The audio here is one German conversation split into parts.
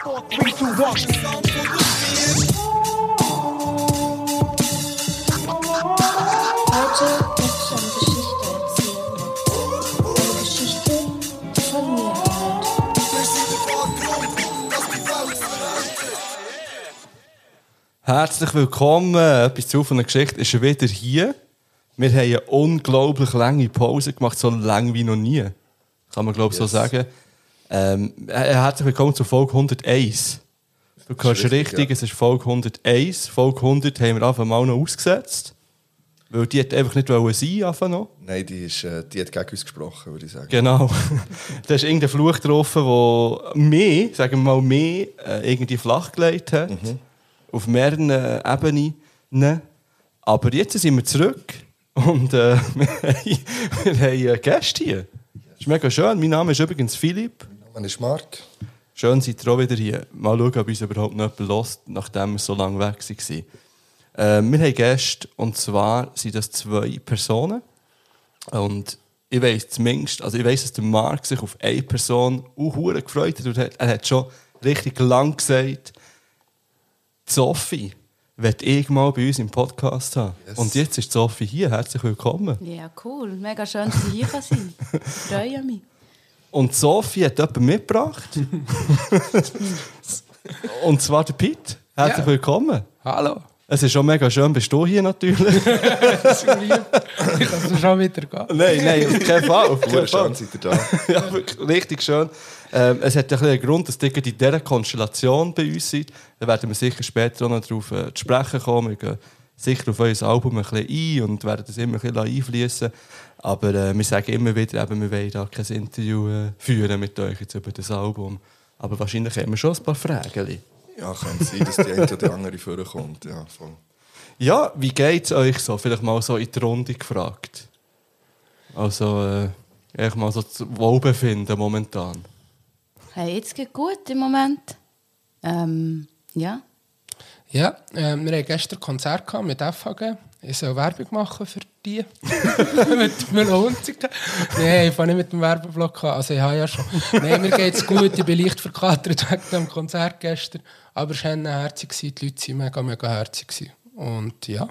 Three, two, one. Heute möchte ich eine Geschichte erzählen. Eine Geschichte, die von mir handelt. Herzlich willkommen. Etwas zu von der Geschichte ist wieder hier. Wir haben eine unglaublich lange Pause gemacht, so lang wie noch nie. Kann man, glaube ich, so sagen. Ähm, äh, herzlich willkommen zur Folge 101. Du hörst richtig, richtig, ja. es ist Folge 101. Folge 100 haben wir einfach mal noch ausgesetzt. Weil die hat einfach nicht sein, noch. Nein, die, ist, äh, die hat gegen uns gesprochen, würde ich sagen. Genau. da ist irgendein Fluch getroffen, der mehr, sagen wir mal, mehr äh, irgendwie flachgelegt hat. Auf mehreren äh, Ebenen. Aber jetzt sind wir zurück und äh, wir haben, Gäste hier. Das ist mega schön. Mein Name ist übrigens Philipp. Man ist Mark. Schön, seid ihr auch wieder hier. Mal schauen, ob uns überhaupt noch jemand hört, nachdem wir so lange weg waren. Äh, wir haben Gäste, und zwar sind das zwei Personen. Und ich weiss zumindest, also ich weiss, dass der Mark sich auf eine Person auch gefreut hat. Und er hat- er hat schon richtig lang gesagt, Sophie wird ich mal bei uns im Podcast haben. Yes. Und jetzt ist Sophie hier. Herzlich willkommen. Ja, cool. Mega schön, dass ich hier sein kann. Freue mich. Und Sophie hat jemanden mitgebracht. und zwar der Pete. Herzlich Ja. willkommen. Hallo. Es ist schon mega schön, bist du hier natürlich. Das ist lieb. Ich kann es schon wieder gehen. nein, nein, auf keinen Fall. Auf keinen Fall. schön seid ihr da. ja, wirklich, richtig schön. Ähm, es hat ein bisschen einen Grund, dass ihr in dieser Konstellation bei uns seid. Da werden wir sicher später auch noch darauf äh, zu sprechen kommen. Wir gehen sicher auf euer Album ein bisschen ein und werden das immer ein bisschen einfließen. Aber äh, wir sagen immer wieder, eben, wir wollen da kein Interview äh, führen mit euch jetzt über das Album. Aber wahrscheinlich haben wir schon ein paar Fragen. Ja, könnte sein, dass die eine oder die andere vorkommt. Ja, voll. Ja, wie geht es euch so? Vielleicht mal so in die Runde gefragt. Also, äh, echt mal so das Wohlbefinden momentan. Hey, jetzt geht gut im Moment. Ähm, ja. Ja, äh, wir hatten gestern ein Konzert gehabt mit FHG. Ich soll Werbung machen für die. mit dem Melonzig. Nein, ich fange nicht mit dem Werbeblock an. Also ich habe ja schon. Nein, mir geht es gut. Ich bin leicht verkatert wegen dem Konzert gestern. Aber es war herzig. Die Leute waren mega, mega herzig. Und ja.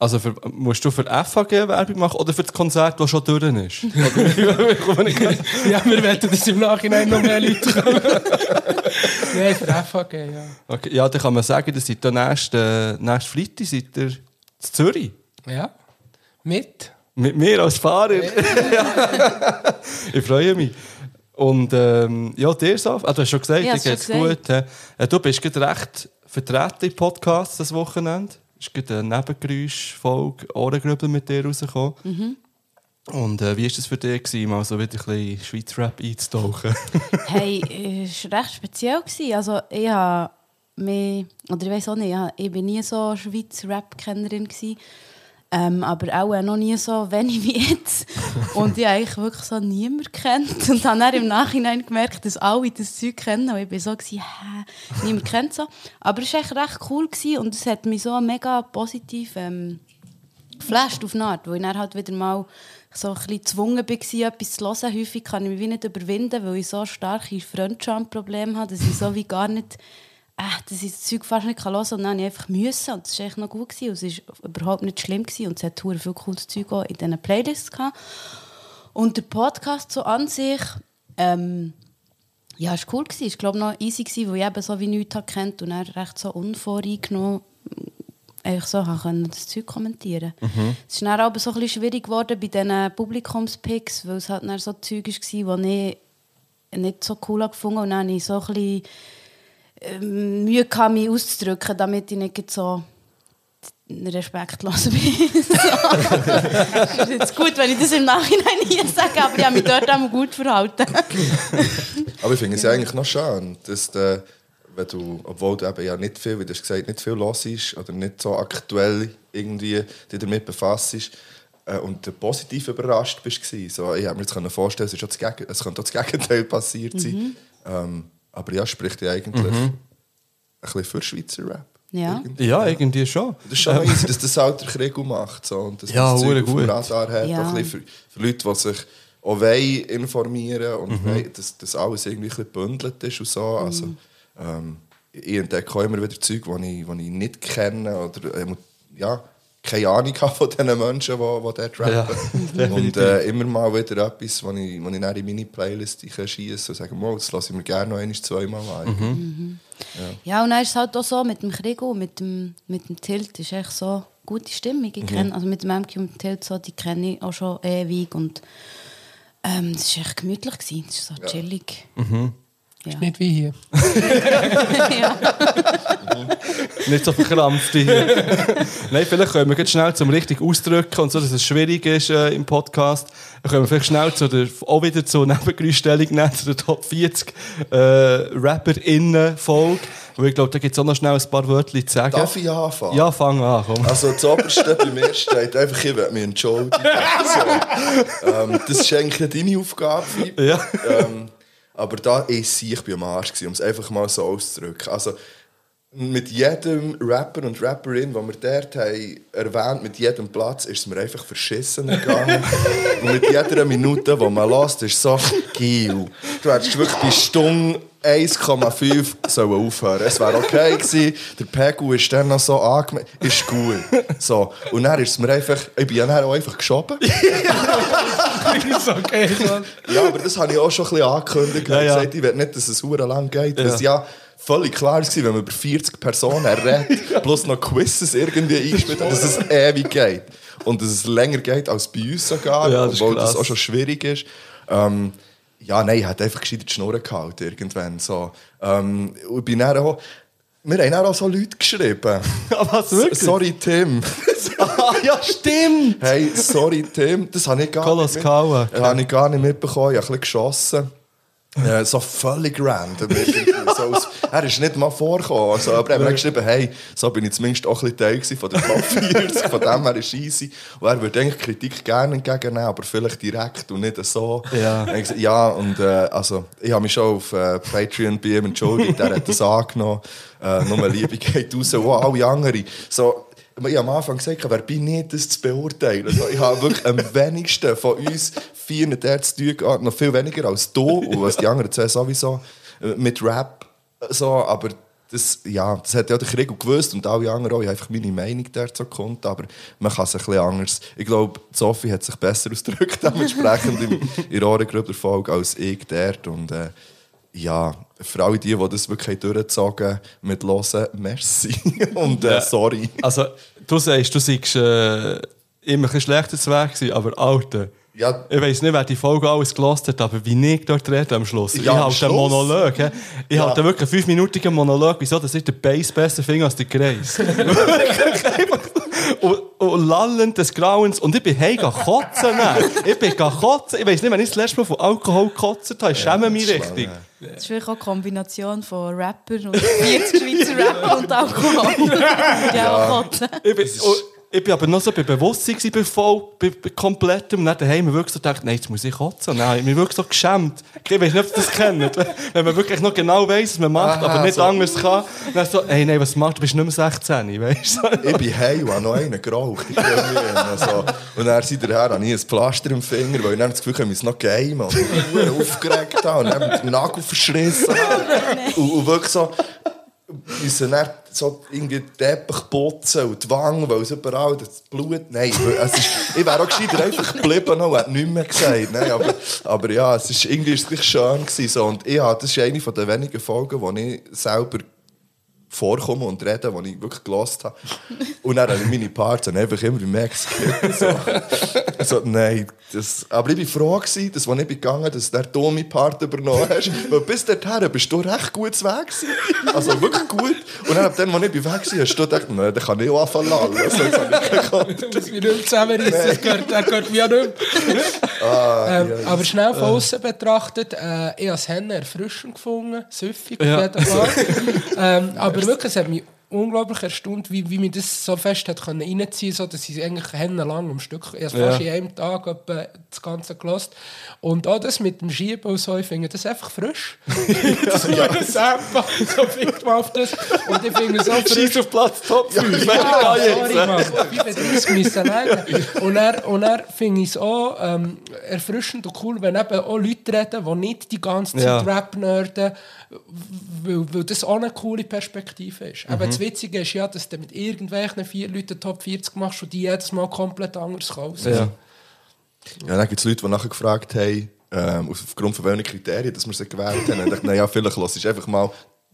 Also für, musst du für FAG Werbung machen oder für das Konzert, das schon durch ist? Ja, wir werden dass im Nachhinein noch mehr Leute kommen. Nein, für FHG, ja. okay, ja, dann kann man sagen, dass seid ihr nächsten, äh, nächsten Freitag seid ihr in Zürich. Ja. Mit? Mit mir als Fahrer. ich freue mich. Und ähm, ja, dir so. Ah, du hast schon gesagt, Ja, dir schon geht's gut. Äh, Du bist gerade recht vertreten im Podcast das Wochenende. Es ist gerade eine Nebengeräusch-Folge Ohrengrübel mit dir rausgekommen. Mhm. Und äh, wie war das für dich, gewesen, mal so wieder ein bisschen Schweiz-Rap einzutauchen? Hey, es war recht speziell. Gewesen. Also, ich habe mich, oder ich weiß auch nicht, ich war nie so Schweiz-Rap-Kennerin. gewesen. Ähm, aber auch noch nie so wenig wie jetzt. Und ich habe eigentlich wirklich so niemand kennt. Und habe dann im Nachhinein gemerkt, dass alle das Zeug kennen. Und ich war so, hä, niemand kennt so. Aber es war echt recht cool gewesen und es hat mich so mega positiv ähm, geflasht auf eine Art, wo ich dann halt wieder mal so ein bisschen gezwungen war, etwas zu hören. Häufig kann ich mich wie nicht überwinden, weil ich so starke Fremdscham-Probleme habe, dass ich so wie gar nicht, äh, dass ich das Zeug fast nicht hören kann. Und dann habe ich einfach müssen. Und das war echt noch gut. Gewesen. Und es war überhaupt nicht schlimm. Gewesen. Und es hat viel cooles Zeug auch in diesen Playlists gehabt. Und der Podcast so an sich, ähm, ja, es war cool. gewesen. Ich glaube noch easy, gewesen, weil ich eben so wie nichts habe kennt und dann recht so unvoreingenommen eigentlich so habe können das Zeug kommentieren Es ist dann aber so ein bisschen schwierig geworden bei diesen Publikumspicks, weil es halt dann so Zeug war, die ich nicht so cool habe gefunden und dann hatte ich so ein bisschen Mühe gehabt, mich auszudrücken, damit ich nicht so respektlos bin. so. Es ist jetzt gut, wenn ich das im Nachhinein hier sage, aber ich habe mich dort auch gut verhalten. Aber ich finde es ja eigentlich noch schön, dass du, wenn du, obwohl du eben ja nicht viel, wie du gesagt, nicht viel los ist oder nicht so aktuell irgendwie dich damit befasst äh, und positiv überrascht bist. So, ich habe mir jetzt vorstellen, es, ist auch das es könnte auch das Gegenteil passiert sein. Ähm, aber ja, spricht ja eigentlich ein bisschen für Schweizer Rap. Ja. Irgendwie. ja, irgendwie schon. Das ist schon noch easy, dass das halt der Krieg auch macht. So, und dass Ja, man das Zeug auf dem gut. Radar hat. Ja. Auch ein bisschen für, für Leute, die sich auch wollen informieren und wollen, dass das alles irgendwie ein bisschen gebündelt ist und so. Also, ähm, ich entdecke auch immer wieder Zeug, die ich, die ich nicht kenne oder äh, ja, keine Ahnung von diesen Menschen, die, die dort rappen. Ja, und äh, immer mal wieder etwas, was ich, was ich dann in meine Playlist schieße und sage, «Mo, das lasse ich mir gerne noch ein, zweimal an. Ja, und dann ist es halt auch so, mit dem Krieg und mit dem, mit dem Tilt ist echt so gute Stimmung. Ich kenn, also mit dem MQ und dem Tilt, so, die kenne ich auch schon ewig und ähm, es war echt gemütlich, es war so chillig. Ja. Nicht wie hier. ja. Nicht so verkrampft hier. Nein, vielleicht können wir jetzt schnell zum richtig ausdrücken und so, dass es schwierig ist äh, im Podcast. Dann können wir vielleicht schnell zu der, auch wieder zur Nebengeräuschstellung nehmen, zu der Top 40 äh, RapperInnen-Folge. Weil ich glaube, da gibt es auch noch schnell ein paar Wörter zu sagen. Darf ich anfangen? Ja, fang an, komm. Also das Oberste bei mir steht einfach, ich will mich entschuldigen. So. Ähm, das ist eigentlich nicht deine Aufgabe. Ja. Ähm, aber da ist ich bin am Arsch gewesen, um es einfach mal so auszudrücken. Also mit jedem Rapper und Rapperin, den wir dort haben erwähnt, mit jedem Platz, ist es mir einfach verschissen gegangen. und mit jeder Minute, die man lässt, ist es so geil. Du hättest wirklich bei Stunde 1,5 sollen aufhören. Es wäre okay gewesen. Der Pegu ist dann noch so angemeldet. Ist gut. So. Und dann ist es mir einfach... Ich bin ja dann auch einfach geschoben. ist okay. Ja, aber das habe ich auch schon ein bisschen angekündigt. Ja, Ich ja. gesagt, ich will nicht, dass es hure lang geht. Das ja völlig klar war, wenn man über 40 Personen redet, plus noch Quizzes irgendwie eingespielt hat, dass es ewig geht. Und dass es länger geht als bei uns sogar, Ja, das obwohl das auch schon schwierig ist. Ähm, ja, nein, ich hat einfach gescheiter die Schnur gehalten irgendwann. So. Ähm, und bin dann auch, wir haben auch so Leute geschrieben. Was, wirklich? Sorry, Tim. Ah, ja, stimmt! Hey, sorry, Tim. Das habe ich gar Carlos nicht, Kaua. mit, habe ich gar nicht mitbekommen. Ich habe ein bisschen geschossen. Äh, so völlig random. so aus, er ist nicht mal vorgekommen. Also, aber er hat geschrieben, hey, so bin ich zumindest auch ein bisschen Teil von der Top 40. von dem her ist easy. Und er würde eigentlich Kritik gerne entgegennehmen, aber vielleicht direkt und nicht so. Ja. Ja, und äh, also, ich habe mich schon auf äh, Patreon bei ihm entschuldigt. Er hat das angenommen. Äh, nur Liebe geht raus. Und auch alle anderen. So, ich habe am Anfang gesagt, wer bin ich, das zu beurteilen? Also, ich habe wirklich am wenigsten von uns vier dort zu tun gehabt, noch viel weniger als du und was die anderen zwei sowieso äh, mit Rap. So, aber das, ja, das hat ja der Krieg gewusst und alle anderen auch. Ich einfach meine Meinung so gekonnt, aber man kann es ein bisschen anders. Ich glaube, Sophie hat sich besser ausgedrückt, dementsprechend in der Ohrengrübler-Folge als ich dort. Und äh, ja, für alle die, die das wirklich durchgezogen mit Hören, merci und äh, sorry. Also, du sagst, du seist äh, immer ein schlechter Weg gewesen, aber Alter... Ja, Ich weiß nicht, wer die Folge alles gelost hat, aber wie ich dort rede am Schluss. Ja, ich am halte einen. Monolog. hä? Ich Ja. halte wirklich einen fünfminütigen Monolog, wieso dass ich den Bass besser finde als der einfach. und, und lallend des Grauens. Und ich bin heim gegangen kotzen. Ich bin kotzen. Ich weiß nicht, wenn ich das letzte Mal von Alkohol gekotzt habe. Ich schäme mich richtig. Das ist vielleicht auch eine Kombination von Rapper und 40 Schweizer Rapper und Alkohol. ja, kotzen. Ich bin, und ich bin aber noch so bei Bewusstsein bei, voll, bei, bei komplettem. Und dann daheim mir wirklich so gedacht, nein, jetzt muss ich kotzen. Habe ich mich wirklich so geschämt. Ich weiß nicht, ob ihr das kennt. Wenn man wirklich noch genau weiss, was man macht, Aha, aber nicht so. anders kann. Dann so, ey, nein, was machst du? Du bist nicht mehr 16, weißt du? ich bin heim und habe noch einen geraucht. Ich. Also, und dann seither habe ich ein Pflaster im Finger, weil ich dann das Gefühl habe, ich muss noch gamen. Und ich bin aufgeregt habe und dann mit dem Nagel verschlissen habe. Und, und wirklich so... müssen dann so irgendwie Teppich putzen und die Wangen, weil es überall das Blut... Nein, es ist, ich wäre auch gescheiter einfach geblieben und hätte nichts mehr gesagt. Nein, aber, aber ja, es ist, irgendwie ist es schön gewesen. So. Und habe, das ist eine der wenigen Folgen, wo ich selber vorkomme und rede, die ich wirklich gelost habe. Und dann habe ich meine Parts dann einfach immer im Max. So. Also, nein, das, aber ich war froh, gewesen, dass, als ich bin gegangen dass du den dumme Part übernommen hast. Weil bis dahin bist du recht gut zu Weg gewesen. Also wirklich gut. Und dann, ab dem, als ich bin weg war, hast du gedacht, nein, dann kann ich auch anfangen lallen. Also, jetzt habe ich musst mich nicht mehr zusammenreißen, das gehört, das gehört mir ja nicht mehr. ähm, aber schnell von außen betrachtet, äh, ich habe das Hennen erfrischend gefunden, süffig auf Ja. jeden Fall. ähm, aber wirklich, es hat mich unglaublich erstaunt, wie, wie mir das so fest hat können reinziehen so dass ich eigentlich lang am Stück, erst Ja. fast in einem Tag etwa das Ganze gelost Und auch das mit dem Schieben und so, ich finde das einfach frisch. das ist ja. ein Sample, so fickt man auf das. Und ich finde es so frisch. auf Platz Top 5. Ja, sorry, Mann. 35 müssen länger. Und er, und er finde ich es auch ähm, erfrischend und cool, wenn eben auch Leute reden, die nicht die ganze Zeit Ja. Rap nerden, weil, weil das auch eine coole Perspektive ist. Mhm. Das Witzige ist ja, dass du mit irgendwelchen vier Leuten Top 40 machst und die jedes Mal komplett anders kaufst. Ja. Ja, dann gibt es Leute, die nachher gefragt haben, ähm, aufgrund von welchen Kriterien dass wir sie gewählt haben. Und ich dachte, naja, vielleicht lass ich einfach mal,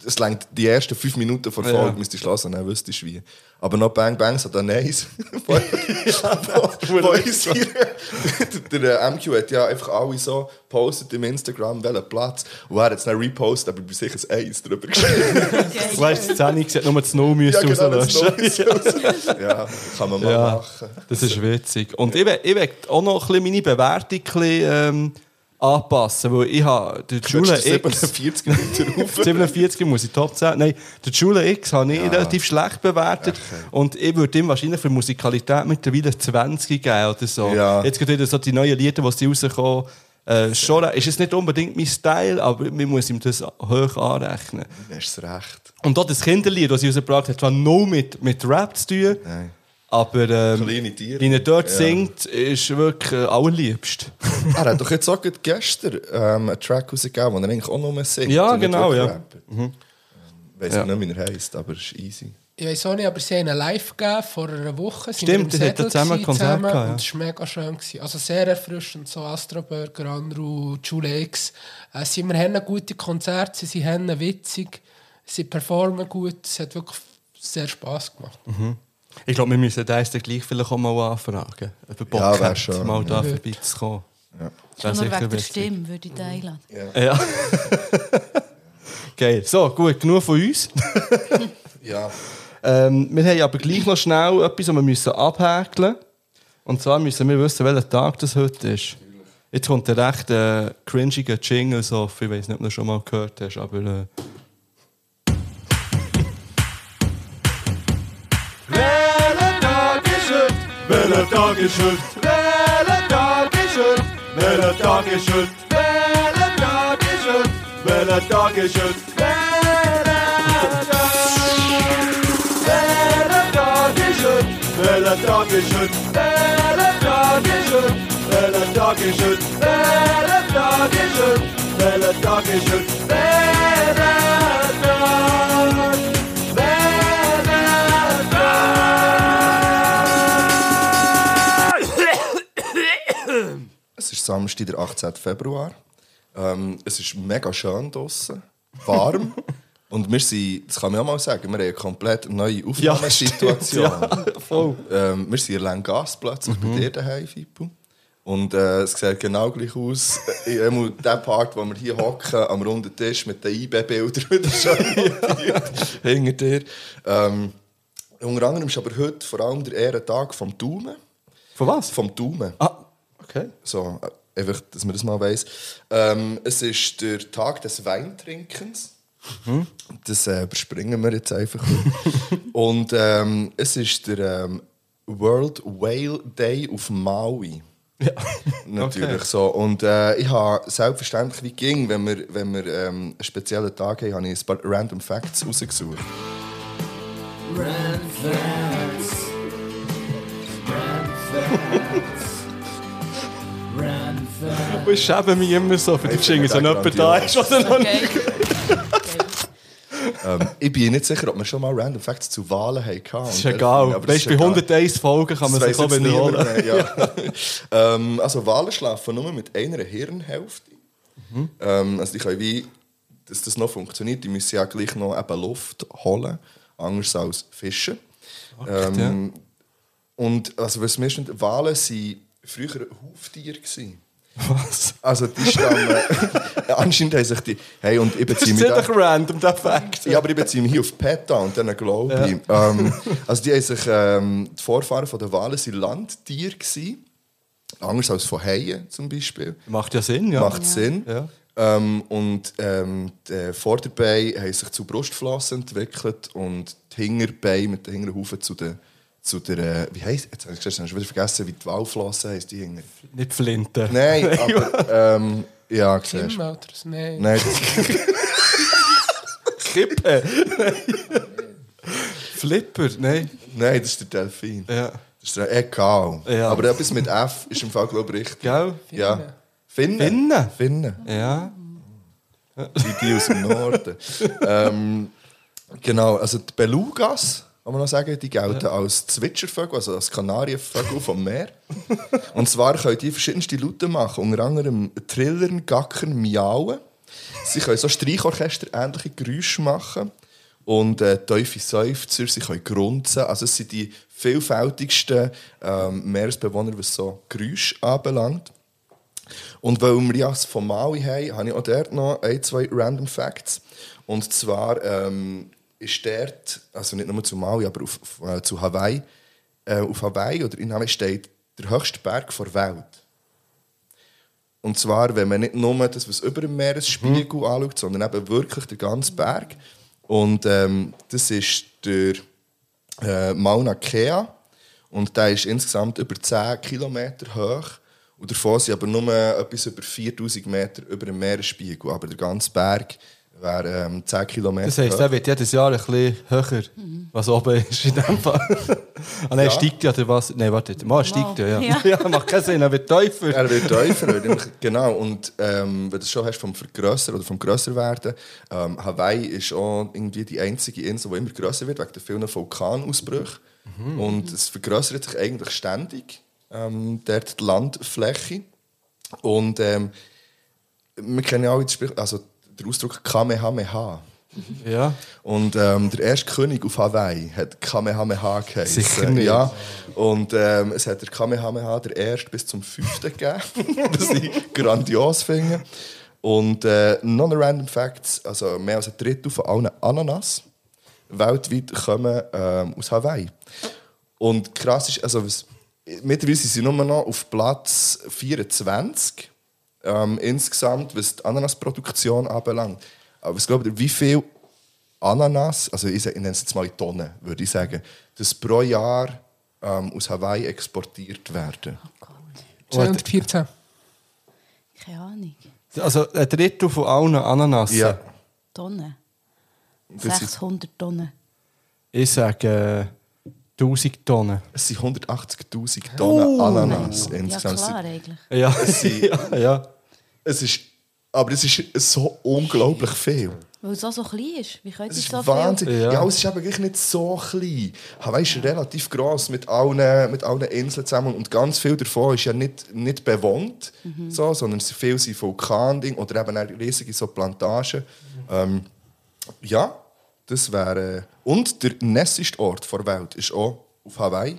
es längt die ersten fünf Minuten vor Folge, Ja. müsstest du hören, dann wüsstest du wie. Aber noch Bang Bangs hat dann hier? der, der MQ hat ja einfach alle so postet im Instagram, welchen Platz. Und er hat es dann repostet, aber bei sich ein Eis drüber geschrieben. Du weißt, die Szene sieht nur das No müssen das rauslöschen. Neues. ja, kann man mal Ja, machen. das ist witzig. Und ich will, ich will auch noch ein bisschen meine Bewertung ein bisschen, ähm, anpassen, weil ich habe der Schule X... 47 Minuten auf. 47 muss ich Top 10. Nein, der Schule X habe ich relativ schlecht bewertet. Und ich würde ihm wahrscheinlich für Musikalität mittlerweile 20 geben oder so. Ja. Jetzt gerade wieder so die neuen Lieder, die sie rauskommen. Äh, schon, ist es nicht unbedingt mein Style, aber man muss ihm das hoch anrechnen. Dann hast du recht. Und auch das Kinderlied, das sie rausgebracht hat, hat nur mit, mit Rap zu tun. Nein. Aber ähm, wie er dort Ja. singt, ist wirklich äh, allerliebst. Er hat doch jetzt auch gestern ähm, einen Track rausgegeben, den er eigentlich auch nur singt. Ja, genau, ja. rappt. Ähm, Weiss Ja. nicht, wie er heisst, aber es ist easy. Ich weiß auch nicht, aber sie haben einen live gegeben vor einer Woche. Stimmt, hatten Sädel zusammen ein Konzert gehabt, ja. Und es war mega schön. Gewesen. Also sehr erfrischend. So Astro Burger, Andrew, Jule X. Äh, sie haben immer gute Konzerte, sie sind haben witzig, sie performen gut. Es hat wirklich sehr Spass gemacht. Ich glaube, wir müssen den dann gleich vielleicht auch mal anfragen. Ob er Bock Ja, hat, schon. mal da Ja. vorbeizukommen. Ja. Das Nur ist wegen der. Stimme würde ich den einladen. Ja. Geil. So, gut, genug von uns. Ja. Ähm, wir haben aber gleich noch schnell etwas, das wir müssen abhäkeln Und zwar müssen wir wissen, welcher Tag das heute ist. Jetzt kommt der recht äh, cringige Jingle, so, ich weiß nicht, ob du das schon mal gehört hast, aber... Äh, heute? Welcher Tag ist heute? Welcher Tag ist heute? Welcher Tag ist heute? Welcher Tag ist heute? Welcher Tag ist heute? Welcher Tag ist heute? Welcher Tag ist heute? Welcher Tag ist heute? Welcher Es ist Samstag, der 18. Februar. Ähm, es ist mega schön draußen, warm. Und wir sind, das kann man auch mal sagen, wir haben eine komplett neue Aufnahmesituation. Ja, voll. ähm, wir sind in Langas plötzlich bei dir daheim, Fippo. Und äh, es sieht genau gleich aus. Ich, einmal der Part, wo wir hier hocken, am runden Tisch mit den IB-Bildern wieder schön hinter dir. Ähm, unter anderem ist aber heute vor allem der Ehrentag vom Daumen. Von was? Vom Daumen. Ah, okay. So, äh, einfach, dass man das mal weiss. Ähm, es ist der Tag des Weintrinkens. Das äh, überspringen wir jetzt einfach. Und ähm, es ist der ähm, World Whale Day auf Maui. Ja. Natürlich Okay. so. Und äh, ich habe selbstverständlich, wie ging, wenn wir, wenn wir ähm, einen speziellen Tag haben, habe ich ein paar Random Facts rausgesucht. Und ich schäme mich immer so für die Ich Jingles, wenn jemand da ist, was er noch nicht... Okay. Ähm, ich bin nicht sicher, ob wir schon mal Random Facts zu Wahlen hatten. Das ist egal. Weißt du, bei 101 Folgen kann man Das sich auch wiederholen. ja. ähm, also Wale schlafen nur mit einer Hirnhälfte. Mhm. Ähm, also die können wie, dass das noch funktioniert, die müssen ja gleich noch eben Luft holen, anders als Fische. Ähm, Und also, was mir stimmt, Wale waren früher Huftiere. gewesen. Was? Also die stammen... anscheinend haben sich die... Hey, und ich Das beziehe ist mich nicht da... einfach random, der Fakt. Ja, aber ich beziehe mich hier auf PETA und dann glaube ich. Ähm, also die, haben sich, ähm, die Vorfahren von der Wale waren Landtiere. Gewesen. Anders als von Haien zum Beispiel. Macht ja Sinn, ja. Macht Sinn. Ja. Ähm, und ähm, die Vorderbeine haben sich zu Brustflossen entwickelt und die Hinterbeine mit den Hinterhufen zu der, zu der wie heisst, jetzt habe ich gesagt, schon wieder vergessen, wie die Wahlflosse heisst, die. Nicht Flinte. Nein, aber, ähm, ja, siehst oder so? Nein. Nein, das, Kippe. Flipper, nein. nein, das ist der Delfin. Ja. Das ist der egal. Ja. Aber etwas mit F ist im Fall, glaube ich, richtig. Gell? Ja. Finnen. Finnen? Finnen. Ja. Wie die aus dem Norden. ähm, genau, also die Belugas, kann man noch sagen, die gelten als Zwitschervögel, also als Kanarienvögel vom Meer. Und zwar können die verschiedenste Laute machen, unter anderem Trillern, Gackern, Miauen. Sie können so Streichorchester ähnliche Geräusche machen. Und äh, tiefe Seufzer, sie können grunzen. Also es sind die vielfältigsten ähm, Meeresbewohner, was so Geräusche anbelangt. Und weil wir ja das von Maui haben, habe ich auch dort noch ein, zwei Random Facts. Und zwar ähm, ist dort, also nicht nur zu Maui, aber auf, auf, äh, zu Hawaii, äh, auf Hawaii oder in Hawaii steht der höchste Berg der Welt. Und zwar, wenn man nicht nur das, was über dem Meeresspiegel anschaut, sondern eben wirklich den ganzen Berg. Und ähm, das ist der äh, Mauna Kea. Und der ist insgesamt über 10 Kilometer hoch. Und davon sind aber nur etwas über 4000 Meter über dem Meeresspiegel. Aber der ganze Berg wäre ähm, 10 Kilometer Das heisst, hoch. der wird jedes Jahr ein bisschen höher, was oben ist in dem Fall. ah nein, Ja. steigt ja oder was? Nein, warte, mal steigt ja. Ja. Ja. ja, macht keinen Sinn, er wird tiefer. Er wird tiefer. er genau. Und ähm, wenn du es schon hast vom Vergrössern oder vom Grösserwerden, ähm, Hawaii ist auch irgendwie die einzige Insel, die immer grösser wird, wegen der vielen Vulkanausbrüchen. Und es vergrößert sich eigentlich ständig, ähm, dort die Landfläche. Und ähm, wir kennen ja alle das Sprich- also den Ausdruck Kamehameha. Ja. Und ähm, der erste König auf Hawaii hat Kamehameha geheißen. Sicher nicht. Ja. Und ähm, es hat der Kamehameha der erste bis zum fünften gegeben, was ich grandios finde. Und äh, noch ein random Facts, also mehr als ein Drittel von allen Ananas weltweit kommen ähm, aus Hawaii. Und krass ist, also was, mittlerweile sind sie nur noch auf Platz 24 ähm, insgesamt, was die Ananasproduktion anbelangt. Aber was glaubt ihr, wie viel Ananas, also ich, ich nenne es jetzt mal in Tonnen, würde ich sagen, das pro Jahr ähm, aus Hawaii exportiert werden? 214. Keine Ahnung. Also ein Drittel von allen Ananas. Ja. Tonnen. Das ist, 600 Tonnen. Ich sage äh, 1000 Tonnen. es sind 180'000 Tonnen Ananas Ja, insgesamt. klar, eigentlich. Ja, ja, ja. Es ist, aber es ist so unglaublich viel. Weil es auch so klein ist. Wie könnte Es es ist so Wahnsinn. Ja. Ja. es ist eben gleich nicht so klein. Hawaii ist relativ gross mit allen, mit allen Inseln zusammen und ganz viel davon ist ja nicht, nicht bewohnt, so, sondern es- viel sind Vulkanding oder eben auch riesige so Plantagen. Ähm, ja, das wäre... Und der nässeste Ort der Welt ist auch auf Hawaii.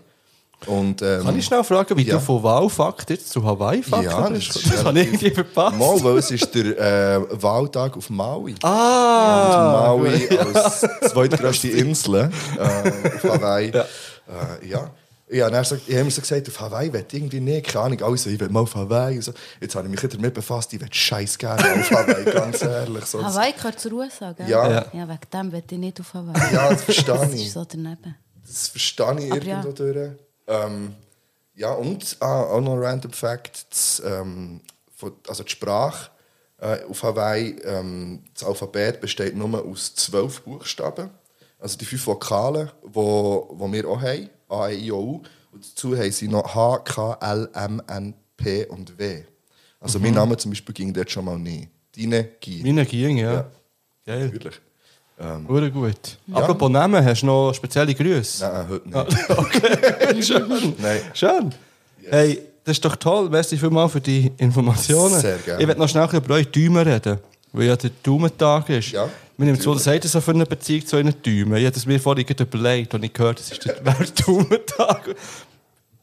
Und, ähm, Kann ich schnell fragen, wie Ja. du von Walfakt jetzt zu Hawaii-Fakt Ja, das ist Das habe ich irgendwie verpasst. Mal, weil es ist der äh, Wahltag auf Maui. Ah! Und Maui als zweitgrößte Insel äh, auf Hawaii. Ja. Äh, ja. Ja, dann sagt, ich habe immer so gesagt, auf Hawaii will ich irgendwie nicht, keine Ahnung, alle so, ich will mal auf Hawaii. So. Jetzt habe ich mich damit befasst, ich will scheiß gerne auf Hawaii, ganz ehrlich. So, Hawaii gehört zur USA, gell? Ja. Ja. Ja, wegen dem will ich nicht auf Hawaii. Ja, das verstehe Das ich. ist so daneben. Das verstehe ich Aber irgendwo ja. durch. Ähm, ja, und ah, auch noch ein random Fact: das, ähm, von, also die Sprache äh, auf Hawaii, ähm, das Alphabet besteht nur aus zwölf Buchstaben. Also die fünf Vokale, die wo, wo wir auch haben: A, E, I, O, U. Und dazu haben sie noch H, K, L, M, N, P und W. Also mein Name zum Beispiel ging dort schon mal nicht. Deine Gi. Meine ging, ja. Ja. Geil. Natürlich. Ähm, Hure gut. Apropos Namen, hast du noch spezielle Grüße? nein, heute nicht. Nein. Schön. Hey, das ist doch toll. Merci vielmals für die Informationen. Sehr gerne. Ich werde noch schnell über eure Daumen reden, weil ja der Daumentag ist. Ja, Wir nehmen zu, was ihr so für eine Beziehung zu euren Daumen? Ich habe das mir vorhin gerade überlegt und ich gehört, das ist der wäre der Daumentag.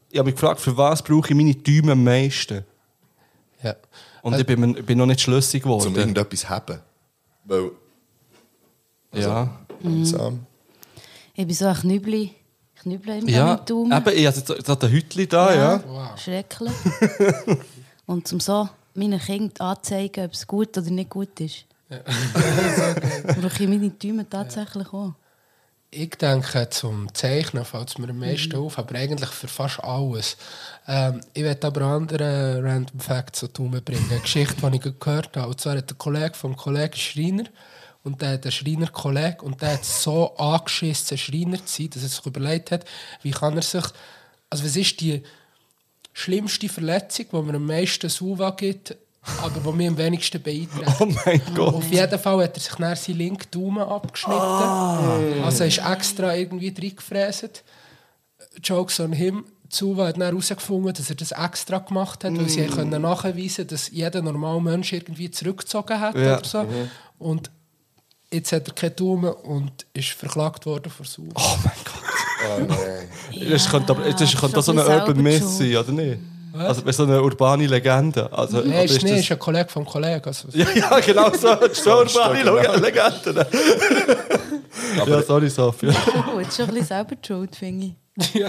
Ich habe mich gefragt, für was brauche ich meine Daumen am meisten? Ja. Und ich bin, bin noch nicht schlüssig Um geworden. irgendetwas haben. Weil, ja. langsam. Ich bin so ein Knübli. Knübli im Ja, Daumen. eben, ich habe jetzt so- so ein Hütchen da, ja. Wow. Schrecklich. Und zum so meinen Kindern anzeigen, ob es gut oder nicht gut ist. Brauche ich meine Däume tatsächlich auch. Ich denke, zum Zeichnen fällt es mir am meisten auf, aber eigentlich für fast alles. Ähm, ich werde aber andere Random Facts so bringen. Eine Geschichte, die ich gehört habe. Und zwar hat der Kollege vom Kollegen Schreiner und der hat einen Schreiner-Kollege und der hat so angeschissen, Schreiner zu sein, dass er sich überlegt hat, wie kann er sich... Also was ist die schlimmste Verletzung, die mir am meisten Suva gibt, aber die mir am wenigsten beeinträchtigt? Oh mein Gott. Auf jeden Fall hat er sich dann seinen linken Daumen abgeschnitten. Also er ist extra irgendwie reingefräst. Jokes on him. Zuwa hat dann herausgefunden, dass er das extra gemacht hat, weil sie können nachweisen dass jeder normale Mensch irgendwie zurückgezogen hat Ja. oder so. Und jetzt hat er keinen Daumen und ist verklagt worden vor Sauer. Oh mein Gott. Oh nein. das könnte, aber, das könnte so eine Urban selber sein, oder nicht? Also so eine urbane Legende. Also, Nein, oder ist nicht, das- ist ein Kollege vom Kollegen. Also, Ja, ja, genau so. Das ist so urbane genau. Legende. ja, sorry, Sophia. Gut, ist schon ein bisschen selber die schuld, finde ich.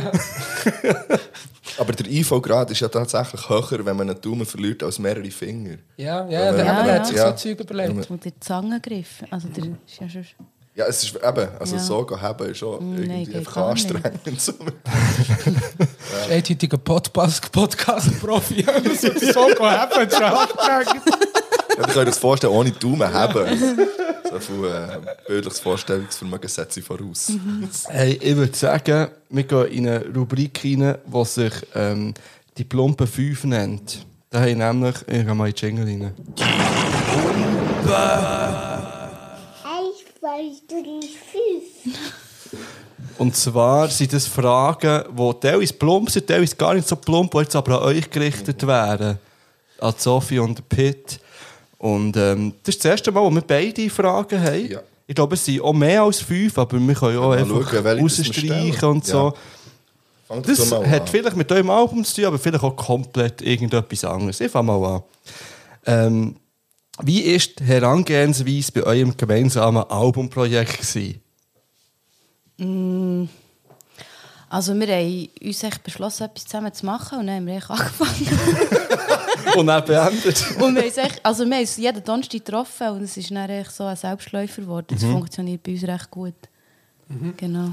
Aber der IV-Grad ist ja tatsächlich höher, wenn man einen Daumen verliert, als mehrere Finger. ja, ja, der Ja, hat ja. sich Ja. so Zeug überlegt. Und der Zangengriff, also der ist ja schon... Ja, es ist eben, also Ja. so haben ist schon Mm, nein, irgendwie geht einfach anstrengend. So. Eindeutiger Podcast- Podcast-Profi. Das ist so gehabt, schon anstrengend. Ja, ich kann mir das vorstellen, ohne Daumen haben. So viel äh, bildliches Vorstellungsvermögen setze ich voraus. Hey, ich würde sagen, wir gehen in eine Rubrik rein, die sich ähm, die plumpen 5 nennt. Da haben nämlich, ich gehe mal in die Jingle rein. Eins, zwei, drei, fünf. Und zwar sind das Fragen, die teilweise plump sind, teilweise gar nicht so plump, die jetzt aber an euch gerichtet werden. An Sophie und Pitt. Und ähm, das ist das erste Mal, wo wir beide Fragen haben. Ja. Ich glaube, es sind auch mehr als fünf, aber wir können auch Mal einfach schauen, rausstreichen und so. Ja. Das hat an. vielleicht mit eurem Album zu tun, aber vielleicht auch komplett irgendetwas anderes. Ich fange mal an. Ähm, wie war die Herangehensweise bei eurem gemeinsamen Albumprojekt? Gewesen? Also wir haben uns echt beschlossen, etwas zusammen zu machen und dann haben wir echt angefangen. Und dann beendet? und wir haben, es echt, also wir haben uns jeden Donnerstag getroffen und es ist dann echt so ein Selbstläufer geworden. Das funktioniert bei uns recht gut. Genau.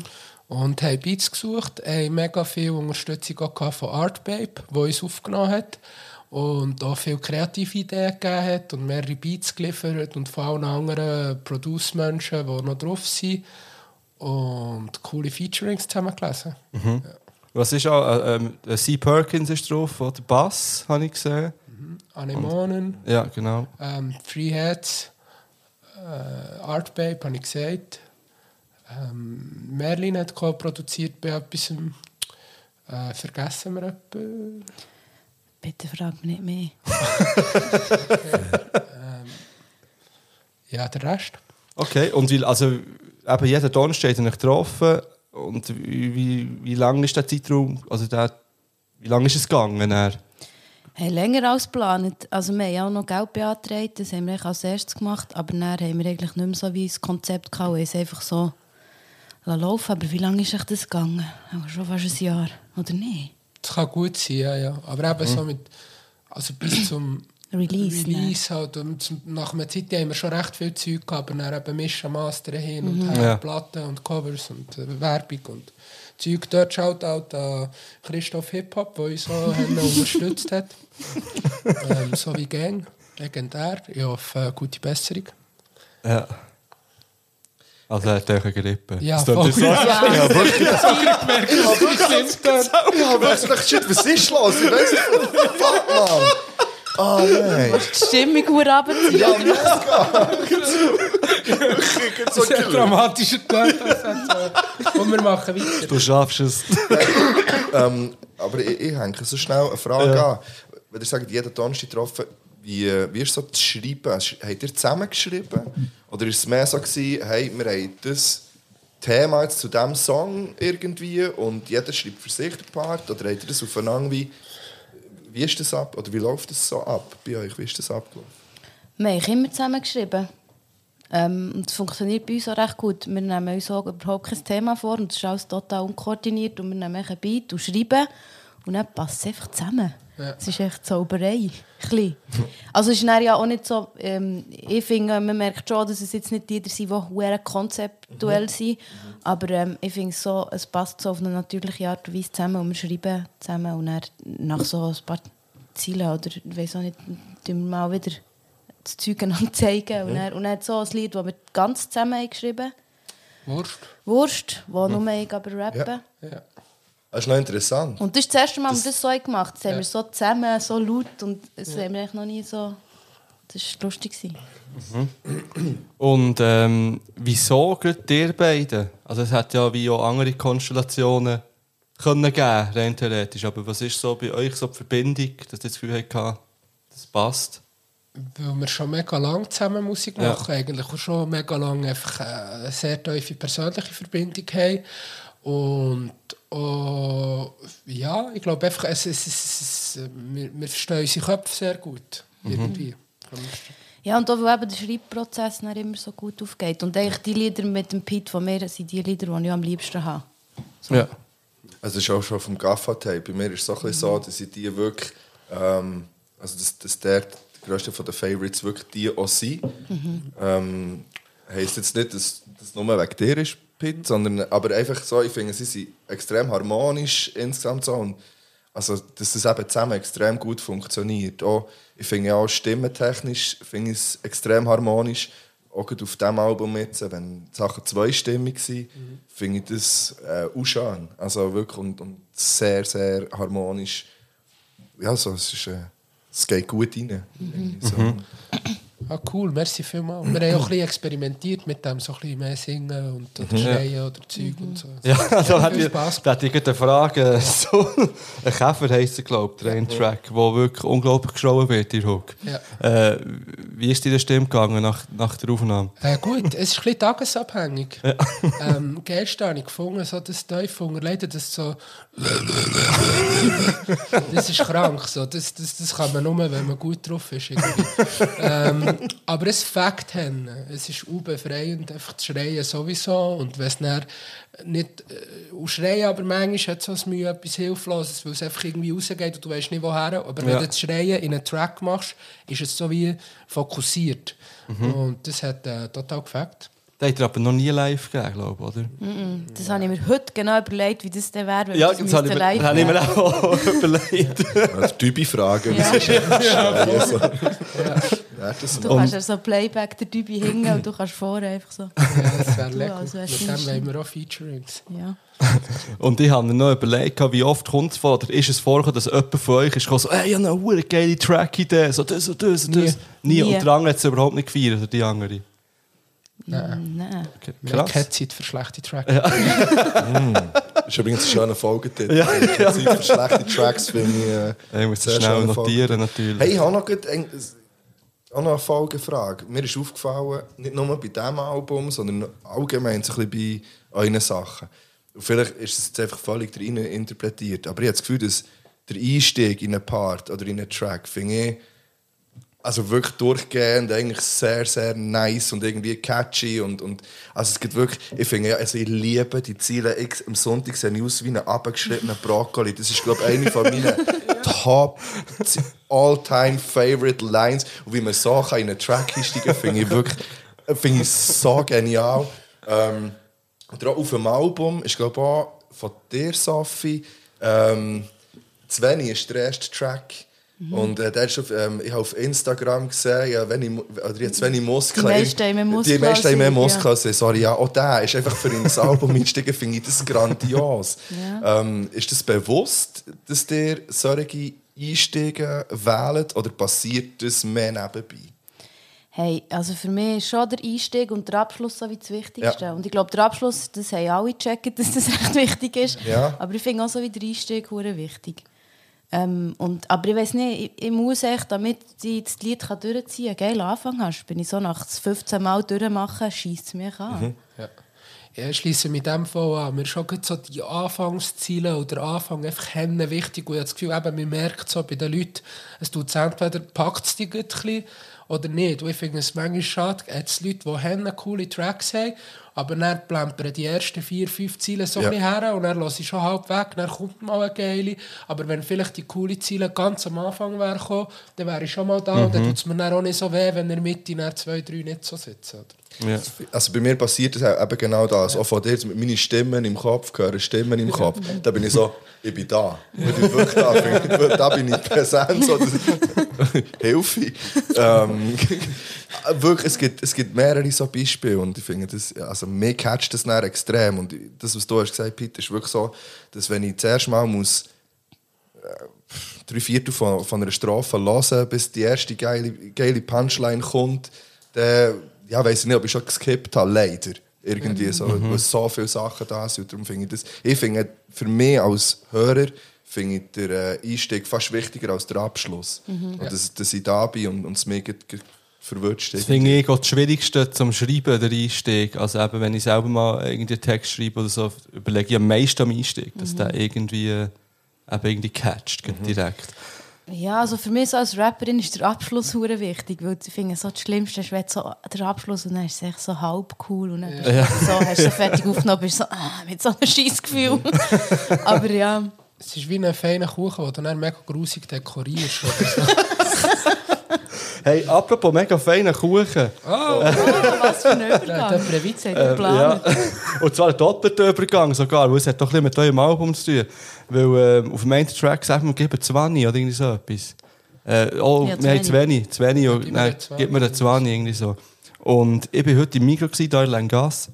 Und haben Beats gesucht, haben mega viel Unterstützung auch gehabt von Artbabe, die uns aufgenommen hat. Und auch viele kreative Ideen gegeben hat und mehrere Beats geliefert und von allen anderen Produce-Menschen, die noch drauf sind. Und coole Featurings zusammengelesen. Was ist auch? Äh, ähm, äh, C. Perkins ist drauf, oder der Bass, habe ich gesehen. Anemonen, Ja, genau. ähm, Free Heads, äh, Artbabe, habe ich gesagt. Ähm, Merlin hat co-produziert bei etwas. Äh, vergessen wir etwas? Bitte frag mich nicht mehr. Ja, der Rest. Okay, und wie, also, eben jeden Donnerstag ihr euch getroffen. Und wie, wie, lang ist der Zeitraum? Also der, wie lange ist es gegangen? Dann? Hey, länger als geplant. Also wir haben ja auch noch Geld beantragt, das haben wir als erstes gemacht, aber dann haben wir eigentlich nicht mehr so wie das Konzept gehabt, es einfach so laufen Aber wie lange ist euch das gegangen? Aber schon fast ein Jahr, oder nicht? Das kann gut sein, ja, ja. Aber eben so mit, also bis zum Release, ne? Release halt. Und nach einer Zeit haben wir schon recht viel Zeug gehabt, aber dann eben mischen, mastern hin und her, Ja. Platten und Covers und äh, Werbung und Zeug. Dort schaut auch an Christoph Hip-Hop, der uns so haben unterstützt hat. ähm, so wie Gang, legendär. Ich hoffe, äh, gute Besserung. Ja. Also er hat euch eine Grippe. Ja, Das voll. so- Ja, Ja, wirklich, shit, was ist los? Ich weiß nicht. Fuck, Mann. Ah, nein. die Stimmung gut runterziehen. Ja, mega. so Sehr killer. dramatischer Tag. Und wir machen weiter. Du schaffst es. ähm, aber ich, ich hänge so schnell eine Frage Ja. an. Wenn ihr sagt, jeden Donnerstag getroffen, wie, wie ist so das Schreiben? Hast- Habt ihr zusammengeschrieben? Oder ist es mehr so, gewesen, hey, wir haben das Thema jetzt zu diesem Song irgendwie und jeder schreibt für sich den Part? Oder habt ihr das aufeinander? Wie, wie ist das ab? Oder wie läuft das so ab bei euch? Wie ist das abgelaufen? Wir haben immer zusammengeschrieben. Ähm, und es funktioniert bei uns auch recht gut. Wir nehmen uns auch überhaupt kein Thema vor und es ist alles total unkoordiniert und wir nehmen einen Beat und schreiben und dann passt es einfach zusammen. Ja. Es ist echt Zauberei. Ein bisschen. Also es ist ja auch nicht so, ähm, ich finde, man merkt schon, dass es jetzt nicht Lieder sind, die konzeptuell sind, aber ähm, ich finde so, es passt so auf eine natürliche Art und Weise zusammen und wir schreiben zusammen und dann nach so ein paar Zielen oder ich weiß auch nicht, tun wir mal wieder das Zeug zeigen und, dann, und dann so ein Lied, das wir ganz zusammen haben geschrieben Wurst. Wurst, wo nur ich aber rappen. Ja. Ja. Das ist noch interessant. Und das ist das erste Mal, dass wir Das- so gemacht haben. Das haben Ja. wir so zusammen, so laut und das haben wir eigentlich noch nie so... Das war lustig. gewesen. Und ähm, wieso gerade ihr beiden? Also es hat ja wie auch andere Konstellationen können geben, rein theoretisch. Aber was ist so bei euch so die Verbindung, dass ihr das Gefühl habt, das passt? Weil wir schon mega lang zusammen Musik Ja. machen, eigentlich auch schon mega lang einfach äh, eine sehr tiefe persönliche Verbindung haben. Und oh, ja, ich glaube einfach, es, es, es, es, wir, wir verstehen unsere Köpfe sehr gut. Irgendwie. Ja, und auch weil eben der Schreibprozess dann immer so gut aufgeht. Und eigentlich die Lieder mit dem Pete von mir sind die Lieder, die ich am liebsten habe. Ja. Also das ist auch schon vom Gaffa-Tape. Bei mir ist es so, ein bisschen so, dass ich die wirklich, ähm, also dass, dass der, der grösste von den Favorites wirklich die auch sind. Ähm, heisst jetzt nicht, dass das nur wegen dir ist, Pete, sondern aber einfach so, ich finde, sie sind extrem harmonisch insgesamt so und also, dass das eben zusammen extrem gut funktioniert. Auch, ich finde auch stimmentechnisch finde ich es extrem harmonisch. Auch auf diesem Album jetzt, wenn die Sachen zweistimmig sind, finde ich das äh, auch schön. Also wirklich und, und sehr, sehr harmonisch. Ja, so, es, ist, äh, es geht gut rein. So. Ah, cool, merci vielmals. Wir haben auch ein bisschen experimentiert mit dem, so ein bisschen mehr singen und oder schreien oder Zeug und so. Ja, da hat viel ich, da hatte ich gerade eine Frage. So, ein Käfer heisst er, glaube ich, der ein Track, der wirklich unglaublich geschrien wird, der Hook. Ja. Äh, wie ist deine Stimme gegangen nach, nach der Aufnahme? Äh, gut, es ist ein bisschen tagesabhängig. Ähm, gestern habe ich gefunden, so das Teufel unterleitet, das so. das ist krank. So. Das, das, das kann man nur, wenn man gut drauf ist. ähm, aber es fängt hin. Es ist unbefreiend, einfach zu schreien sowieso. Und wenn es dann nicht. Äh, und schreien, aber manchmal hat es so das Mühe etwas Hilfloses, weil es einfach irgendwie rausgeht und du weißt nicht woher. Aber wenn Ja. du das Schreien in einen Track machst, ist es so wie fokussiert. Und das hat äh, total gefällt. Den hat er aber noch nie live gegeben, glaube ich, oder? Das habe ich mir heute genau überlegt, wie das dann wäre, wenn Ja, wir das habe ich, mir- das habe ich mir auch überlegt. Also Typi fragen, Ja. ja. so. Ja, das Du kannst ja so Playback der Dübi hingen und du kannst vorne einfach so... Ja, das wäre lecker. also Mit dem wollen wir auch Featurings. Ja. Und ich habe mir noch überlegt, wie oft kommt es vor, oder ist es vorgekommen, dass jemand von euch ist gekommen, so, hey, ich habe eine geile Track-Idee, so das und das und das. Nie. Nie. Und der andere hat es überhaupt nicht gefeiert, oder die andere. Nein. Okay, Wir haben keine Zeit für schlechte Tracks. Das ist übrigens ein schöner Folgetitel. Ja, ja. Für schlechte Tracks finde ich. Äh, Ich muss sehr schnell notieren, natürlich. Hey, ich habe noch, gut auch noch eine Folgefrage. Mir ist aufgefallen, nicht nur bei diesem Album, sondern allgemein so ein bei euren Sachen. Und vielleicht ist es jetzt einfach völlig rein interpretiert, aber ich habe das Gefühl, dass der Einstieg in einen Part oder in einen Track, finde ich, also wirklich durchgehend eigentlich sehr, sehr nice und irgendwie catchy und, und also es gibt wirklich, ich finde ja, also ich liebe die Ziele, ich, am Sonntag sehe ich aus wie ein abgeschnittener Brokkoli, das ist glaube ich eine von meinen top all-time favorite Lines und wie man so kann in einen Track einsteigen finde ich wirklich, finde ich so genial. Ähm, und auch auf dem Album ist glaube ich auch von dir, Sophie, ähm, Sveni ist der erste Track. Und äh, der ist auf, ähm, ich habe auf Instagram gesehen, ja, wenn ich, oder jetzt wenn ich Muskeln. Die meisten haben mehr Muskeln Die meisten haben mehr Muskeln ich. Sorry, ja, auch der ist einfach für ihn das Album einsteigen, finde ich das grandios. Ähm, ist das bewusst, dass ihr solche Einstiege wählt oder passiert das mehr nebenbei? Hey, also für mich ist schon der Einstieg und der Abschluss so wie das Wichtigste. Ja. Und ich glaube, der Abschluss, das haben alle gecheckt, dass das recht wichtig ist. Ja. Aber ich finde auch so wie der Einstieg hure wichtig. Ähm, und, aber ich weiß nicht, ich, ich muss echt, damit ich das Lied kann durchziehen kann, einen geilen Anfang hast, bin ich so nach 15 Mal durchmachen, schießt es mich an. Ja. Ja, ich schließe mit dem Fall an. Mir schon gerade so die Anfangsziele oder der Anfang einfach hennen wichtig. Und ich habe das Gefühl, eben, man merkt so bei den Leuten, es tut es entweder packt es die gut ein bisschen oder nicht. Und ich finde es manchmal schade, es Leute, die coole Tracks haben aber dann plempern die ersten vier, fünf Ziele so Ja. ein her und dann lasse ich schon halb weg, dann kommt mal eine geile. Aber wenn vielleicht die coole Ziele ganz am Anfang wäre gekommen, dann wäre ich schon mal da und dann tut es mir dann auch nicht so weh, wenn in der Mitte dann zwei, drei nicht so sitzen. Oder? Ja. Also bei mir passiert das eben genau das. Auch von dir, mit meinen Stimmen im Kopf, hören Stimmen im Kopf. Da bin ich so, ich bin da. Ich bin wirklich da. Bin- Da bin ich präsent. So, Hilfe. Ähm, wirklich, es gibt, es gibt mehrere so Beispiele und ich finde, das, also mir catcht das dann extrem. Und das, was du hast gesagt, Peter, ist wirklich so, dass wenn ich zuerst mal muss drei Viertel von, von einer Strophe hören, bis die erste geile, geile Punchline kommt, dann ja, weiß ich nicht, ob ich schon geskippt habe, leider. Irgendwie so, weil so viele Sachen da sind. Darum finde ich das, ich finde, für mich als Hörer, finde ich den äh, Einstieg fast wichtiger als der Abschluss. Und dass, dass ich da bin und, und es gerade verwünscht. Das finde ich auch das Schwierigste zum Schreiben, der Einstieg. Also eben, wenn ich selber mal irgendwie einen Text schreibe oder so, überlege ich am meisten am Einstieg, dass der irgendwie, äh, eben irgendwie catcht, Mhm. Ja, also für mich so als Rapperin ist der Abschluss hure wichtig, weil ich finde, so das Schlimmste ist, wenn so der Abschluss und dann ist es echt so halb cool und dann du so, hast du so fertig aufgenommen, bist so, ah, mit so einem scheiß Gefühl. Aber ja, Es ist wie ein feiner Kuchen, den du dann mega grusig dekorierst. Hey, apropos mega feiner Kuchen. was für ein Der Übergang. Previtz Hat er geplant. Und zwar ein doppelter Übergang sogar, weil es hat doch ein bisschen mit eurem Album zu tun. Weil ähm, auf dem einen Track sagt man, gib mir 20 oder irgendwie so etwas. Äh, oh, Ja, wir haben 20, 20 und gib mir nein, einen 20. gib mir einen 20, irgendwie so. Und ich war heute im Mikro, da in Langas.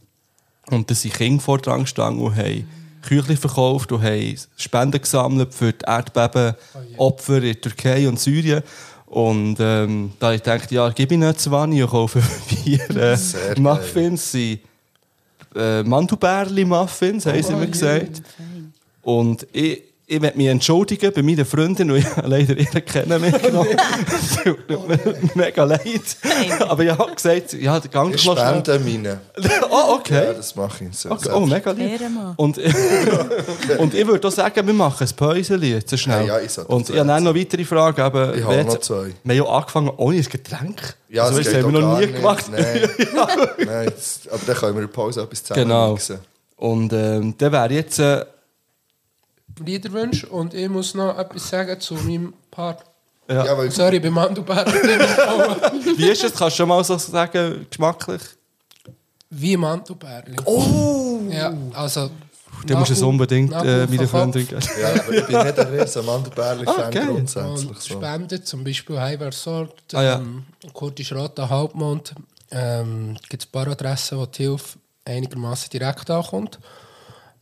Und da sind Kinder vor dran gestanden und haben Küchli verkauft und haben Spenden gesammelt für die Erdbebenopfer in der Türkei und Syrien. Und ähm, da habe ich gedacht, ja, gib mir einen 20 und kaufe vier äh. Muffins. Sie äh, Mandelbärli-Muffins, haben sie mir gesagt. Und ich, ich möchte mich entschuldigen bei meiner Freundin, weil ich leider ihre kennen mitgenommen tut mir mega leid. Aber ich habe gesagt, ja, der Gang Ich mal schnell. spende meine. Oh, Ja, okay. das mache ich. So, okay. Oh, mega. Ehrenmann. Und, und ich würde auch sagen, wir machen ein jetzt so schnell. Ja, ja, ich und ich habe dann noch weitere Fragen. Aber Ich habe noch zwei. Wir haben ja angefangen ohne ein Getränk. Ja, also, das das geht haben wir noch nie nicht. gemacht. Nein, Nein das, aber dann können wir in der Pause etwas zusammen Genau. mixen. Und ähm, dann wäre jetzt... Äh, Liederwunsch und ich muss noch etwas sagen zu meinem Part. Ja. Ja, weil Sorry, beim Mandelbär. wie ist es? Kannst du schon mal so sagen, geschmacklich? Wie Mandelbärli. Oh! Ja, also... Dann musst du es unbedingt äh, meiner Freundin geben. ja, aber ich bin nicht ein riesen Mandelbärli-Fan Ah, geil. grundsätzlich. Und So. spendet zum Beispiel Heiber Sort, Ah, ja. ähm, Kurti Schrotta, Halbmond. Ähm, gibt es ein paar Adressen, wo die Hilfe einigermaßen direkt ankommt.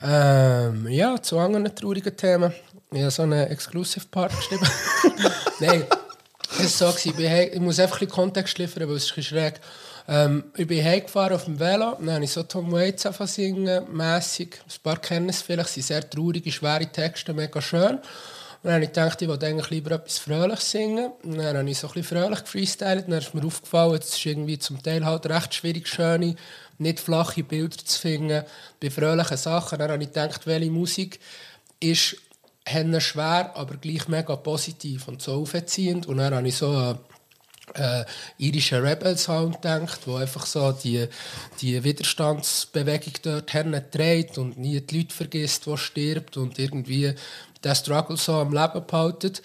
Ähm, ja, zu anderen traurigen Themen. Ich habe so einen Exclusive Part geschrieben. Nein, es war so, ich, bin ich muss einfach ein bisschen Kontext liefern, weil es ist schräg. Ähm, ich bin heimgefahren auf dem Velo, dann habe ich so Tom Waits singen, mässig. Ein paar kennen es vielleicht, sind sehr traurige, schwere Texte, mega schön. Und dann habe ich gedacht, ich wollte lieber etwas Fröhliches singen. Und dann habe ich so ein bisschen fröhlich gefreestylt. Dann ist mir aufgefallen, es ist irgendwie zum Teil halt recht schwierig, schöne, nicht flache Bilder zu finden bei fröhlichen Sachen. Dann habe ich gedacht, welche Musik ist haben schwer, aber gleich mega positiv und so aufziehend. Und dann habe ich so einen äh, irischen Rebel-Sound gedacht, wo einfach so die, die Widerstandsbewegung dort trägt und nie die Leute vergisst, die stirbt und irgendwie den Struggle so am Leben behaltet.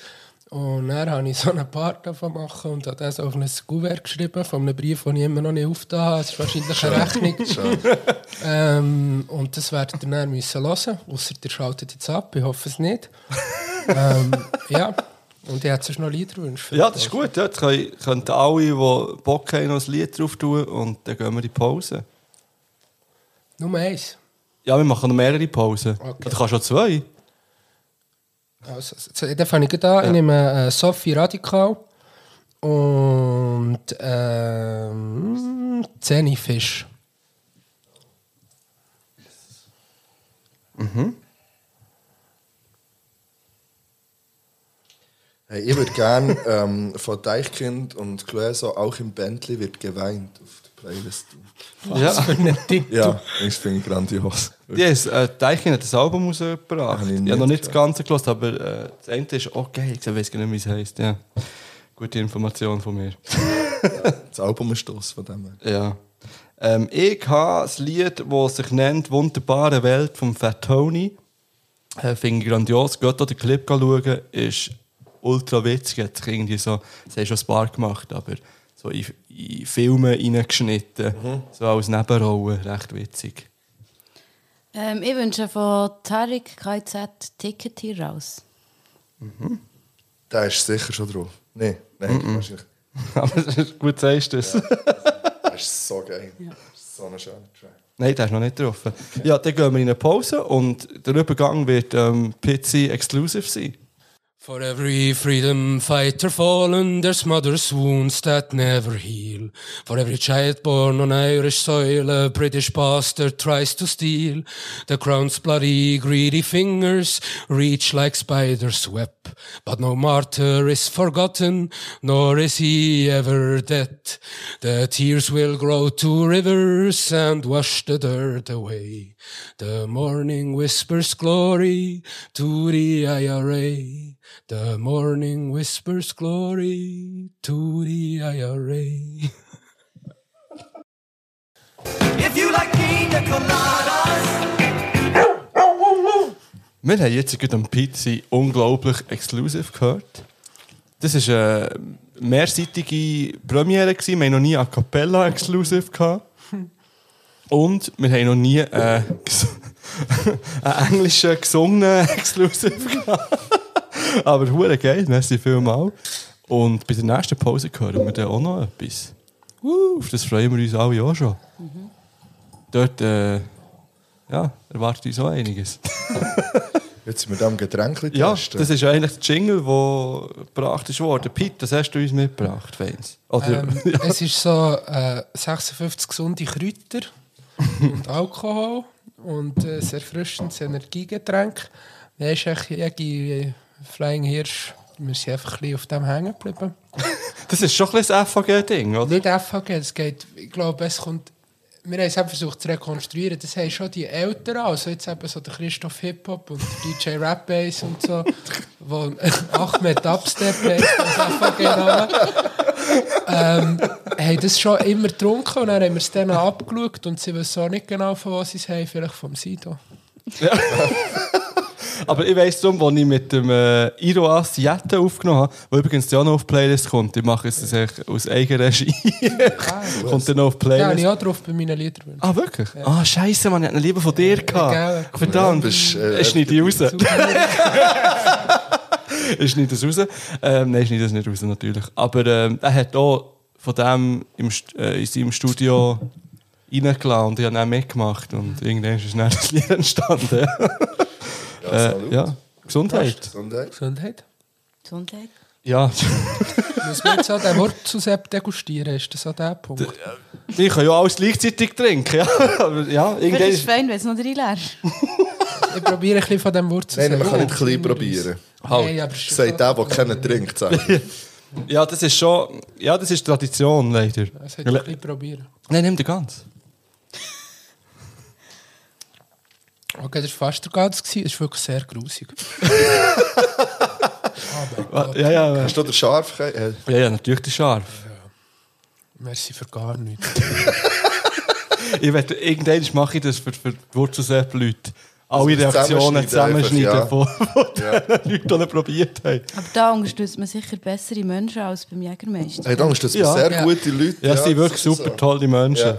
Und dann habe ich so einen Part davon machen und habe das auf ein Kuvert geschrieben, von einem Brief, den ich immer noch nicht aufgetan habe. Es ist wahrscheinlich eine Rechnung. Ähm, und das werdet ihr dann müssen hören, außer ihr schaltet jetzt ab, ich hoffe es nicht. ähm, ja, und ich hätte sonst noch Liederwünsche. Ja, das ist gut. Ja. Jetzt können, alle, die Bock haben, noch ein Lied drauf tun und dann gehen wir in die Pause. Nummer eins. Ja, wir machen noch mehrere Pausen. Okay. Oder kannst du auch zwei? Also, so, dann fange ich gleich an. Ich nehme äh, Sophie Radikal und ähm, Zenifisch. Hey, ich würde gerne ähm, von Deichkind und Clueso auch im Bentley wird geweint auf der Playlist tun. Ja. Für einen Titel. Ja, das finde ich grandios. Yes, äh, Deichen hat das Album rausgebracht. Ich habe noch nicht das. Ganze gehört, aber äh, das eine ist okay. Ich weiß gar nicht, wie es heisst. Ja. Gute Information von mir. Das Album ist das von dem. Ja. Ähm, ich habe ein Lied, das sich nennt «Wunderbare Welt» vom Fat Tony. Äh, Finde ich grandios. Geht auch den Clip schauen. Ist ultra witzig. Hat sich irgendwie so, das haben schon ein paar gemacht, aber so in, in Filme reingeschnitten. So als Nebenrolle. Recht witzig. Ähm, ich wünsche von Tarek KZ Ticket hier raus. Der ist sicher schon drauf. Nein, nein, wahrscheinlich. aber das ist gut, sagst du das. Der ist so geil. So ein schöner Track. Nein, der ist noch nicht getroffen. Ja, dann gehen wir in eine Pause und der Übergang wird ähm, Pizzi Exclusive sein. For every freedom fighter fallen, there's mother's wounds that never heal. For every child born on Irish soil, a British bastard tries to steal. The crown's bloody, greedy fingers reach like spiders' web. But no martyr is forgotten, nor is he ever dead. The tears will grow to rivers and wash the dirt away. The morning whispers glory to the IRA. The morning whispers glory to the IRA. If you like pina coladas, Wir haben jetzt gerade am Pizzi unglaublich exclusive gehört. Das war eine mehrseitige Premiere. Wir haben noch nie a cappella exclusive gehabt. Und wir haben noch nie äh, einen englischen gesungenen exclusive gehabt. Aber hure geil, merci vielmal. Und bei der nächsten Pause hören wir dann auch noch etwas. Uh, auf das freuen wir uns alle auch schon. Dort äh, ja, erwartet uns auch einiges. Jetzt sind wir da am Getränk Ja, das ist eigentlich der Jingle, der gebracht ist worden. Pete, das hast du uns mitgebracht, Fans. Oder, Ähm, ja. Es ist so äh, 56 gesunde Kräuter und Alkohol und äh, ein erfrischendes Energiegetränk. Ist echt jede Flying Hirsch, wir sind einfach ein bisschen auf dem hängen geblieben. Das ist schon ein bisschen das FAG-Ding, oder? Nicht FHG, es geht, ich glaube, es kommt, wir haben es eben versucht zu rekonstruieren, das haben schon die Älteren, also jetzt eben so der Christoph Hip-Hop und der DJ Rap Bass und so, wo Ahmed Dubstep heisst, das FHG Name, ähm, haben das schon immer getrunken und dann haben wir es denen abgeschaut und sie wissen auch nicht genau, von was sie es haben, vielleicht vom Sido. Aber ich weiss darum, als ich mit dem äh, Iroas Jette aufgenommen habe, wo übrigens ja noch auf die Playlist kommt. Ich mache es eigentlich aus Eigenregie. kommt dann noch auf die Ja, habe Playlist. ich auch drauf bei meinen Liedern. Ah, wirklich? Ah, scheiße, man, ich hätte ihn lieber von dir gehabt. Verdammt. Ja, bist, äh, ich schneide die raus. ich schneide das raus. Ähm, nein, ich schneide das nicht raus, natürlich. Aber ähm, er hat auch von dem im, äh, in seinem Studio reingeladen und ich habe dann mitgemacht. Und irgendwann ist dann das Lied entstanden. Ja, äh, ja, Gesundheit. Gesundheit. Gesundheit. Gesundheit. Ja, Muss man jetzt auch den Wurzelsepp degustieren? Ist das auch der Punkt? ich kann ja alles gleichzeitig trinken. Ja, aber ja, irgendwann ist es ist fein, wenn es noch drin ist. Ich probiere ein bisschen von dem Wurzelsepp. Nein, man kann nicht klein probieren. Nein, aber Sagt der, der keinen trinkt. sagt. ja, das ist schon, ja, das ist Tradition leider. Es hat ein bisschen probieren. Nein, nimm den ganz. Okay, das war fast der Ganz. gewesen. Das ist wirklich sehr grusig. Ja, ja, ja. Hast du den Scharf? Äh, Ja, ja, natürlich der Scharf. Merci für gar nichts. Ich werde, irgendwann mache ich das für, für die Wurzelsepp-Leute. Alle es Reaktionen zusammenschneiden zusammenschneiden, einfach, von, ja. den Leuten, die probiert haben. Aber da unterstützt man sicher bessere Menschen als beim Jägermeister. hey, ist das Ja. sehr Ja. gute Leute. Ja, sie sind wirklich super so. tolle Menschen.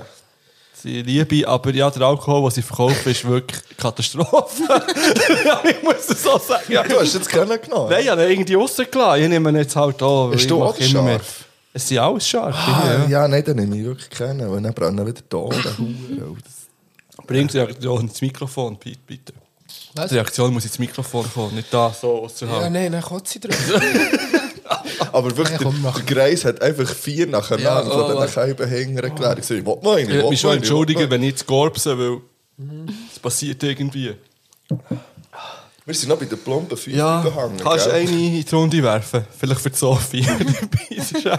Ja. Sie liebe, aber ja, der Alkohol, den sie verkaufen, ist wirklich Katastrophe. ja, ich muss es so sagen. Ja. Du hast jetzt kennengelernt. Nein, ich habe ihn irgendwie rausgelassen. Ich nehme ihn jetzt halt auch. weil Bist ich du auch mehr. scharf? Es sind alles scharf. Ah, ja. ja, nein, den nehme ich wirklich kennen. Und dann brennen wieder die Ohren. Hure. Bringt die Reaktion ins Mikrofon, Pete, bitte. Was? Die Reaktion muss ins Mikrofon kommen, nicht da so Ja, auszuhalten. nein, dann kotze ich drauf. Aber wirklich, der, der Greis hat einfach vier nacheinander Ja, von oh, diesen Scheiben hängen geklärt. Ich sage, was meine Ich würde mich schon entschuldigen, wenn ich jetzt gorbse, weil es passiert irgendwie. Wir sind noch bei den plumpen Fünfen Ja, behangen. kannst du eine in die Runde werfen? Vielleicht für die Sophie.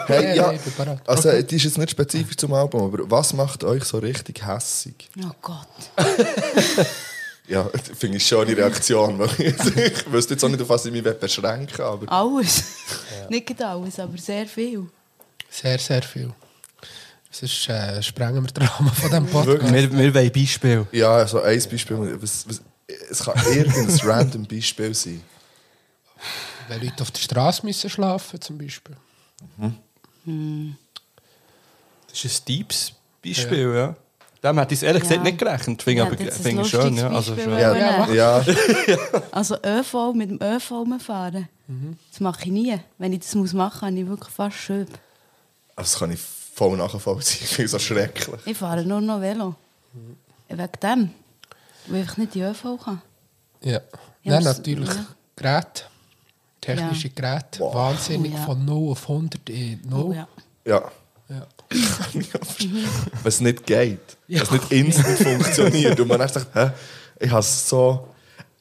Hey, ja, Nein, ich bin bereit. also die ist jetzt nicht spezifisch zum Album, aber was macht euch so richtig hässig? Oh Gott. Ja, finde ich schon eine Reaktion. weil ich ich wüsste jetzt auch nicht, auf was ich mich beschränken aber Alles. Nicht gerade alles, aber sehr viel. Sehr, sehr viel. Sonst äh, sprengen wir den Rahmen von diesem Podcast. Wir, wir wollen Beispiel. Ja, also ein Beispiel. Was, was, es kann irgendein random Beispiel sein. Wenn Leute auf der Straße müssen schlafen zum Beispiel. Das ist ein deepes Beispiel, ja. Dem hätte ich es ehrlich Ja. gesagt nicht gerechnet. Finde Ja, aber das ist finde ein ich schön. Ja. Also, schön. Ja, ja. Also ÖV, mit dem ÖV rumfahren, Mhm. das mache ich nie. Wenn ich das muss machen muss, habe ich wirklich fast schön. Das kann ich voll nachvollziehen. Ich finde es so schrecklich. Ich fahre nur noch Velo. Wegen dem. Weil ich nicht die ÖV kann. Ja. Ja, Dann das- natürlich ja. Geräte. Technische Geräte. Wahnsinnig Oh, ja. von 0 auf 100 in 0. Oh, ja. Ja. Es nicht geht. Wenn es nicht instant funktioniert. Und man dann sagt, hä? Ich habe so.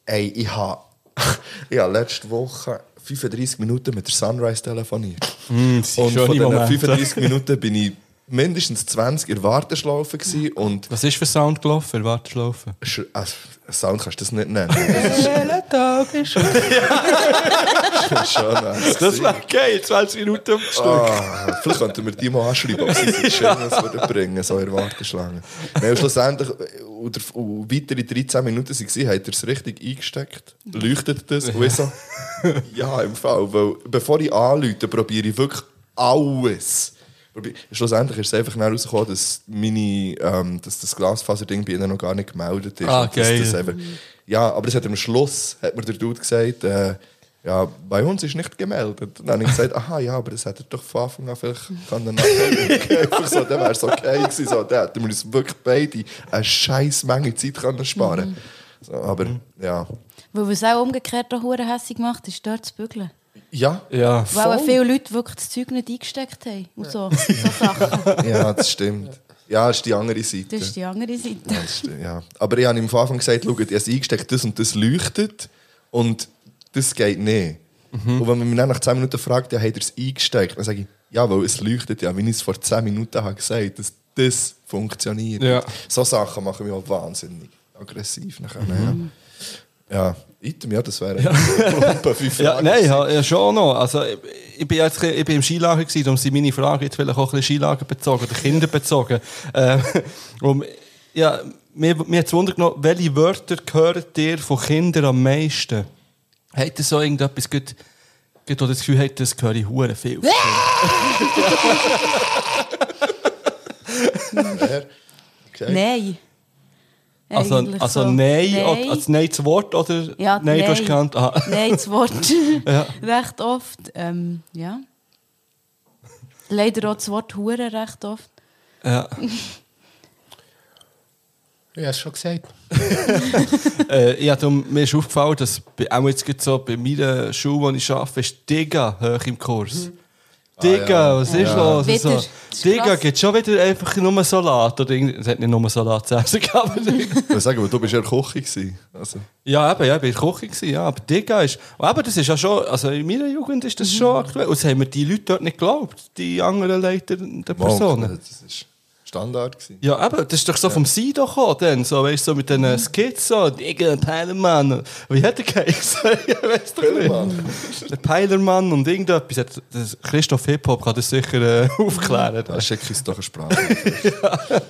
Ey, ich habe. Ich habe letzte Woche 35 Minuten mit der Sunrise telefoniert. Mm, und von diesen Momente. 35 Minuten bin ich mindestens 20 in der Warteschlaufe gewesen und Was ist für Sound gelaufen? in der Warteschlaufe? Sch- also, Sound kannst du das nicht nennen. Tag ist schon. Das ist schon nice Das gewesen. wäre geil, 20 Minuten am Stück. Ah, vielleicht könnten wir die mal anschreiben, ob sie sich Schönes würden bringen, so in Warteschlange. Nein, schlussendlich, äh, und, weitere 13 Minuten waren, hat er es richtig eingesteckt, leuchtet das und ich so, ja, im Fall, weil bevor ich anrufe, probiere ich wirklich alles. Schlussendlich ist es einfach schnell rausgekommen, dass, meine, ähm, dass das Glasfaserding bei ihnen noch gar nicht gemeldet ist. Ah, geil. das einfach, ja, aber es hat am Schluss, hat mir der Dude gesagt, äh, ja, bei uns ist nicht gemeldet. Und dann habe ich gesagt, aha, ja, aber das hätte er doch von Anfang an vielleicht kann er nachher so, dann wäre es okay gewesen. So, dann hätten wir uns wirklich beide eine scheiß Menge Zeit können sparen so, Aber ja, Weil was auch umgekehrt auch hure hässig macht, ist dort zu bügeln. Ja, Ja. Weil auch Voll. viele Leute wirklich das Zeug nicht eingesteckt haben. Und so, so Sachen. ja, das stimmt. Ja, das ist die andere Seite. Das ist die andere Seite. Stimmt, ja. Aber ich habe ihm von Anfang gesagt, schau, ich habe es eingesteckt, das und das leuchtet und das geht nicht. Und wenn man mich dann nach 10 Minuten fragt, ja, hat er es eingesteckt, dann sage ich, ja, weil es leuchtet ja, wie ich es vor 10 Minuten habe gesagt dass das funktioniert. Ja. So Sachen machen mich auch wahnsinnig aggressiv. Nachher, ja. Ja, Item, ja, das wäre ja. Ja, nein, ja, ja, schon noch. Also, ich, ich, bin jetzt, ich bin im Skilager, gewesen, darum sind meine Fragen jetzt vielleicht auch ein bisschen Skilager bezogen oder Kinder bezogen. Ähm, um, ja, mir, mir hat es Wunder genommen, welche Wörter gehören dir von Kindern am meisten? Hat ihr so irgendetwas, gut, gut, das Gefühl habt, das gehöre ich hure viel? Wer? Also, Nein. Also so. nein, Nein. oder- also nein zu Wort oder Ja, nein, du hast nein. gekannt? Aha. Nein, das Wort. Ja. recht oft. Ähm, ja. Leider auch das Wort Hure recht oft. Ja. Ich habe es schon gesagt. Äh, ja, darum, mir ist aufgefallen, dass bei, auch jetzt so bei meiner Schule, wo ich arbeite, ist Digga hoch im Kurs. Digga, was ist los? Wieder. So. Das ist Digga, gibt schon wieder einfach nur Salat. Oder irgendwie- es hat nicht nur Salat zu essen gehabt. aber- Ich würde sagen, weil du bist ja in der Küche gewesen. Also, ja, eben, ja, ich war in der Küche, gewesen, ja, aber Digga ist... Aber das ist ja schon... Also in meiner Jugend ist das schon aktuell. Und das haben mir die Leute dort nicht geglaubt, die anderen leitenden Personen. Das ist Standard gewesen. Ja, eben, das ist doch so vom Sido gekommen, dann, so, weißt du, so mit den Skits, so, Digga, Peilermann. Wie hat der geheißen? Ich doch nicht. Peilermann. Der Peilermann und irgendetwas. Hat- das- Christoph Hip-Hop kann das sicher äh, aufklären. Da schicke ich uns doch eine Sprache.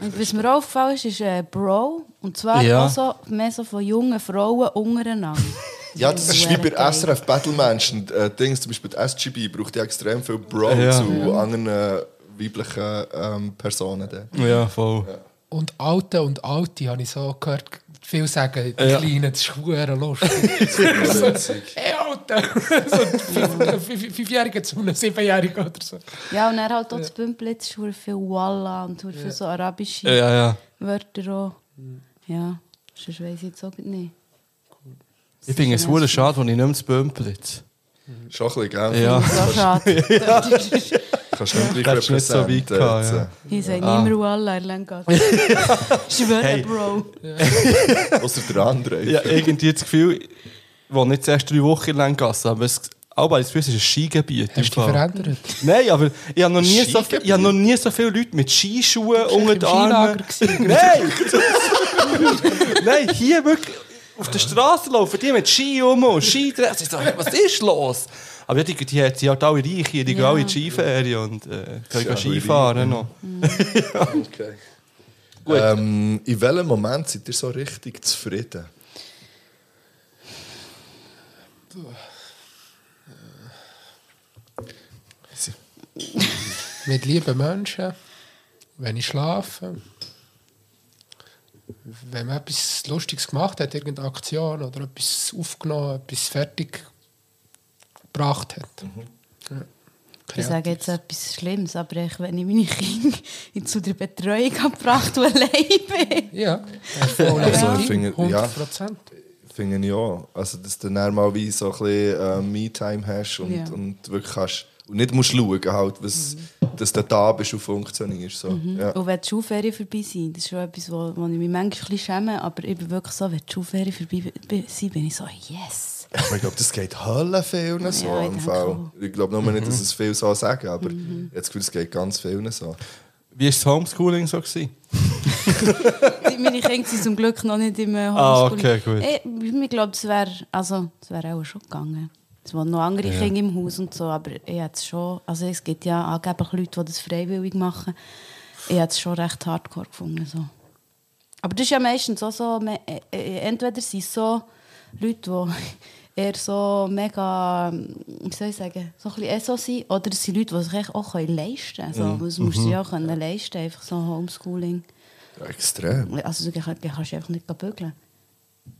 Und was mir aufgefallen ist, ist äh, Bro. Und zwar Ja. auch so, mehr so von jungen Frauen untereinander. Ja, das ist wie bei. SRF Battlemenschen. Äh, Dings, zum Beispiel die SGB braucht ja extrem viel Bro Ja. zu anderen äh, weiblichen ähm, Personen. Dann. Ja, voll. Und Alte und Alte habe ich so gehört, viel sagen, die Ja. Kleinen, das ist schwer lustig. Ey, Alte! so ein Fünf- Fünf- Fünfjähriger zu einem Siebenjährigen oder so. Ja, und er halt auch das Bümpel, jetzt ist verdammt viel Walla und viel so arabische Ja, ja. Wörter auch. Ja, sonst weiss ich jetzt auch nicht. Ich finde es hure schade, wenn ich nicht mehr zu Bömpel jetzt. Schon ein bisschen, gell? Ja. Schade. Kannst du nicht gleich nicht so weit jetzt, ja. Ich sage Ah. nicht mehr Walla, er lernt gar Schwöre, Hey. Bro. Ausser der andere. Ja, irgendwie das Gefühl, ich wohne nicht erst drei Wochen in Langasse, aber es, aber das Gefühl, es ist ein Skigebiet. im Hast du dich Fall. verändert? Nein, aber ich habe noch, nie so, ich habe noch nie so viele Leute mit Skischuhen unter den Armen. Nein! Nein, hier wirklich auf der Straße laufen die mit Ski um und hey, was ist los? Aber die, die, die sind halt alle reich hier, die gehen alle in die Skiferien und äh, können Ja, Skifahren noch. Okay. Ähm, in welchem Moment seid ihr so richtig zufrieden? Mit lieben Menschen, wenn ich schlafe, wenn man etwas Lustiges gemacht hat, irgendeine Aktion oder etwas aufgenommen, etwas fertig gebracht hat. Ja. Ich sage jetzt etwas Schlimmes, aber ich, wenn ich meine Kinder in zu der Betreuung habe gebracht und allein bin. Ja, Also, legitim, ich finde, 100 ja. Prozent. Finde ich auch. Also, dass du dann mal wie so ein bisschen äh, Me-Time hast und, Ja. und wirklich kannst. Und nicht musst schauen, halt, was, dass du da bist und funktionierst. So. Ja. Und wenn die Schulferien vorbei sind, das ist schon etwas, wo, wo ich mich manchmal ein bisschen schäme, aber ich bin wirklich so, wenn die Schulferien vorbei sind, bin ich so, yes. Aber ich glaube, das geht Hölle vielen so Ja, ich Fall. Ich glaube nur nicht, dass es viel so sagen, aber ich habe das Gefühl, es geht ganz vielen so. Wie war das Homeschooling so? Meine Kinder sind zum Glück noch nicht im äh, Ah, Homeschooling. okay, gut. Ich, ich glaube, es wäre also, wär auch schon gegangen. Es waren noch andere Kinder im Haus und so, aber ich hätte es schon, also es gibt ja angeblich Leute, die das freiwillig machen. Ich hätte es schon recht hardcore gefunden. So. Aber das ist ja meistens auch so, äh, äh, entweder sind es so Leute, die eher so mega, wie soll ich sagen, so ein bisschen ESO sind, oder es sind Leute, die sich auch leisten können. Also, Das musst du dir auch können leisten, einfach so Homeschooling. Ja, extrem. Also du kannst, du kannst einfach nicht bügeln.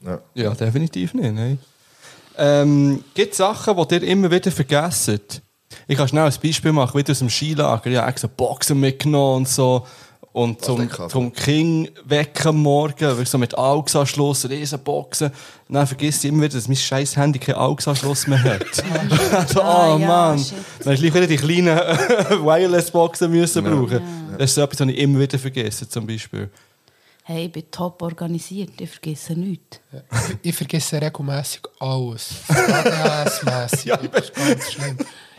Ja. Ja, definitiv nicht. Nein. Ähm, gibt es Sachen, die ihr immer wieder vergesst? Ich kann schnell ein Beispiel machen, wie aus dem Skilager. Ich habe extra Boxen mitgenommen und so. Und zum, zum King wecken am Morgen, wirklich so mit Augsanschluss, riesen Boxen. Dann vergisst ich immer wieder, dass mein scheiß Handy keinen Augsanschluss mehr hat. also, Ah, oh ja, Mann. shit. Dann hast du wieder die kleinen Wireless-Boxen müssen brauchen. Das ist so etwas, was ich immer wieder vergesse, zum Beispiel. Hey, ich bin top organisiert, ich vergesse nichts. Ich vergesse regelmäßig alles. ADHS-mässig. Ja, das ist ganz schlimm.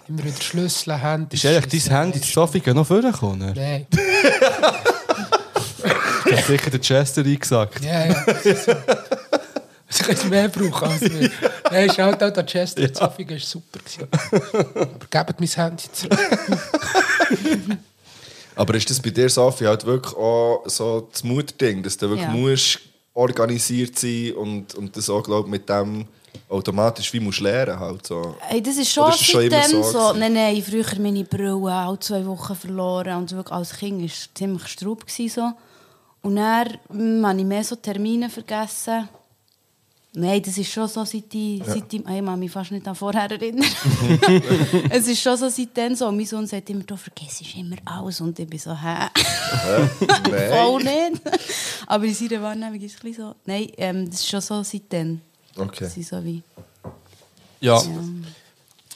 Immer wieder Schlüssel, Handy. Ist eigentlich dein Handy zu Sophie noch vorgekommen? Nein. Sicher der Chester eingesagt. Ja, ja. das ist so. Also ich kann es mehr brauchen als mir. Nein, schaut auch der Chester. Die Sophie war super. gewesen. Aber gebt mein Handy zurück. Aber ist das bei dir, Sophie, halt wirklich auch so das Mutding, dass du wirklich Ja. musst organisiert sein und, und das auch, glaub, mit dem automatisch wie musst lernen halt so. Hey, das ist schon Oder ist das schon immer so so. Nein, nein, früher meine Brille alle zwei Wochen verloren. Und wirklich als Kind war es ziemlich straub. gewesen, So. Und dann hm, habe ich mehr so Termine vergessen. Nein, das ist schon so, seit ich, seit ich, ich kann mich fast nicht an vorher erinnern. es ist schon so seitdem so. Mein Sohn sagt immer, du vergisst immer alles. Und ich bin so, hä? Voll Nein. nicht. Aber in seiner Wahrnehmung ist es ein bisschen so. Nein, ähm, das ist schon so seitdem. Okay. Sie so wie... Ja.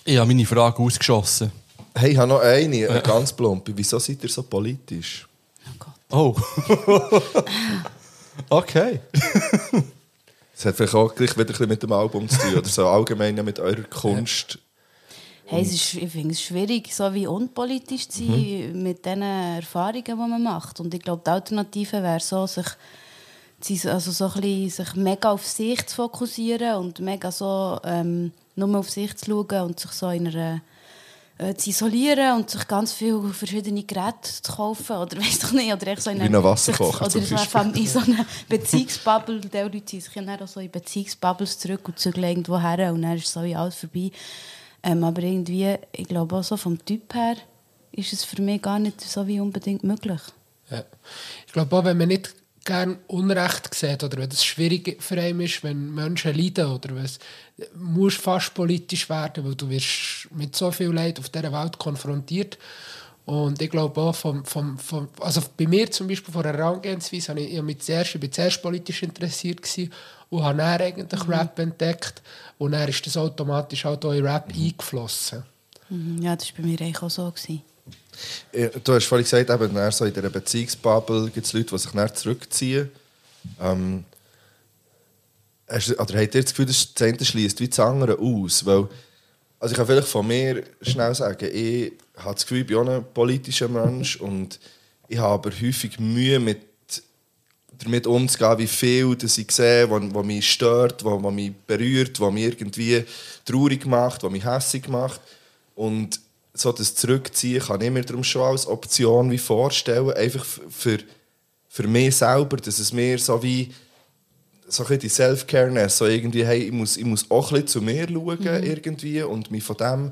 Ich habe meine Frage ausgeschossen. Hey, ich habe noch eine, eine ganz plumpe. Wieso seid ihr so politisch? Oh okay. Das hat vielleicht auch gleich wieder ein bisschen mit dem Album zu tun oder so allgemein mit eurer Kunst. Hey, es ist, ich finde es schwierig, so wie unpolitisch zu sein mit den Erfahrungen, die man macht. Und ich glaube, die Alternative wäre so, sich, also so ein bisschen, sich mega auf sich zu fokussieren und mega so ähm, nur auf sich zu schauen und sich so in einer äh, zu isolieren und sich ganz viele verschiedene Geräte zu kaufen oder weiß doch nicht oder so in Wie ein Wasserkocher oder so eine, in so eine Beziehungsbubble die Leute ziehen sich ja dann auch so in Beziehungsbubbles zurück und zügeln irgendwo her und dann ist so wie alles vorbei. Ähm, aber irgendwie ich glaube auch so vom Typ her ist es für mich gar nicht so wie unbedingt möglich. Ja. Ich glaube auch, wenn man nicht gerne Unrecht sieht oder wenn es schwierig für einen ist, wenn Menschen leiden oder wenn es musst fast politisch werden, weil du wirst mit so viel Leid auf dieser Welt konfrontiert. Und ich glaube auch, vom, vom, vom, also bei mir zum Beispiel von der Herangehensweise, habe ich, ich mich zuerst, ich bin zuerst politisch interessiert gewesen und habe dann eigentlich Rap entdeckt und dann ist das automatisch auch in Rap eingeflossen. mhm. ja das war bei mir eigentlich auch so gewesen. Du hast vorhin gesagt, eben, so in dieser Beziehungsbubble gibt es Leute, die sich dann zurückziehen. Ähm, hast, oder habt ihr das Gefühl, das eine schließt wie das andere aus? Weil, also ich kann vielleicht von mir schnell sagen, ich habe das Gefühl, ich bin auch ein politischer Mensch und ich habe aber häufig Mühe mit damit umzugehen, wie viel das ich sehe, was, was mich stört, was, was mich berührt, was mich irgendwie traurig macht, was mich hässlich macht. Und so das Zurückziehen kann ich mir darum schon als Option wie vorstellen, einfach für, für mich selber, dass es mir so wie so ein die Self-Careness, so irgendwie, hey, ich muss, ich muss auch ein bisschen zu mir schauen irgendwie und mich von dem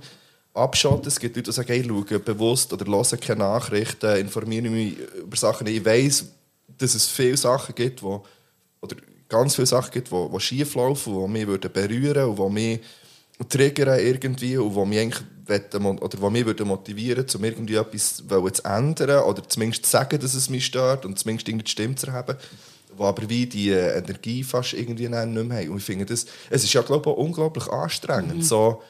abschotten. Es gibt Leute, die sagen, hey, ich schaue bewusst oder höre keine Nachrichten, informiere mich über Sachen. Ich weiss, dass es viele Sachen gibt, wo, oder ganz viele Sachen gibt, die, schief laufen, die mich würden berühren und die mich triggern irgendwie und die mich eigentlich wollen oder die mich würden motivieren, um irgendwie etwas zu ändern oder zumindest zu sagen, dass es mich stört und zumindest irgendwie die Stimme zu haben, die aber wie die äh, Energie fast irgendwie nicht mehr haben. Und ich finde das, es ist ja glaube ich unglaublich anstrengend, so,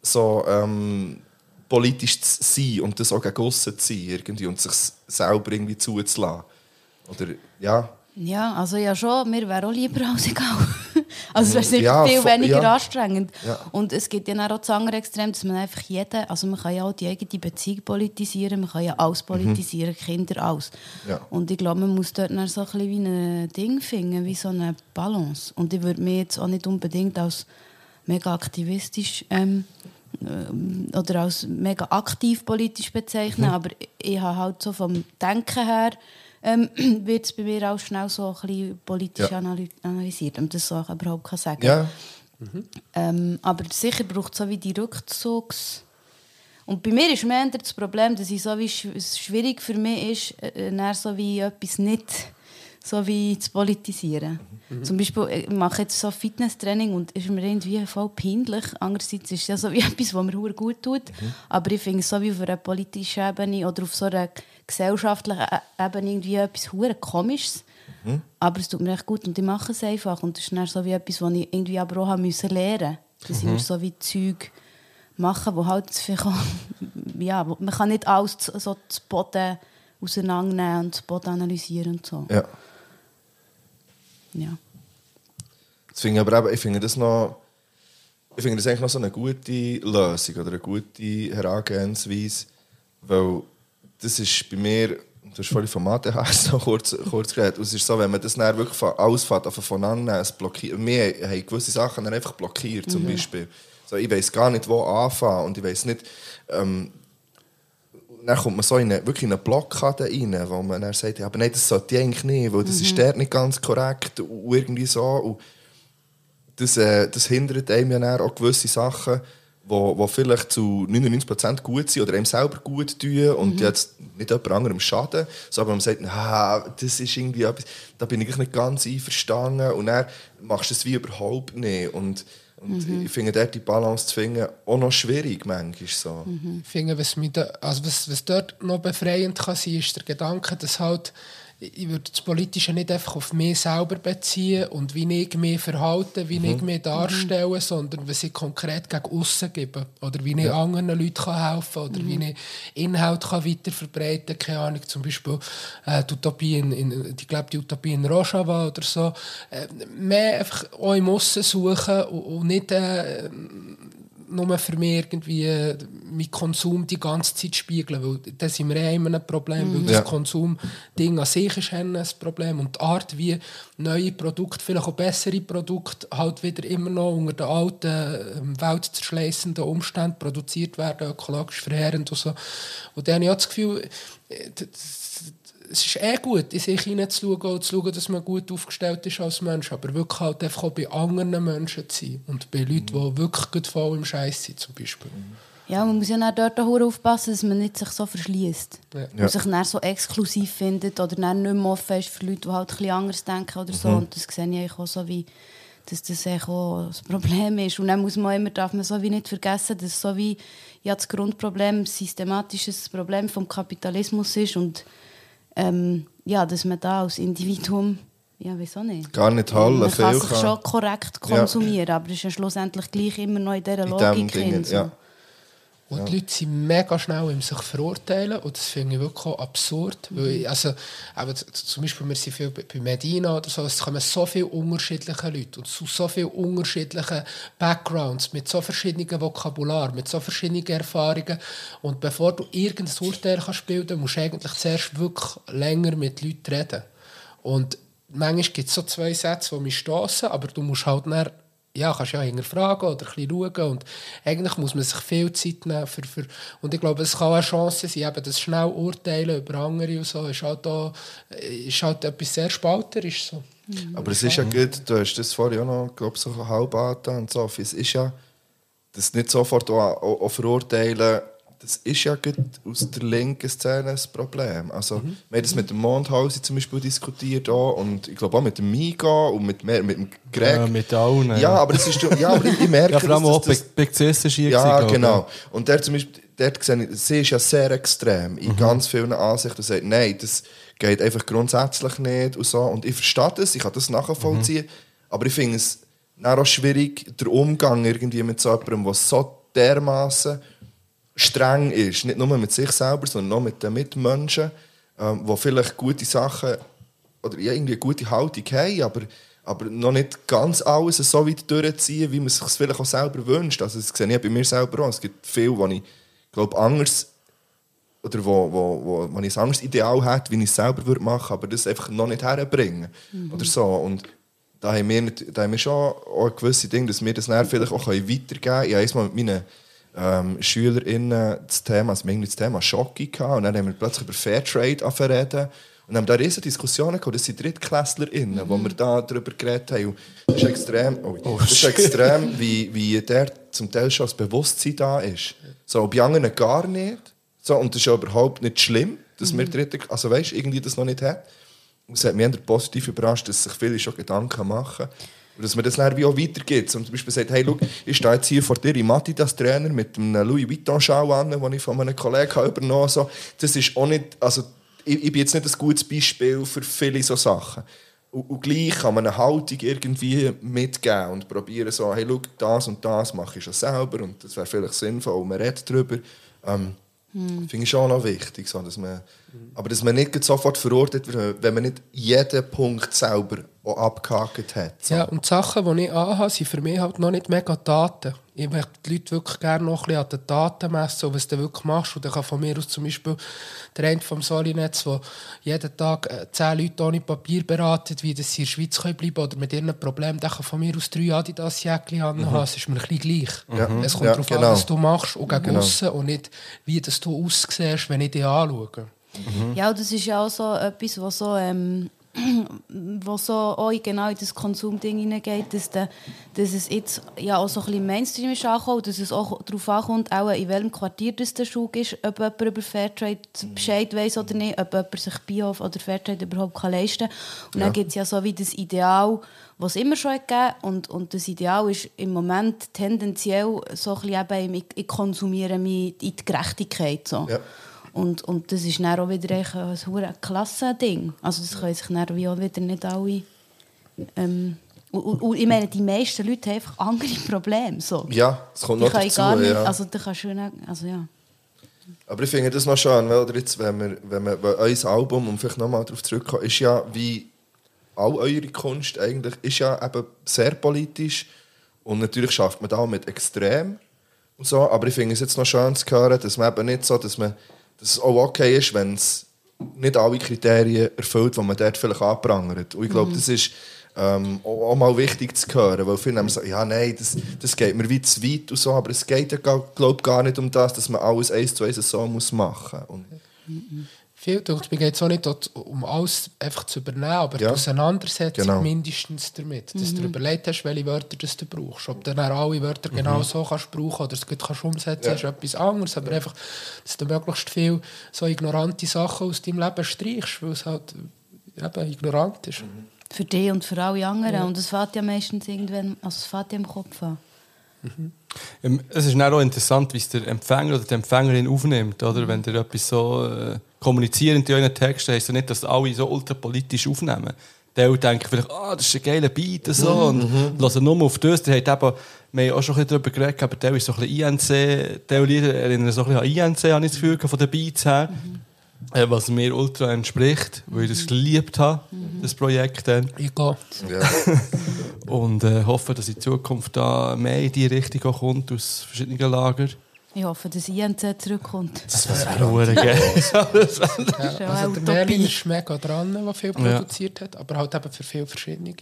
so ähm, politisch zu sein und das auch gegen aussen zu sein irgendwie und sich selber irgendwie zuzulassen. Oder, ja, Ja, also ja schon, mir wäre auch lieber egal. Also es wäre sicher Ja, viel weniger ja. anstrengend. Ja. Und es gibt ja auch das andere Extrem, dass man einfach jeden, also man kann ja auch die eigene Beziehung politisieren, man kann ja alles politisieren, Kinder, alles. Mhm. Und ich glaube, man muss dort dann so ein bisschen wie ein Ding finden, wie so eine Balance. Und ich würde mich jetzt auch nicht unbedingt als mega aktivistisch ähm, ähm, oder als mega aktiv politisch bezeichnen, Mhm. aber ich habe halt so vom Denken her ähm, wird es bei mir auch schnell so ein bisschen politisch Ja. analy- analysiert, und das ich überhaupt kann sagen. ja, Ähm, aber sicher braucht es so wie die Rückzugs... Und bei mir ist mehr das Problem, dass ich so wie sch es schwierig für mich ist, äh, dann so wie etwas nicht so wie zu politisieren. Zum Beispiel, ich mache jetzt so Fitnesstraining und ist mir irgendwie voll peinlich. Andererseits ist es ja so wie etwas, was mir gut tut. Aber ich finde es so wie auf einer politischen Ebene oder auf so einer gesellschaftlichen E- Ebene irgendwie etwas hure komisches. Aber es tut mir echt gut und ich mache es einfach. Und das ist dann so wie etwas, was ich irgendwie aber auch müssen lernen musste. Dass ich mir so wie Zeug machen, wo halt vielleicht auch, ja, wo- man kann nicht alles zu- so zu Boden auseinandernehmen und zu Boden analysieren und so. ja. Ja. Das finde ich aber eben, ich finde das noch, ich finde das eigentlich noch so eine gute Lösung oder eine gute Herangehensweise, weil das ist bei mir, du hast vorhin vom ADHS noch kurz, kurz geredet, und es ist so, wenn man das dann wirklich von, alles fährt, also voneinander, es blockiert, wir haben gewisse Sachen dann einfach blockiert, zum Beispiel. So, ich weiß gar nicht, wo anfangen und ich weiß nicht, ähm, dann kommt man so in eine, wirklich in eine Blockade rein, wo man dann sagt, ja, aber nein, das sollte ich eigentlich nicht, weil das ist dort nicht ganz korrekt und irgendwie so. Und das, äh, das hindert einem ja auch gewisse Sachen, wo, wo vielleicht zu 99% gut sind oder einem selber gut tun und jetzt nicht jemand anderem schaden. So, aber man sagt, ah, das ist irgendwie etwas, da bin ich nicht ganz einverstanden und dann machst du es wie überhaupt nicht. Und, und ich finde dort die Balance zu finden auch noch schwierig manchmal so. Ich finde, was, mich da, also was, was dort noch befreiend kann sein, ist der Gedanke, dass halt, ich würde das Politische nicht einfach auf mich selber beziehen und wie ich mich verhalte, wie ich mich darstelle, sondern was ich konkret gegen aussen gebe. Oder wie ich anderen Leuten kann helfen kann oder wie ich Inhalt kann weiterverbreiten kann. Keine Ahnung, zum Beispiel äh, die Utopie in, in, ich glaube, die Utopie in Rojava oder so. Äh, mehr einfach auch im Aussen suchen und, und nicht... Äh, nur für mich irgendwie äh, meinen Konsum die ganze Zeit spiegeln, weil das sind wir eh immer ein Problem, weil das Ja. Konsumding an sich ist ein Problem und die Art, wie neue Produkte, vielleicht auch bessere Produkte, halt wieder immer noch unter den alten, ähm, weltzerschleißenden Umständen produziert werden, ökologisch verheerend und so. Und dann habe ich auch das Gefühl, äh, das- es ist eh gut, in sich hineinzuschauen und zu schauen, dass man gut aufgestellt ist als Mensch, aber wirklich halt einfach auch bei anderen Menschen zu sein und bei Leuten, die wirklich gut voll im Scheiß sind, zum Beispiel. Ja, man muss ja dann dort auch aufpassen, dass man nicht sich so verschließt. Ja. Und sich dann so exklusiv findet oder dann nicht mehr offen ist für Leute, die halt ein bisschen anders denken oder so. Und das sehe ich auch so wie, dass das auch das Problem ist. Und dann muss man immer, darf man so wie nicht vergessen, dass so wie ja, das Grundproblem ein systematisches Problem vom Kapitalismus ist und ähm, ja, dass man da als Individuum ja, wieso nicht? Gar nicht halten, Man kann sich schon korrekt Ja. konsumieren, aber es ist ja schlussendlich gleich immer noch in dieser In Logik Ding, drin. so. ja. Und die Leute sind mega schnell im sich verurteilen und das finde ich wirklich auch absurd. Weil ich, also, aber zum Beispiel, wir sind viel bei Medina oder so, es kommen so viele unterschiedliche Leute und zu so vielen unterschiedlichen Backgrounds, mit so verschiedenen Vokabular, mit so verschiedenen Erfahrungen. Und bevor du irgendein Urteil kannst bilden musst du eigentlich zuerst wirklich länger mit Leuten reden. Und manchmal gibt es so zwei Sätze, die mich stoßen, aber du musst halt dann, ja, kannst ja hinterfragen oder ein bisschen schauen und eigentlich muss man sich viel Zeit nehmen für, für und ich glaube, es kann auch eine Chance sein, eben das schnell urteilen über andere und so, ist halt, auch, ist halt etwas sehr spalterisch so. Aber es ist ja gut, du hast das vorhin auch noch, glaube ich, so halb angetan und so. Es ist ja, das nicht sofort auch, auch, auch verurteilen, das ist ja aus der linken Szene ein Problem. Also, Wir haben das mit dem Mondhausen zum Beispiel diskutiert auch, und ich glaube auch mit dem Miga und mit, mehr, mit dem Greg. Ja, mit allen. Ja, aber es ist, ja, aber ich, ich merke, Ja, vor allem auch Big, Cis ist hier. ja, gewesen, genau. Und der zum Beispiel, dort sehe ich, sie ist ja sehr extrem in Mhm. ganz vielen Ansichten. sagt, nein, das geht einfach grundsätzlich nicht und so. Und ich verstehe das, ich kann das nachvollziehen. Mhm. Aber ich finde es auch schwierig, der Umgang irgendwie mit so jemandem, der so dermaßen streng ist. Nicht nur mit sich selber, sondern auch mit den Mitmenschen, ähm, die vielleicht gute Sachen oder ja, irgendwie eine gute Haltung haben, aber, aber noch nicht ganz alles so weit durchziehen, wie man sich vielleicht auch selber wünscht. Also das sehe ich bei mir selber auch. Es gibt viel, wo ich glaube anders oder wo, wo, wo, wo ich ein anderes Ideal hätte, wie ich es selber würde machen aber das einfach noch nicht herbringen. Oder so. Und da haben wir, nicht, da haben wir schon auch gewisse Dinge, dass wir das dann vielleicht auch weitergeben können. Ich habe einmal mit meinen ähm, SchülerInnen das Thema, also irgendwie das Thema Schocki gehabt und dann haben wir plötzlich über Fairtrade angefangen. Und haben da riesige Diskussionen gehabt, das sind DrittklässlerInnen, wo wir da darüber geredet haben. Und das ist extrem, oh, das ist extrem wie, wie der zum Teil schon das Bewusstsein da ist. So, bei anderen gar nicht. So, und das ist ja überhaupt nicht schlimm, dass wir Dritte, also weißt, irgendwie das noch nicht hat. Und es hat mich eher positiv überrascht, dass sich viele schon Gedanken machen. Und dass man das dann wie auch weitergibt. Und zum Beispiel sagt, hey, schau, ich stehe jetzt hier vor dir im Adidas-Trainer mit einem Louis Vuitton-Schau an, den ich von einem Kollegen habe übernommen habe. So, das ist auch nicht, also ich, ich bin jetzt nicht ein gutes Beispiel für viele so Sachen. Und, und gleich kann man eine Haltung irgendwie mitgeben und probieren so, hey, schau, das und das mache ich schon selber und das wäre vielleicht sinnvoll und man redet darüber. Ähm, Finde ich schon noch wichtig. So, dass man, Aber dass man nicht sofort verurteilt wird, wenn man nicht jeden Punkt selber auch abgehakt hat. So. Ja, und die Sachen, die ich anhabe, sind für mich halt noch nicht mega Daten. Ich möchte die Leute wirklich gerne noch ein bisschen an den Daten messen, was du wirklich machst. Und dann kann von mir aus zum Beispiel der eine vom Solinetz, der jeden Tag äh, zehn Leute ohne Papier beratet, wie das sie in der Schweiz können bleiben oder mit ihren Problemen, der kann von mir aus drei Adidas-Jäckchen anhaben. Es ist mir ein bisschen gleich. Ja. Es kommt Ja, darauf genau. an, was du machst und gegen Genau. und nicht, wie das du aussiehst, wenn ich dich anschaue. Ja, und das ist ja auch so etwas, was so, ähm, was so auch genau in das Konsumding hineingeht, dass, der, dass es jetzt ja auch so ein bisschen Mainstream ist angekommen, dass es auch darauf ankommt, auch in welchem Quartier das der Schuh ist, ob jemand über Fairtrade Bescheid weiß oder nicht, ob jemand sich Bio oder Fairtrade überhaupt kann leisten kann. Und dann gibt es ja so wie das Ideal, was immer schon gegeben und, und das Ideal ist im Moment tendenziell so ein bisschen eben, ich, ich konsumiere mich in die Gerechtigkeit. So. Ja. Und, und das ist dann auch wieder ein hure Klassending. Also das können sich dann wie auch wieder nicht alle... Ähm, und, und, und ich meine, die meisten Leute haben einfach andere Probleme. So. Ja, das kommt Die noch dazu. gar nicht... ja. Also da kannst du nicht... Also ja. Aber ich finde das noch schön, weil jetzt, wenn wir, wenn wir weil euer Album, um vielleicht nochmal darauf zurückzukommen, ist ja wie all eure Kunst eigentlich, ist ja eben sehr politisch und natürlich schafft man da auch mit Extrem und so, aber ich finde es jetzt noch schön zu hören, dass man eben nicht so, dass man, dass es auch okay ist, wenn es nicht alle Kriterien erfüllt, die man dort vielleicht anprangert. Und ich glaube, das ist ähm, auch, mal wichtig zu hören, weil viele haben so, ja nein, das, das geht mir wie zu weit und so, aber es geht ja glaube gar nicht um das, dass man alles eins zu eins so muss machen. Und Viel denkt, mir geht es auch nicht dort um alles einfach zu übernehmen, aber Ja. die Auseinandersetzung Genau. mindestens damit. Dass du überlegt hast, welche Wörter das du brauchst. Ob du dann alle Wörter genau so kannst brauchen oder es gut kannst umsetzen, Ja. ist etwas anderes. Aber einfach, dass du möglichst viel so ignorante Sachen aus deinem Leben streichst, weil es halt eben ignorant ist. Für dich und für alle anderen. Und das fährt ja meistens irgendwann... Also es fährt ja im Kopf an. Ähm, Es ist auch interessant, wie es der Empfänger oder die Empfängerin aufnimmt. Oder? Wenn ihr etwas so äh, kommuniziert in euren Texten, heisst ja nicht, dass alle so ultrapolitisch aufnehmen. Die denken vielleicht, ah, das ist ein geiler Beat und so, und hören nur auf das. Die haben eben, wir haben auch schon ein bisschen darüber geredet, aber der ist so ein bisschen INC, der Lieder erinnern so ein bisschen an INC, habe ich das Gefühl, von den Beats her. Äh, was mir ultra entspricht, weil ich das geliebt habe, das Projekt dann. Ich gehe. ja. Und äh, hoffe, dass in Zukunft da mehr in die Richtung kommt, aus verschiedenen Lagern. Ich hoffe, dass INC zurückkommt. Das wäre hure geil. Ja, ist ja also eine der Merlin mega dran, der viel produziert hat, aber halt eben für viele verschiedene.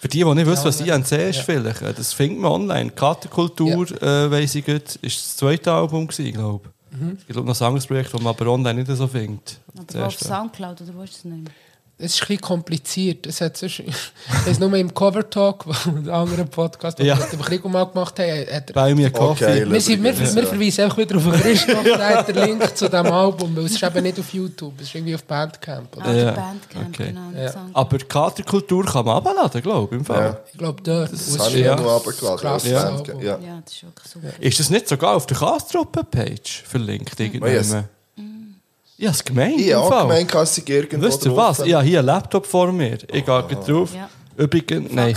Für die, die nicht wissen, was Ja, INC ist, ja. vielleicht, äh, das findet man online. Katerkultur, äh, weiss ich gut, ist das zweite Album, glaube ich. Mhm. Es gibt noch ein anderes Projekt, das man aber online nicht so findet. Aber auf. Soundcloud oder wo ist das nicht mehr? Es ist ein bisschen kompliziert. Es hat sonst, es ist nur im Cover Talk, wo der andere Podcast, den Ja. wir mit dem mal gemacht haben, hat Bei mir Kaffee. Okay, Wir, sind, wir, übrigens, wir ja. verweisen einfach wieder auf den Christoph, der den Link zu diesem Album, weil es ist eben nicht auf YouTube, es ist irgendwie auf Bandcamp. Oder? Ah, Ja, Bandcamp, okay. genau. Ja. Aber Katerkultur kann man abladen, glaube ich, im Fall. Ja. Ich glaube, dort. Das habe ist ich ja. runtergeladen. Krasses Ja. Ja. Ja, das ist wirklich super. Ist das nicht sogar auf der Kastruppe-Page verlinkt? Oh, habe es gemeint. Ich habe gemeint, dass ich irgendwo Wisst ihr was? Ich habe hier einen Laptop vor mir. Ich gehe gleich drauf. Ja. Übrigens, nein.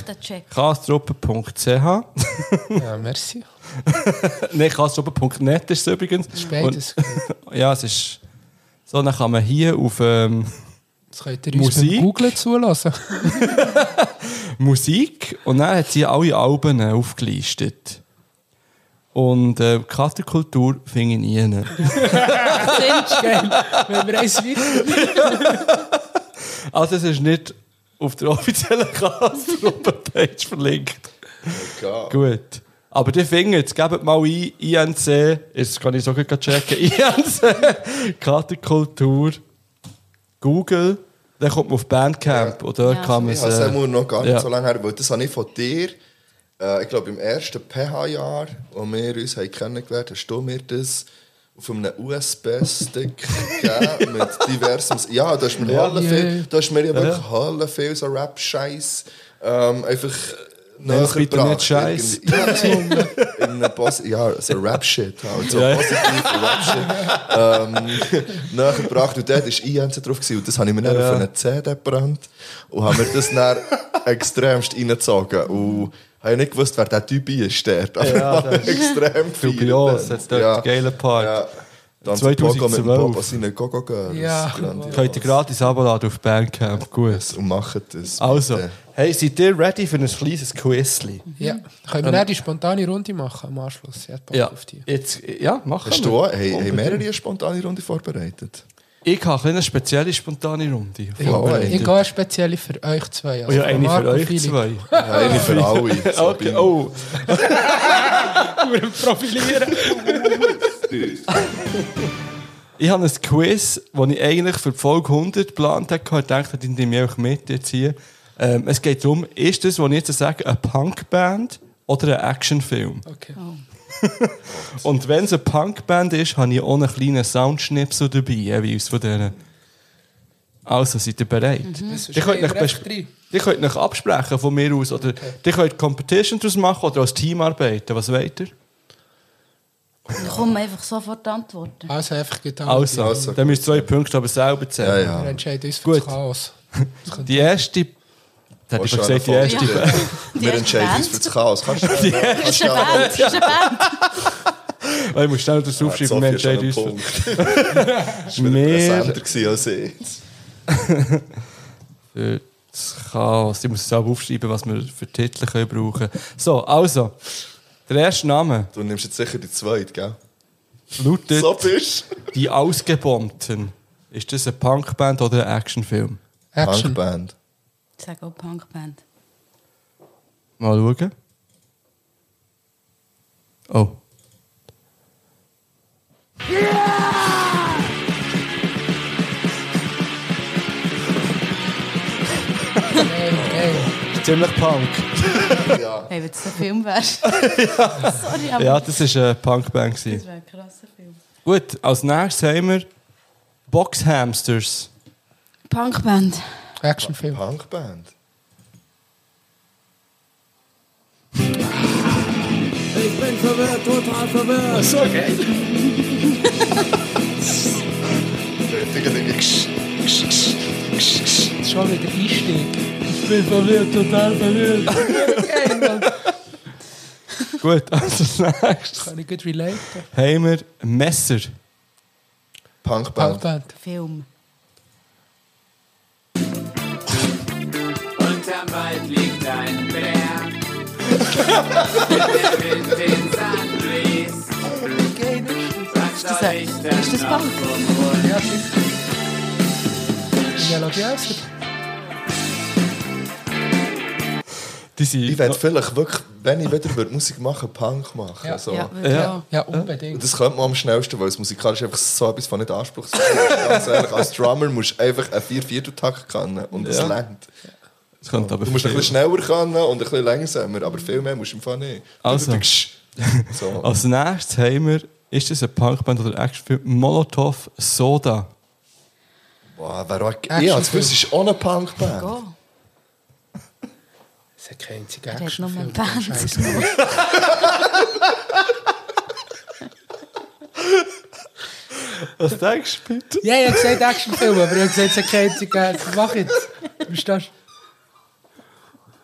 Kastruppe.ch Ja, merci. Nein, kastruppe.net ist es übrigens. Das ist beides. Und, ja, es ist... So, dann kann man hier auf ähm, Das könnt ihr uns Musik? beim Googlen zulassen. Musik und dann hat sie alle Alben aufgelistet. Und äh, Katerkultur finde ich nie. Wenn wir eins weiter. Also es ist nicht auf der offiziellen Kastruppe-Page verlinkt. Ja. Gut. Aber die finden jetzt, gebt mal ein, INC, jetzt kann ich so gut checken, INC, Katerkultur, Google, dann kommt man auf Bandcamp und dort Ja. kann man Ich es... habe es noch gar nicht ja. so lange her, weil das habe ich von dir, äh, ich glaube im ersten PH-Jahr, wo wir uns haben kennengelernt haben, hast du mir das auf einem USB-Stick gegeben mit diversem... Ja, da hast mir, Ja. Yeah. viel, da hast mir ja wirklich ja. viel so Rap-Scheiß ähm, einfach... Nähergebracht. nicht Scheiß. Ja, in einem Pos ja, so Rap-Shit halt, so Ja. positiv Rap-Shit. ähm, nachgebracht und dort war INC drauf gewesen. und das habe ich mir dann Ja. auf eine CD gebrannt und habe mir das dann extremst reingezogen und habe nicht gewusst, wer der Typ ist, dort. aber Ja, das ist extrem gefeiert Dubios, dann. hat dort einen geilen Part. Ja. Dann 2012. 2012. mit dem Papa seine Gogo Girls. Ja. Könnt ihr gratis abladen auf Bandcamp. Gut. Und machen das. Also, bitte. hey, seid ihr ready für ein kleines Quizli? Ja. Können wir dann die spontane Runde machen am Anschluss? Ich Ja, auf die. jetzt, ja, machen Hast wir. du auch, hey, mehrere eine spontane Runde vorbereitet? Ich habe eine spezielle spontane Runde Ich, vorbereitet. ich gehe eine spezielle für euch zwei. Oh Also ja, eine Marc für euch Philipp. zwei. Ja, eine für alle. Okay, Sabine. oh. Profilieren. Ich habe ein Quiz, das ich eigentlich für die Folge 100 geplant habe. Ich dachte, ich nehme ich auch mit jetzt hier. Ähm, es geht darum, ist das, was ich jetzt sage, eine Punkband oder ein Actionfilm? Okay. Und wenn es eine Punkband ist, habe ich auch einen kleinen Soundschnipsel dabei, jeweils von denen. Also, seid ihr bereit? Ist Ihr könnt, euch ihr könnt euch absprechen von mir aus. Oder ihr könnt Competition daraus machen oder als Team arbeiten. Was wollt ihr? Ich komme einfach sofort antworten. Also einfach getan. Also, Also, dann müsst ihr zwei Punkte aber selber Ja, zählen. ja. Wir entscheiden uns für Gut. das Chaos. Das Die erste. Das hätte ich schon schon gesagt, die erste. Die Wir erste entscheiden uns für das Chaos. Kannst du Das ist eine Band. Das ist eine Band. Ich muss schnell das aufschreiben, wir entscheiden uns. für- Punkt. Wir Präsenter als ich. für das Chaos. Ich muss es auch aufschreiben, was wir für Titel können brauchen können. So, also. Der erste Name Du nimmst jetzt sicher die zweite, gell? lautet So bist Die Ausgebombten. Ist das eine Punkband oder ein Actionfilm? Action. Punkband. Ich sage auch Punkband. Mal schauen. Oh. Geil. Ziemlich Punk. Hey, wenn es ein Film wäre. Sorry, aber Ja, das war eine Punkband. das wäre ein krasser Film. Gut, als nächstes haben wir Boxhamsters. Punkband. Actionfilm. Punkband. Ich bin verwirrt, total verwirrt. So geil. Schon wieder Einstieg. Ich bin verwirrt, total verwirrt. Gut, als nächstes Kann ich gut relaten. haben wir Messer. Punkband. Punkband. Film. Bläst. Ist das, Punk? Ja, sicher. Melodiöser. Die sind Ich werde vielleicht wirklich, wenn ich wieder würde Musik machen Punk machen. Ja. so. Ja, Ja. ja. Ja, unbedingt. Und das könnte man am schnellsten, weil es musikalisch einfach so etwas von nicht anspruchsvoll ist. Ganz ehrlich, als Drummer musst du einfach einen Viervierteltakt können und das Ja. längt. Das könnte aber Du musst ein viel- bisschen schneller können und ein bisschen langsamer, aber viel mehr musst du im Fall nicht. Also. So. Als nächstes haben wir, ist das eine Punkband oder Actionfilm? Molotov Soda. Boah, wer auch, ja, das es ist auch eine Punkband. Go. Das ist kein einziger Er hat nur eine Actionfilm. Band. Was denkst du bitte? Ja, ich habe gesagt Actionfilm, aber ich habe gesagt, es ist kein einziger. Mach jetzt. Verstehst du?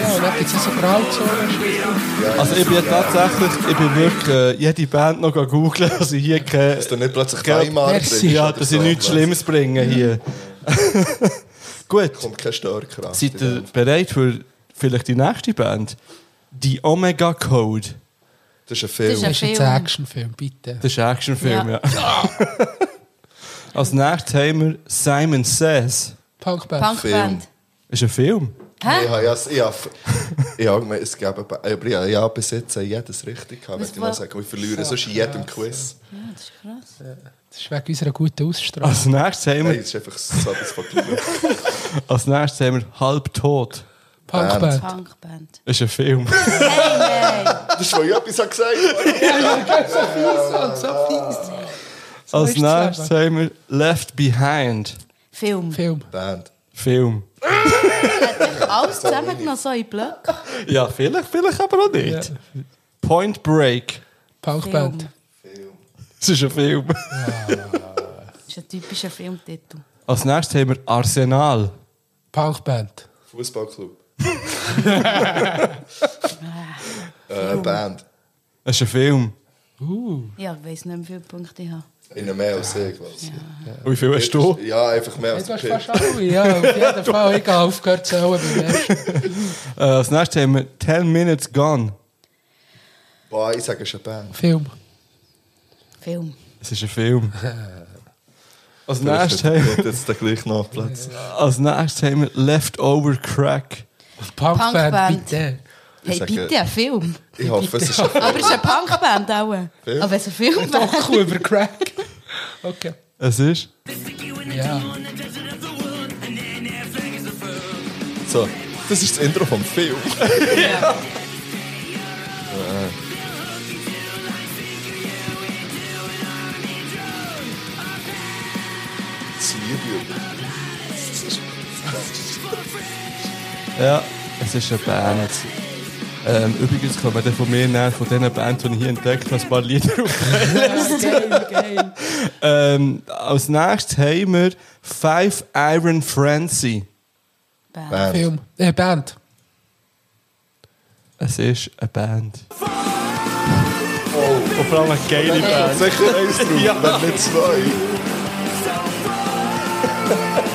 Ja, und dann gibt es so Grauzonen. Also ich bin tatsächlich, ich bin wirklich äh, jede Band noch googeln, dass ich hier keine... Dass du nicht plötzlich Weimar bringst Ja, dass ich nichts Schlimmes bringe hier. Gut, kommt keine Störkraft. seid ihr bereit für vielleicht die nächste Band? Die Omega Code. Das ist ein Das Film. ist Das ist jetzt Film. ein Actionfilm, bitte. Das ist ein Actionfilm, ja. Ja. Als nächstes haben wir Simon Says. Punkband. Punkband. Das ist ein Film. Ich Hä? habe ja, ich habe, ich habe gemeint, es gäbe, aber ich habe ja bis jetzt jedes richtig gehabt, Was möchte ich mal war- sagen. Wir verlieren sonst in jedem Quiz. Ja, das ist krass. Das ist wegen unserer guten Ausstrahlung. Als nächstes haben Hey, wir, das ist einfach so etwas von Glück. als nächstes haben wir Halb tot. Punkband. Punkband. Das ist ein Film. Hey, hey. Das ist, weil ich etwas habe gesagt habe. So fies. Als ist das nächstes haben wir Left Behind. Film. Film. Band. Film. Alles zusammengenommen, so in Blöcke. Ja, vielleicht, vielleicht aber auch nicht. Point Break. Punkband. Film. Das ist ein Film. Das ist ein typischer Filmtitel. Als nächstes haben wir Arsenal. Punkband. Fußballclub. äh, Band. Das ist ein Film. Ja, ich weiss nicht, wie viele Punkte ich habe. In einem mehr als ich, was. Wie viel hast du? Ja, einfach mehr als Du hast Pip. fast alle, ja, auf jeden Fall. Ich habe aufgehört zu zählen beim ersten. Äh, als nächstes haben wir 10 Minutes Gone. Boah, ich sage, es ist eine Band. Film. Film. Das ist ein Film. Als nächstes, haben, hat jetzt der gleich noch Platz. als nächstes haben wir Leftover Crack. Punkband, Punkband. bitte. Hey, sage- bitte, ein Film. Ich hoffe, es ist ein Aber es ist eine Punkband auch. Film? Aber es ist ein Film. Doch, cool über Crack. Okay. Es ist. Ja. So, das ist das Intro vom Film. Ich. Ja, es ist eine Band. Ähm, übrigens kommen dann von mir näher von diesen Bands, die ich hier entdeckt habe, ein paar Lieder auf. geil, geil. ähm, als nächstes haben wir Five Iron Frenzy. Band. Band. Film. Äh, Band. Es ist eine Band. Oh, und vor allem eine geile Band. Sicher eins drauf, Ja. wenn nicht zwei.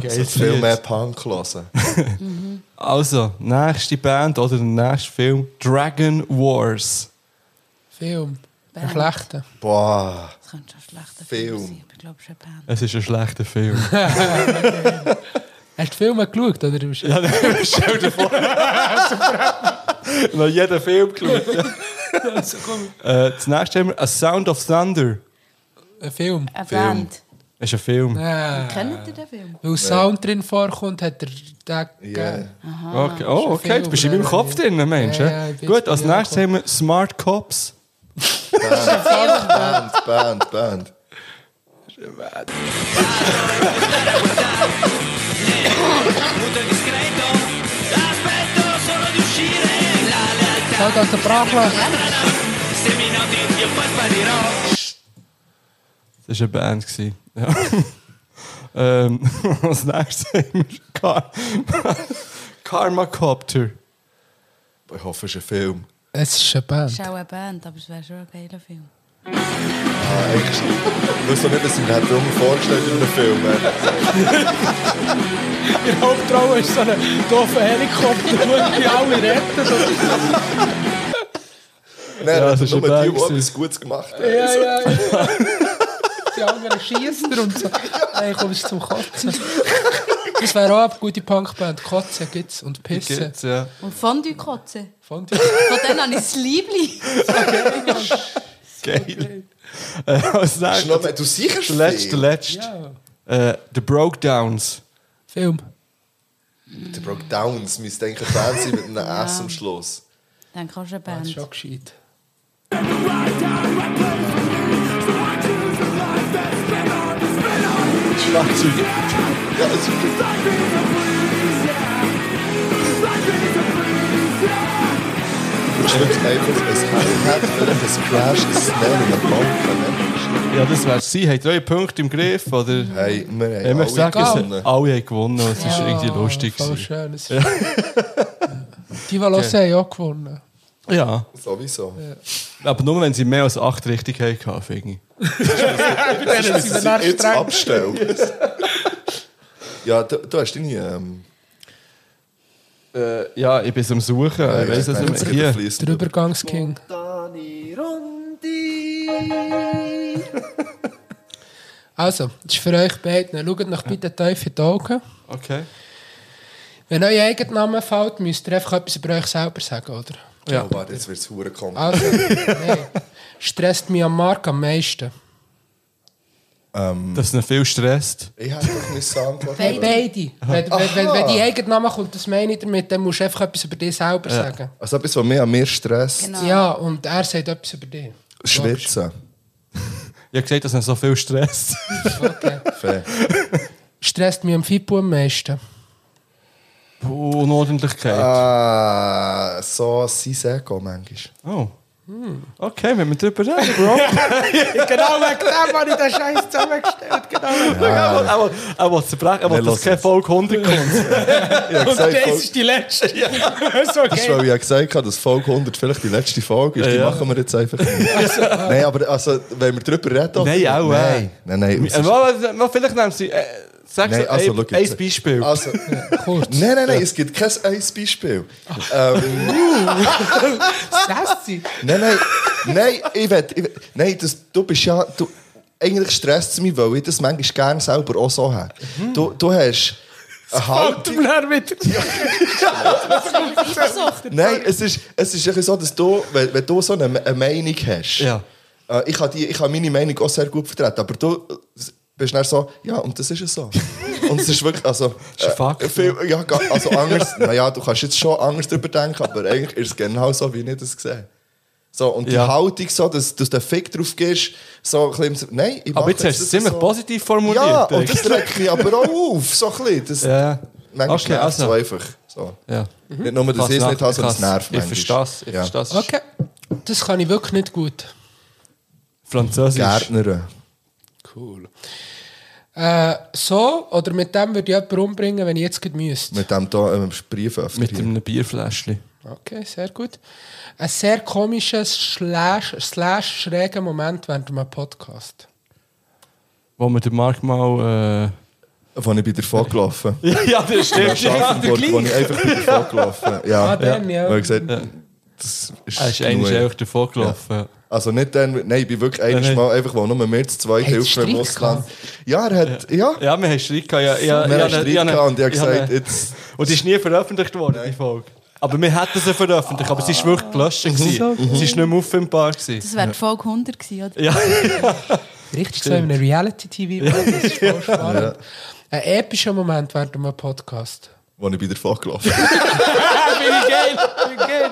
Geiles Viel Lied. mehr Punk hören. Also, nächste Band oder der nächste Film: Dragon Wars. Film. Ein Band. schlechter. Boah. Das könnte schon ein schlechter Film. Film sein. aber Ich glaube, es ist eine Band. Es ist ein schlechter Film. Hast du die Filme geschaut? Oder? ja, nein, stell dir vor. Noch jeden Film geschaut. Also, komm. äh, das nächste haben wir A Sound of Thunder. Ein Film. Eine Film. Band. Das ist ein Film. Ah. Kennt ihr den Film? Weil Sound drin vorkommt, hat er den Ja. gegeben. Okay. Oh, okay, Film, du bist in meinem ja. Kopf drin, Mensch. Ja, ja, Gut, als nächstes haben wir Smart Cops. Band, Band, Band. Schaut aus der Brachland. Das war eine Band. gewesen. Ähm, als nächstes haben wir Car Karma Copter. Ich hoffe, es ist ein Film. Es ist eine Das Band. ist auch eine Band, aber es wäre schon ein geiler Film. Ah, ich doch nicht, was ich mir hätte vorgestellt in einem Film. In der Hauptrolle ist so ein doofer Helikopter, der die alle rettet. Nein, Ja, ja, das ist nur die, die etwas Gutes gemacht haben. Ja, ja, ja. Die anderen schießen und so. Nein, komm, es zum Kotzen. Das wäre auch eine gute Punkband. Kotzen gibt's und Pissen. Gibt's, ja. Und Fondue-Kotze. Von die Von denen habe ich das Liebli. Geil. Äh, als nächstes, Schnell, Du sicherst der letzte, der letzte. Äh, The Brokedowns. Film. Der Broke Downs müsste eigentlich ein Band sein mit einem S am Schluss. Dann kannst du eine Das Band. ist schon gescheit. Schlagzeug. Ja, es ist Du schreibst einfach ein Hi-Hat, vielleicht ein Crash, ein Snare und ein Bump. Ja, das wäre sie. Ihr eure Punkte im Griff? Oder? Hey, wir haben Ich sagen, alle es- gewonnen. alle haben gewonnen. Es war irgendwie lustig. Voll schön. Es ist- Die, die hören, haben auch gewonnen. Ja, Sowieso. aber nur wenn sie mehr als acht richtig hatten, finde ich. Dann sind wir dann Jetzt streng. abstellen. ja, du, du hast deine... Ähm, Äh, ja, ich bin am Suchen. ich weiss nicht mehr. Hier. Der Übergangsking. Also, das ist für euch beide. Schaut nach bitte tief in die Augen. Okay. Wenn euer Eigenname fällt, müsst ihr einfach etwas über euch selber sagen, oder? Ja. Oh, warte, jetzt wird es hure kommen. Also, nein. Stresst mich am Markt am meisten. Dass es viel stresst. Ich hätte doch nicht sagen Beide. Beide. Wenn, wenn, wenn, wenn die Eigenname kommt, das meine ich damit, dann musst du einfach etwas über dich selber sagen. Also etwas, was mich an mir stresst. Genau. Ja, und er sagt etwas über dich. Schwitzen. Ich habe gesagt, dass er so viel stresst. Okay. Fair. Stresst mich am Fippo am meisten. Unordentlichkeit. Ah, so Siseko manchmal. Oh. Okay, wenn wir drüber reden, Bro. genau wegen dem habe ich den Scheiß zusammengestellt. Genau wegen Er will- er will- er will zerbrechen, er will, Nee, dass keine es. Folge 100 kommt. Und das ist die letzte. so Das ist, weil ich ja gesagt habe, dass Folge 100 vielleicht die letzte Folge ist. Die Ja. machen wir jetzt einfach nicht. Nein, aber also, wenn wir drüber reden... Nein, auch. Nein, nein, nein. mal- mal Vielleicht nehmen Sie. Äh, sag Nein, so also, ein, ein Beispiel. Also, Kurz. nein, nein, nein, es gibt kein eins Beispiel. Ähm, Sassy. nein, nein, nein, ich will, ich will, nein, das, du bist ja, du, eigentlich stresst es mich, weil ich das manchmal gerne selber auch so habe. Du, du hast eine Haltung... Wieder. Nein, es ist, es ist so, dass du, wenn, wenn du so eine, eine Meinung hast, Ja. äh, ich, kann die, ich kann meine Meinung auch sehr gut vertreten, aber du bist dann so, ja, und das ist es so. Und es ist wirklich, also... ist ein Fakt, viel, ja, also anders, naja, du kannst jetzt schon anders darüber denken, aber eigentlich ist es genau so, wie ich das sehe. So, und die Ja. Haltung so, dass, dass du den Fick drauf gibst, so ein bisschen, nein, ich aber jetzt hast du es das ziemlich so. positiv formuliert. Ja, und das regt mich aber auch auf, so ein bisschen. Das, Ja. Manchmal Okay, nervt also. so einfach. So. ja. Nicht nur, dass ich es nicht habe, sondern es nervt Ich manchmal. verstehe es. Ich Ja. verstehe es. Okay. Das kann ich wirklich nicht gut. Französisch. Gärtner. Cool. Äh, so, oder mit dem würde ich jemanden umbringen, wenn ich jetzt gerade müsste. Mit dem hier ähm, Brieföffner. Mit hier. einem Bierfläschchen. Okay, sehr gut. Ein sehr komischer, slash, slash schräger Moment während einem Podcast. Wo wir den Markt mal. Von ich bin davon gelaufen. Äh... ja, ja, das In Aschaffenburg, wo ich einfach bin davon gelaufen. Ja. Ah, dann, ja. Weil ich gesagt das ist Er ist eigentlich einfach davon gelaufen. Also nicht dann, nein, ich bin wirklich Nein, eines nein. Mal einfach, wo nur mehr zu zweit Hat's Hilfe im Ausland. Ja, er hat, ja. Ja, wir haben Streit gehabt. Ja, ja, Wir ja, haben ja, Streit ja, gehabt und ich habe ja, gesagt, ja. jetzt... Und die ist nie veröffentlicht worden, die Folge. Aber wir hätten sie veröffentlicht, aber sie war wirklich gelöscht. gewesen. Sie war nicht mehr auffindbar. gewesen. Das wäre die Folge 100 gewesen, oder? Ja. Richtig so in einem Reality-TV. Das ist voll spannend. Ein epischer Moment während einem Podcast. Wo ich bin davon gelaufen. Bin ich geil, bin ich geil.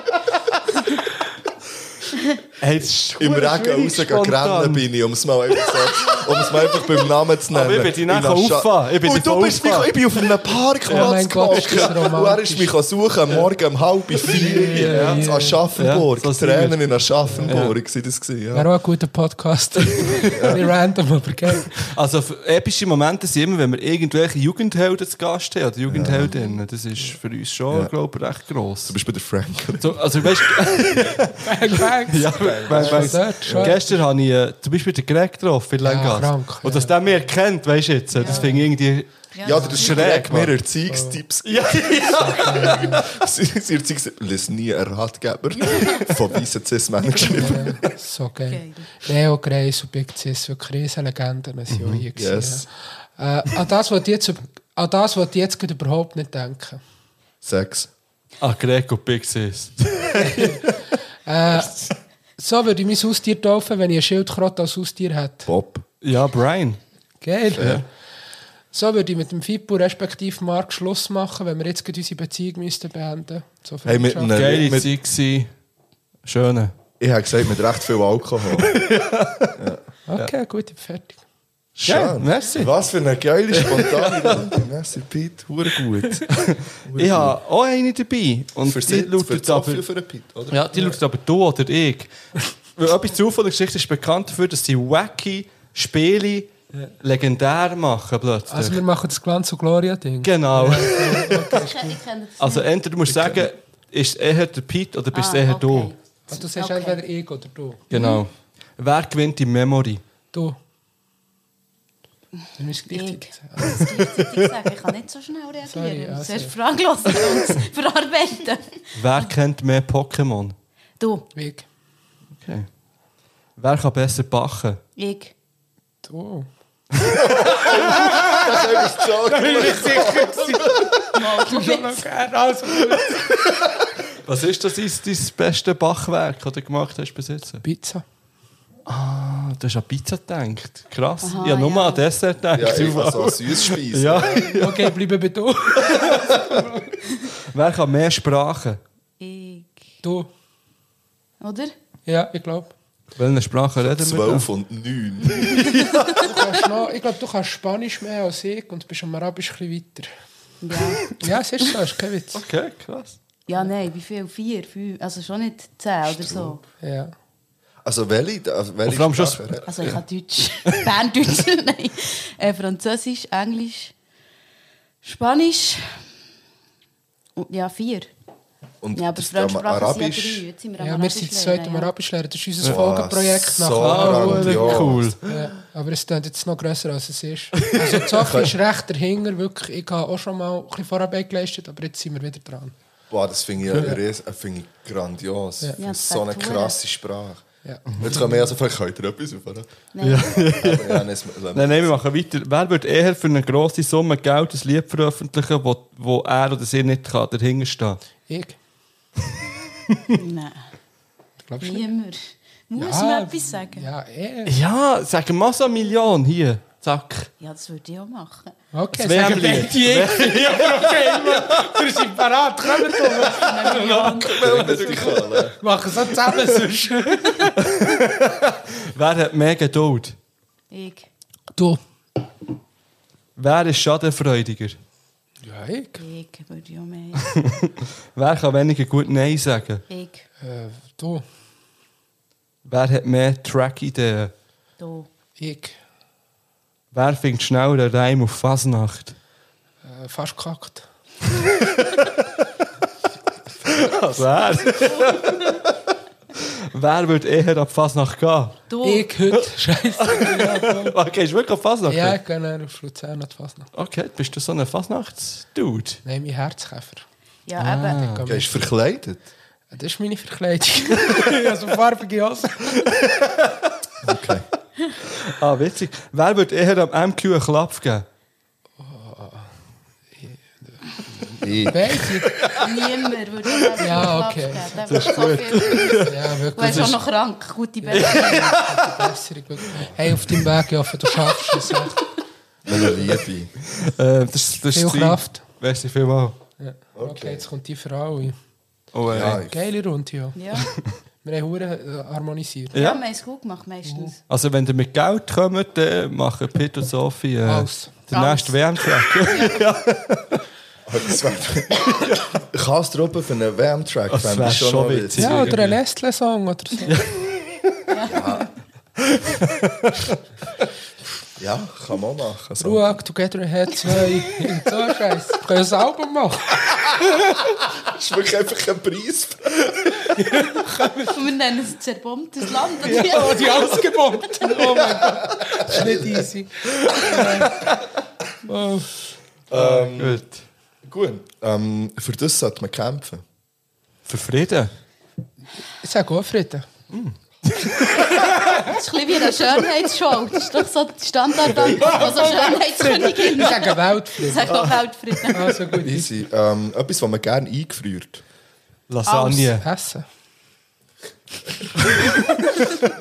Hey, Im Regen rennen bin ich, um es mal einfach so, um es mal einfach beim Namen zu nennen. Aber ich bin dich In nachher. Ich bin Und du bist mich, ich bin auf einem Ja, Parkplatz das gehockt. Und er ist mich morgen morgen um halb vier Ja, in ja. Aschaffenburg. Ja, so Tränen in Aschaffenburg war das. gewesen, Ja. Wäre auch ein guter Podcast. Nicht random, aber geil. Also epische Momente sind immer, wenn wir irgendwelche Jugendhelden zu Gast haben oder Jugendheldinnen. Das ist für uns schon, Ja. glaube ich, recht gross. Du bist bei der Franklin. So, also weißt Bang, bang. ja, weißt, weißt, gestern habe ich äh, zum Beispiel den Greg getroffen in Langas. krank, Und dass der mir kennt, weißt du jetzt, das finde ich irgendwie... Ja, das ist schräg. Mehr. Erziehungstipps. Ja, ja. Sie Erziehungstipps. Nie einen Ratgeber von weißen Cis-Männern geschrieben. Ja, so geil. Leo Grace und Big Cis, wirklich Riesenlegenden, sind auch hier. gewesen, Yes. Ja. Äh, an das wollte ich jetzt, an überhaupt nicht denken. Sex. Ah, Greg und Big Sis. So würde ich mein Haustier taufen, wenn ich ein Schildkröte als Haustier hätte. Bob. Ja, Brian. Geil. So würde ich mit dem Fippo respektive Mark Schluss machen, wenn wir jetzt gerade unsere Beziehung müssten beenden So Hey, mit einem- Geile mit- Zeit. Schöne. Ich habe gesagt, mit recht viel Alkohol. Okay, gut, ich bin fertig. Geil, merci. Was für eine geile, spontane Runde. Merci, Pete. Hure gut. Ich habe auch eine dabei. Und Für die lautet so aber... viel für einen Pete, oder? Ja, die lautet aber du oder ich. Weil etwas Zufall der Geschichte ist bekannt dafür, dass sie wacky Spiele legendär machen plötzlich. Also wir machen das Glanz und Gloria-Ding. genau. Kenne das Also entweder musst du sagen, ist es eher der Pete oder bist es eher du. Also, du sagst Okay. entweder ich oder du. Genau. Wer gewinnt die Memory? Du. Müssen wir gleichzeitig Ich. sagen. Das. Ich kann nicht so schnell reagieren. Sorry, ja, Zuerst. Fragen hören und verarbeiten. Wer kennt mehr Pokémon? Du, Weg. Okay. Wer kann besser backen? ich. Du. Du schon noch gerne. Also, Was ist das dein, dein beste Bachwerk, das du gemacht hast bis jetzt? Pizza. Ah, du hast an Pizza gedacht. Krass. Aha, ich habe nur ja. an Dessert gedacht. Ja, ich so Süßspeise. ja. Okay, bleiben bei du. Wer kann mehr Sprachen? Ich. Du. Oder? Ja, ich glaube. Welche Sprache reden wir? 12 und 9. Du kannst noch, ich glaube, du kannst Spanisch mehr als ich und bist am Arabisch ein bisschen weiter. Ja. Ja, es ist so, ist kein Witz. Okay, krass. Ja, nein, wie viel? Vier? Fünf? Also schon nicht zehn oder so. Ja. Also welche? Also welche vor allem schon- Sprache? Also ich habe Deutsch, Berndeutsch, nein. Äh, Französisch, Englisch, Spanisch. Und, ja, vier. Und Ja, aber das Fremdsprachen sind ja Arabisch. drei. Jetzt sind wir am Ja, wir Arabisch sind zu zweit am lernen, ja. Arabisch lernen. Das ist unser Wow, Folgeprojekt so nach grandios. cool. Ja, aber es klingt jetzt noch grösser, als es ist. Also die Sache ist recht dahinter. Wirklich, ich habe auch schon mal ein bisschen Vorarbeit geleistet, aber jetzt sind wir wieder dran. Boah, das finde ich, ja. ries- äh, finde ich grandios. Ja. Für Ja, das so eine sagt krasse Sprache. Ja. Jetzt können wir also vielleicht ihr etwas aufhören. Nein. Aber ja, nicht- Nein, nein, wir machen weiter. Wer würde eher für eine grosse Summe Geld ein Lied veröffentlichen, wo, wo er oder sie nicht kann, dahinter stehen Ich? Nein, Glaubst du nicht? niemand. Muss Ja, man etwas sagen? Ja, eh. Ja, sagen wir mal so eine Million hier. Zack. Ja, das würde ich auch machen. Okay, Das die ich. Ja. Wir sind parat. Kommen wir. Machen so zusammen sonst. Wer hat mehr Geduld? Ich. Du. Wer ist schadenfreudiger? Ja, ich. Ich würde ja mehr. Wer kann weniger gut Nein sagen? Ich. Äh, du. Wer hat mehr Track-Ideen? Du. Ich. Wer findet schneller einen Reim auf Fasnacht? Äh, fast gekackt. Wer? Wer würde eher ab Fasnacht gehen? Du. Ich heute. Scheiße. Okay, ist wirklich auf Fasnacht? Ja, ich gehe dann auf Luzern an die Fasnacht. Okay, bist du so ein Fasnachts-Dude? Nein, mein Herzkäfer. Ja, Ah. eben. Okay, ist verkleidet. Das ist meine Verkleidung. also farbige Hose. Okay. Ah, witzig. Wer würde eher am MQ einen Klapp geben? Ich. Beide. Niemand würde Ja, okay. Das ist viel. Ja, Du wirklich. bist auch noch krank. Gute Besserung. Hey, auf deinem Weg, ja, du schaffst es. Meine Liebe. Äh, das, das Viel ist Kraft. Merci vielmals. Ja. Okay, jetzt kommt die Frau. Oh, äh, Ja, Geile Runde, ja. Ja. Wir haben Huren äh, harmonisiert. Ja, Ja. wir haben es gut gemacht meistens. Also wenn ihr mit Geld kommt, dann machen Pete und Sophie äh, Alles. den Alles. nächsten WM-Track. Das wär- Kastruppe für einen WM-Track. Das fände wär ich schon noch witzig. Ja, oder irgendwie. ein Nestle-Song oder so. Ja, kann man machen. So. Ruhe, Together Ahead 2. so Scheiße. Wir können ein Album machen. Das ist wirklich einfach ein Preis. Und wir nennen es zerbombtes Land. oder wie? Oh, die ausgebombt. Oh mein Gott. Das ist nicht easy. Oh. Gut. Gut. Ähm, für das sollte man kämpfen. Für Frieden. Ich sage auch Frieden. Das ist ein bisschen wie eine Schönheitsshow. Das ist doch so die Standardantwort von so Schönheitskönigin. Ich sage Weltfrieden. Sag doch Weltfrieden. Also gut. Easy. Ähm, etwas, was man gerne eingefriert. Lasagne. Essen.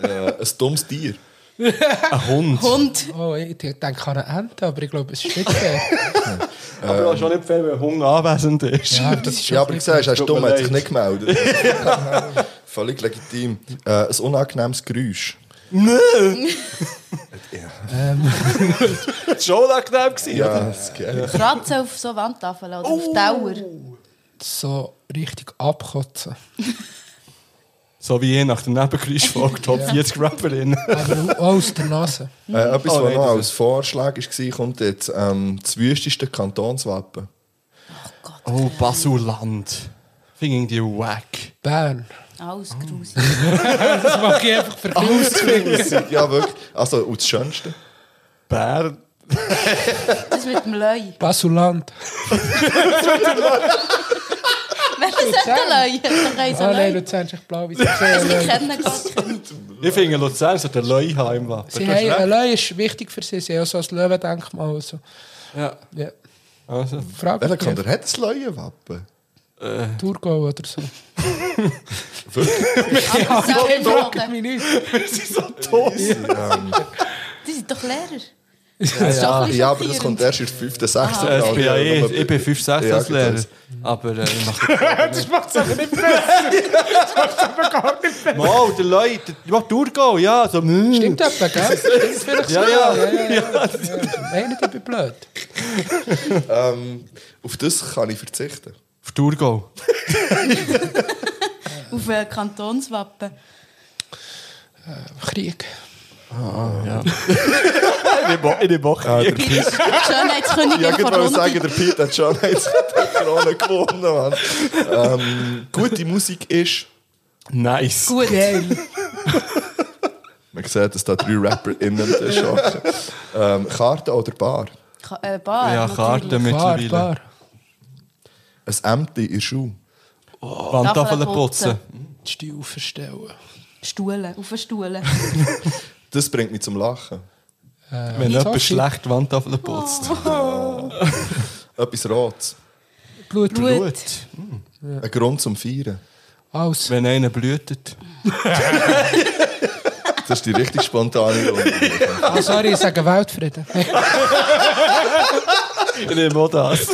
Äh, ein dummes Tier. Ein Hund. Hund. Oh, ich denke an eine Ente, aber ich glaube, es ist nicht fair. Aber das ist schon nicht fair, wenn ein Hund anwesend ist. Ja, das ist Ja, aber du siehst, er ist dumm, mir hat sich nicht gemeldet. Völlig legitim. Äh, ein unangenehmes Geräusch. Das war schon angenehm. gewesen, Ja, oder? das. Kratzen auf so Wandtafeln oder auf Dauer. so richtig abkotzen. So wie je nach der Nebengeräuschfolge Top 40 Rapperinnen. Aber auch aus der Nase. Äh, etwas, Oh, was noch als Vorschlag war, kommt jetzt. Ähm, das wüsteste Kantonswappen. Oh, Basuland. Finde ich irgendwie wack. Bern. Alles grusig. Das mache ich einfach für Kinder. ja, wirklich. Also, und das Schönste. Bern. Das mit dem Löi. Basuland. Wer ist denn der Löi? Doch eins Ah, ein nein, Löi. Luzern ist echt blau wie Ich finde, Luzern sollte Leu haben im Wappen. Ein Löwe ist wichtig für sie. Sie haben auch so ein Löwendenkmal. So. Ja, Ja. also. Frag Welcher Kanton hat das Leuenwappen? Thurgau oder so. Selber im Boden. mich nicht. Ähm, Die sind doch Lehrer. Ja, ist doch ja. ja, aber das kommt erst in der 5., 6. Äh, ich bin ja eh, ich bin 5, 6 Ja, als Lehrer. Aber äh, ich mache Das macht es aber nicht besser. Das macht es aber gar nicht besser. Mal, der Leute, die macht Durchgehen, ja. So, mm. Stimmt etwa, gell? Stimmt vielleicht Ja, so. ja. ja, ja, ja. Meinen, ich bin blöd. Ähm, auf das kann ich verzichten. Auf Durchgehen. Auf ein Kantonswappen. Krieg. Ja. in der Woche. Ah, der Die Piet, Schönheitskönigin ja, ich von sagen, der Piet hat schon jetzt die Krone gewonnen. Mann. Ähm, gute Musik ist, Nice. Gut. man sieht, dass da drei Rapper innen arbeiten. Ähm, Karte oder Bar? Ka- äh, Bar, Ja, natürlich. Karten Bar, mittlerweile. Bar. Ein Ämter in der Schuhe. Wandtafeln Tafeln putzen. Die Stil verstellen. Stuhlen, auf den Stuhlen. Das bringt mich zum Lachen. Wenn jemand schlecht Wandtafeln putzt. Etwas Rotes. Blut. Blut. Gut. Ein Grund zum Feiern. Alles. Wenn einer blühtet. Das ist die richtig spontane Runde. Ah, sorry, ich sage Weltfrieden. Ich nehme auch das.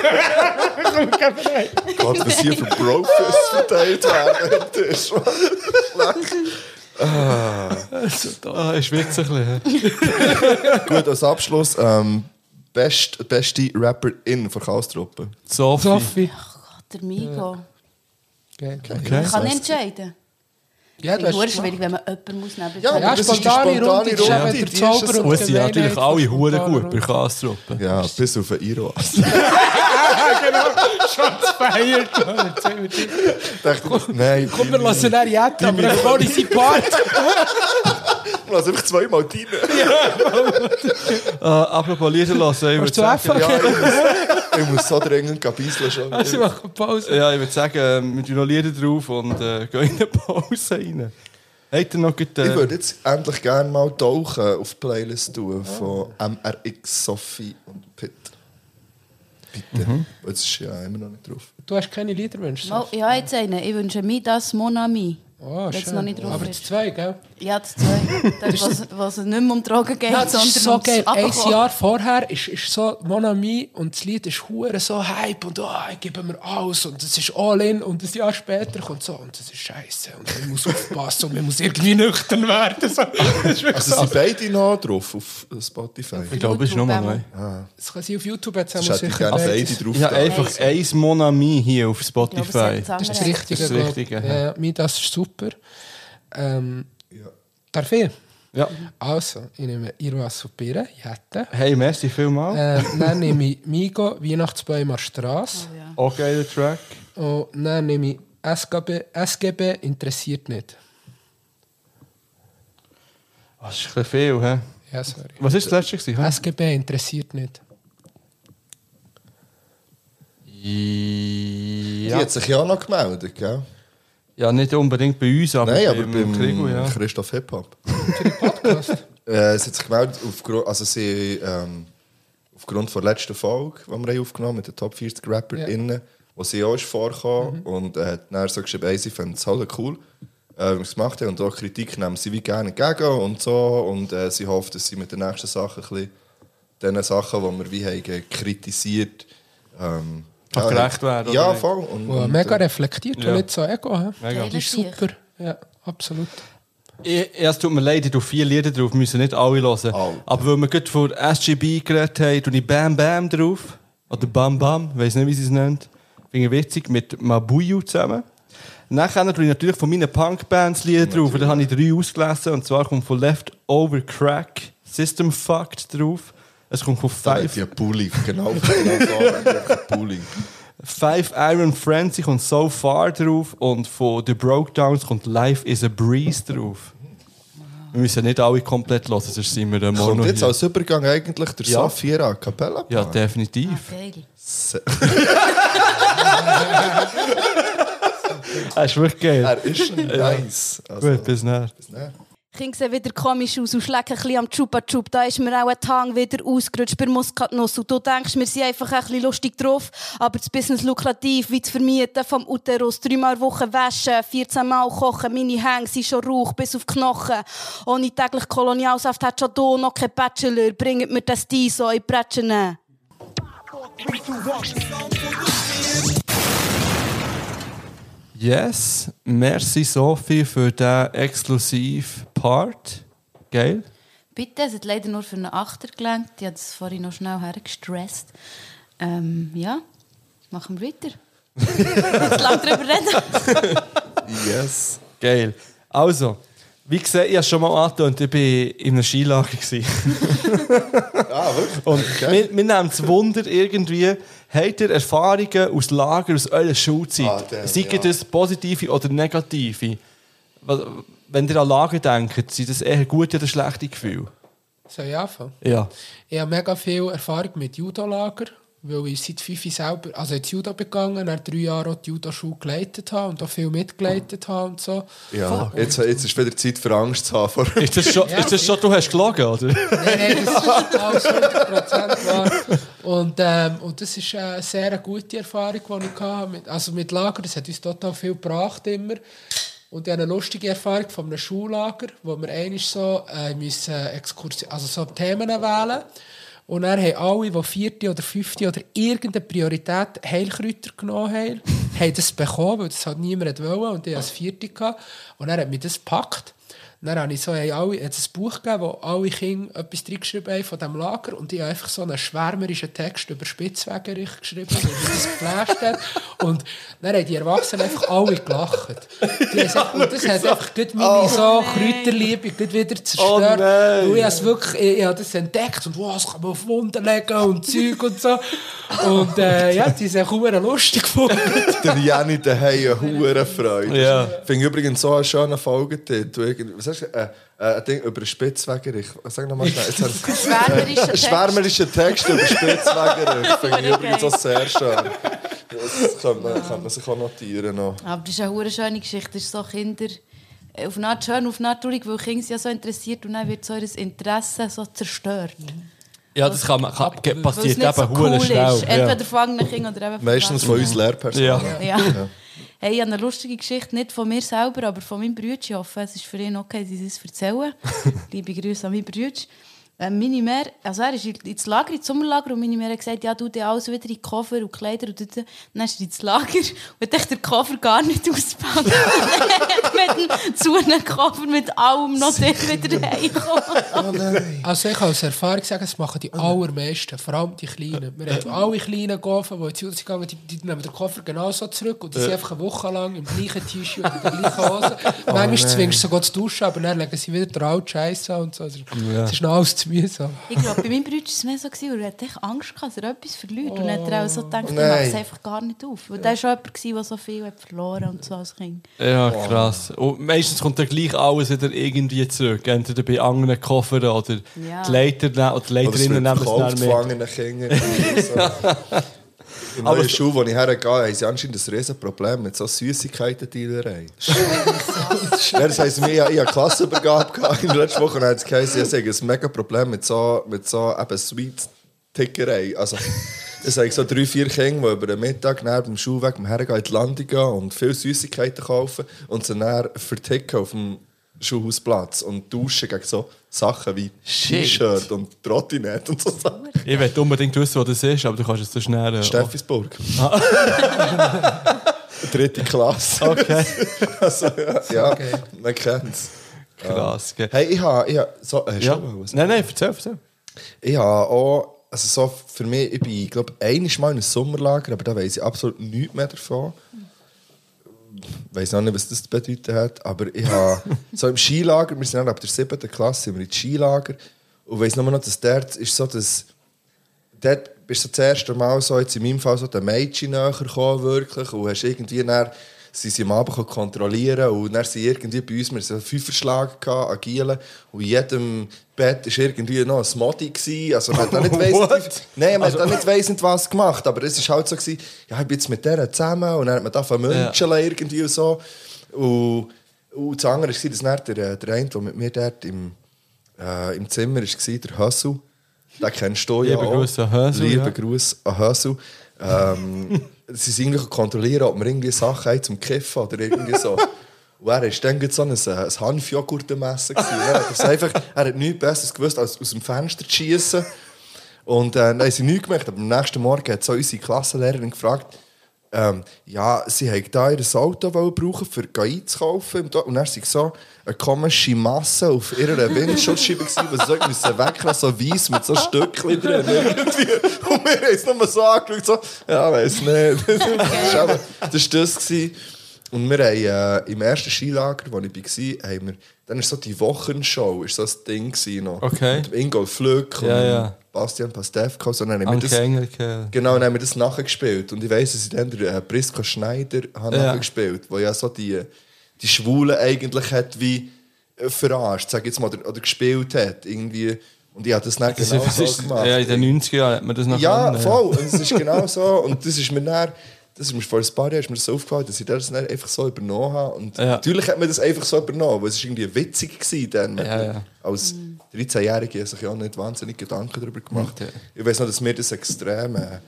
Gott, was hier für Brofist verteilt werden. Das ist Ah, ich schwitze ein bisschen. Gut, als Abschluss, ähm, best, beste Rapperin von Chaos-Truppe. Sophie. Sophie. Gott, der Migo. Okay. Okay. Ich kann nicht entscheiden. Ja, es hast... schwierig, wenn man jemanden muss neben Ja, sich Ja, das ist die spontane spontane Runde. Das ist Runde, die der ist Zauber und es sind natürlich alle Huren gut bei. Kastruppen. Ja, bis auf den Iroas. Feiert. Oder zwei mit dir. dachte, nein, Komm, wir lassen ihn jetzt, aber er kann nicht sein Part. lass einfach zweimal rein. Äh, apropos Lieder lassen, ich würde sagen, ich muss, ich so dringend gabeiseln schon. Also, wir machen Pause. ja, ich würde sagen, äh, wir tun noch Lieder drauf und äh, gehen in eine Pause rein. Habt ihr noch gut, Ich äh, würde jetzt endlich gerne mal tauchen auf die Playlist tun von MRX, Sophie und Pitt. Bitte. Jetzt ist ja immer noch nicht drauf. Du hast keine Liederwünsche. Mal, ich habe jetzt einen. Ich wünsche mir das Monami. Oh, Jetzt schön. noch nicht drauf Aber ist. zwei, gell? Ja, das zwei. Das, was, was nicht mehr um Drogen geht, Ja, das sondern ist so ums geil. Ein. Jahr vorher ist, ist so Mon Ami und das Lied ist hure so Hype und oh, ich gebe mir alles und es ist all in und ein Jahr später kommt so und das ist scheiße und man muss aufpassen und man muss irgendwie nüchtern werden. So, das ist wirklich Also so. sind beide noch drauf auf Spotify? Ich glaube, es ist nochmal neu. YouTube Das kann sie auf YouTube jetzt haben wir sicher beide drauf. Da. einfach eins Mon Ami hier auf es Spotify. hat Das ist das. Richtige. Das ist das. Richtige, Ja, ja. ja, mir das ist super. Ähm, Darf ich? Ja. Also, ich nehme Irwas Supere, Jette. Hey, merci vielmals. Ähm, dann nehme ich Migo, Weihnachtsbäume Straße. Oh, ja. Auch geiler Track. Und dann nehme ich SGB, SGB interessiert nicht. Das ist ein bisschen viel, hä? Ja, sorry. Was war das letzte? gewesen, hä? SGB interessiert nicht. Die Ja. hat sich ja auch noch gemeldet, gell? Ja, nicht unbedingt bei uns, aber, Nein, aber beim Krigo, ja. Christoph Hip-Hop. Podcast? Äh, sie hat sich gemeldet, aufgrund, also sie, ähm, aufgrund der letzten Folge, die wir haben aufgenommen mit den Top 40 RapperInnen, wo sie auch ist vorgekommen und äh, hat dann so geschrieben, hey, sie fände es halt cool, äh, wie wir es gemacht haben und auch Kritik nehmen sie wie gerne entgegen und so und äh, sie hofft, dass sie mit den nächsten Sachen ein bisschen den Sachen, die wir wie haben kritisiert, ähm, Auch gerecht werden, Ja, oder? voll. Und, und, mega äh, reflektiert Ja. und nicht so ego. He? Mega. Das ist super. Ja, absolut. Ich, ja, es tut mir leid, ich tue vier Lieder drauf, müssen nicht alle hören. Alle. Aber weil wir gerade vor SGB geredet haben, tue ich Bam Bam drauf. Oder Bam Bam, ich weiß nicht, wie sie es nennt. Finde ich witzig, mit Mabuyu zusammen. Nachher tue ich natürlich von meinen Punk-Bands Lieder drauf. Da habe ich drei ausgelesen. Und zwar kommt von Leftover Crack System Fucked drauf. Es kommt von da hat Five, die einen Pulli, genau, genau so, hat die einfach einen Pulli. Five Iron Frenzy kommt So Far drauf. Und von The Brokedowns kommt Life is a Breeze drauf. Wir müssen nicht alle komplett hören, sonst sind wir ein Mono Kommt jetzt hier. als Übergang eigentlich der Ja. Saphira a Cappella? Ja, definitiv. Geil. Er ist wirklich geil. Er ist nice. Also, Gut, bis nachher. bis dann. Kinder sehen wieder komisch aus und schlecken ein bisschen am Chupa Chup. Da ist mir auch ein Tang wieder ausgerutscht bei Muskatnuss. Und du denkst, wir sind einfach ein bisschen lustig drauf. Aber das Business lukrativ, wie zu vermieten vom Uterus. Dreimal Woche waschen, 14 Mal kochen. Meine Hänge sind schon rauch bis auf Knochen. Ohne täglich Kolonialsaft hat schon hier noch kein Bachelor. Bringt mir das die so in Bretschen. Yes, merci Sophie für diesen exklusiven Part. Geil. Bitte, es hat leider nur für einen Achter gelangt. Ich habe das vorhin noch schnell hergestresst. Ähm, ja, machen wir weiter. Jetzt lang drüber reden. Yes. Geil. Also, wie gesagt, ich habe schon mal angetönt, ich war in einem Skilager. gewesen. Ah, wirklich? Und Okay. wir, wir nehmen das Wunder irgendwie, habt ihr Erfahrungen aus Lager, aus eurer Schulzeit? Ah, damn, Seien ja. das positive oder negative? Wenn ihr an Lager denkt, sind das eher gute oder schlechte Gefühle? Soll ich anfangen? Ja. Ich habe mega viel Erfahrung mit Judo-Lager, weil ich seit fünf selber, also ins Judo begangen, nach drei Jahren auch die Judo-Schule geleitet habe und auch viel mitgeleitet habe und so. Ja, jetzt, jetzt ist wieder Zeit für Angst zu haben. Vor Ist das schon, ist das schon du hast gelogen, oder? Nein, nein, das ist alles 100% wahr. Und, ähm, und das ist eine sehr gute Erfahrung, die ich hatte. Mit, also mit Lager, das hat uns total viel gebracht immer. Und ich habe eine lustige Erfahrung von einem Schullager, wo wir einmal so äh, müssen Exkursi also so Themen wählen und dann haben alle, die vierte oder fünfte oder irgendeine Priorität Heilkräuter genommen haben, haben das bekommen, weil das halt niemand wollte und ich hatte das vierte. Und dann hat mich das gepackt. Dann habe ich so haben alle, hat es ein Buch gegeben, wo alle Kinder etwas reingeschrieben haben von diesem Lager und ich habe einfach so einen schwärmerischen Text über Spitzwegerich geschrieben, der mich das geflasht hat. Und dann haben die Erwachsenen einfach alle gelacht. Gesagt- und das hat einfach gut meine so Kräuterliebe gut wieder zerstört. Oh nein. weil ich, has wirklich, ich, ich habe das entdeckt und wow, das kann man auf Wunden legen und Zeug und so. Und äh, ja, die sind auch lustig gefunden. der Jenny daheim eine Freude. Ja. Ich finde übrigens so einen schönen Folgetitel. Irgend- Was sagst? Äh, äh, ein Ding über Spitzwegerich. Sag nochmal schnell. Jetzt habe ich- Schwärmerischer Ein Text. schwärmerischer Text über Spitzwegerich. Finde ich übrigens auch sehr schön. Das könnte man, könnte man sich auch notieren. Noch. Aber das ist eine schöne Geschichte. Das ist so Kinder äh, auf eine Art schön, auf eine Art traurig, weil Kinder sind ja so interessiert und dann wird so ihr Interesse so zerstört. Ja, das kann man, kann, passiert nicht so eben cool schnell. Ja. Entweder fangen Kinder oder eben Meistens von uns. Lehrpersonen. Ja. Ja. Hey, ich habe eine lustige Geschichte, nicht von mir selber, aber von meinem Bruder. Ich hoffe, es ist für ihn okay, dass ich es erzählen. Liebe Grüße an meinen Bruder. Ähm, meine Mehr, also er ist ins Lager, ins Sommerlager, und meine Mehr hat gesagt, ja, du dir alles wieder in die Koffer und Kleider und dort. dann ist er ins Lager und hat den Koffer gar nicht ausgepackt. mit einem zu einem Koffer mit allem noch dort wieder heimgekommen. Also ich kann aus Erfahrung sagen, das machen die allermeisten, vor allem die Kleinen. Wir haben alle kleinen Gofen, die zu uns gehen, die, die nehmen den Koffer genauso zurück und die sind einfach eine Woche lang im gleichen T-Shirt und in der gleichen Hose. Manchmal zwingst du sogar zu duschen, aber dann legen sie wieder den alten Scheiß an und so. Also, Es ist noch alles mühsam. Ich glaube, bei meinem Bruder war es mehr so, gewesen, weil er hatte echt Angst gehabt, dass er etwas verliert. Und dann hat er auch so gedacht, Nein. mache es einfach gar nicht auf. Weil der war schon jemand, der so viel hat verloren und so als Kind. Ja, krass. Und meistens kommt dann gleich alles wieder irgendwie zurück. Entweder bei anderen Koffern oder Ja. die Leiter ne- oder die Leiterinnen nehmen es dann mit. Kinder. so. In so- Schule, wo ich hergehe, haben sie anscheinend ein riesen Problem mit so Süßigkeiten-Dealerei. ja, das heisst, wir hatten eine Klassenübergabe gehabt in der letzten Woche und dann hat es geheißen, ich ein mega Problem mit so, mit so eben Sweet-Tickerei. Also, es sind so drei, vier Kinder, die über den Mittag nach dem Schulweg am Hergehen in die Landung gehen und viele Süßigkeiten kaufen und sie dann verticken auf dem Schulhausplatz und tauschen gegen so Sachen wie. T-Shirt und Trottinette und so Sachen. Ich will unbedingt wissen, wo das ist, aber du kannst es so schnell... Äh, Steffisburg. Dritte Klasse. Okay, Also, ja, ja man kennt es. krass. gell. Hey, ich habe... Ich habe so, äh, Ja. schon was? Nein, nein, erzähl, erzähl. Ich habe auch... Also so für mich, ich bin, glaube ich, Mal in einem Sommerlager, aber da weiß ich absolut nichts mehr davon. Ich weiß noch nicht, was das zu bedeuten hat, aber ich habe so im Skilager, wir sind dann ab der siebten Klasse, sind wir in Skilager und ich weiß nur noch, dass dort ist so das dort bist du das erste Mal so, jetzt in meinem Fall, so den Mädchen näher gekommen, wirklich, und hast irgendwie dann, sie sie am Abend kontrollieren und dann sind irgendwie bei uns, wir hatten Fünferschlag, gehabt, agile, und in jedem Bett war irgendwie noch ein Modi, gewesen. also man hat auch nicht weiss, What? Nein, man hat auch nicht weiss was gemacht, aber es war halt so, gewesen, ja, ich bin jetzt mit der zusammen, und dann hat man da von München irgendwie und so, und, und das andere war, dass der, der eine, der mit mir dort im, äh, im Zimmer war, der Hassel, den kennst du ja Liebe auch. Grüße an Hösel, Liebe ja. Grüße an Hösel. Ähm, sie sind irgendwie kontrollieren, ob wir irgendwie Sachen haben zum Kiffen oder irgendwie so. Und er war dann so ein, ein Hanfjoghurt am Essen. gewesen. Er einfach, er hat nichts Besseres gewusst, als aus dem Fenster zu schießen. Und äh, dann haben sie nichts gemacht. Aber am nächsten Morgen hat so unsere Klassenlehrerin gefragt, ähm, ja, sie wollten da ihr Auto brauchen, um einzukaufen. Und dann war so eine komische Masse auf ihrer Windschutzscheibe, die sie müssen weglassen so weiss mit so Stückchen drin. Und wir haben es nur so angeschaut, so, ja, weiß nicht. Das war das war das. Und wir haben äh, im ersten Skilager, wo ich war, haben wir, dann ist so die Wochenshow, ist so das Ding noch. Okay. Mit Ingo Flück und Ja, ja. Bastian Pastewka. So, dann haben wir das, Engelke. Genau, dann haben wir das nachgespielt. Und ich weiss, dass ich dann den, äh, Prisco Schneider habe Ja. nachgespielt wo ja so die, die Schwulen eigentlich hat wie äh, verarscht, sag ich jetzt mal, oder, oder gespielt hat. Irgendwie. Und ich habe das dann Das genau ist, so ist, gemacht. ja, in den 90er Jahren hat man das noch Ja, voll. Und es ist genau so. Und das ist mir dann, das ist mir vor ein paar Jahren ist mir das so aufgefallen, dass ich das dann einfach so übernommen habe. Und Ja. natürlich hat man das einfach so übernommen, weil es ist irgendwie witzig gewesen dann. Ja, ja. Als 13-Jährige habe ich sich auch nicht wahnsinnig Gedanken darüber gemacht. Okay. Ich weiß noch, dass mir das extrem, äh,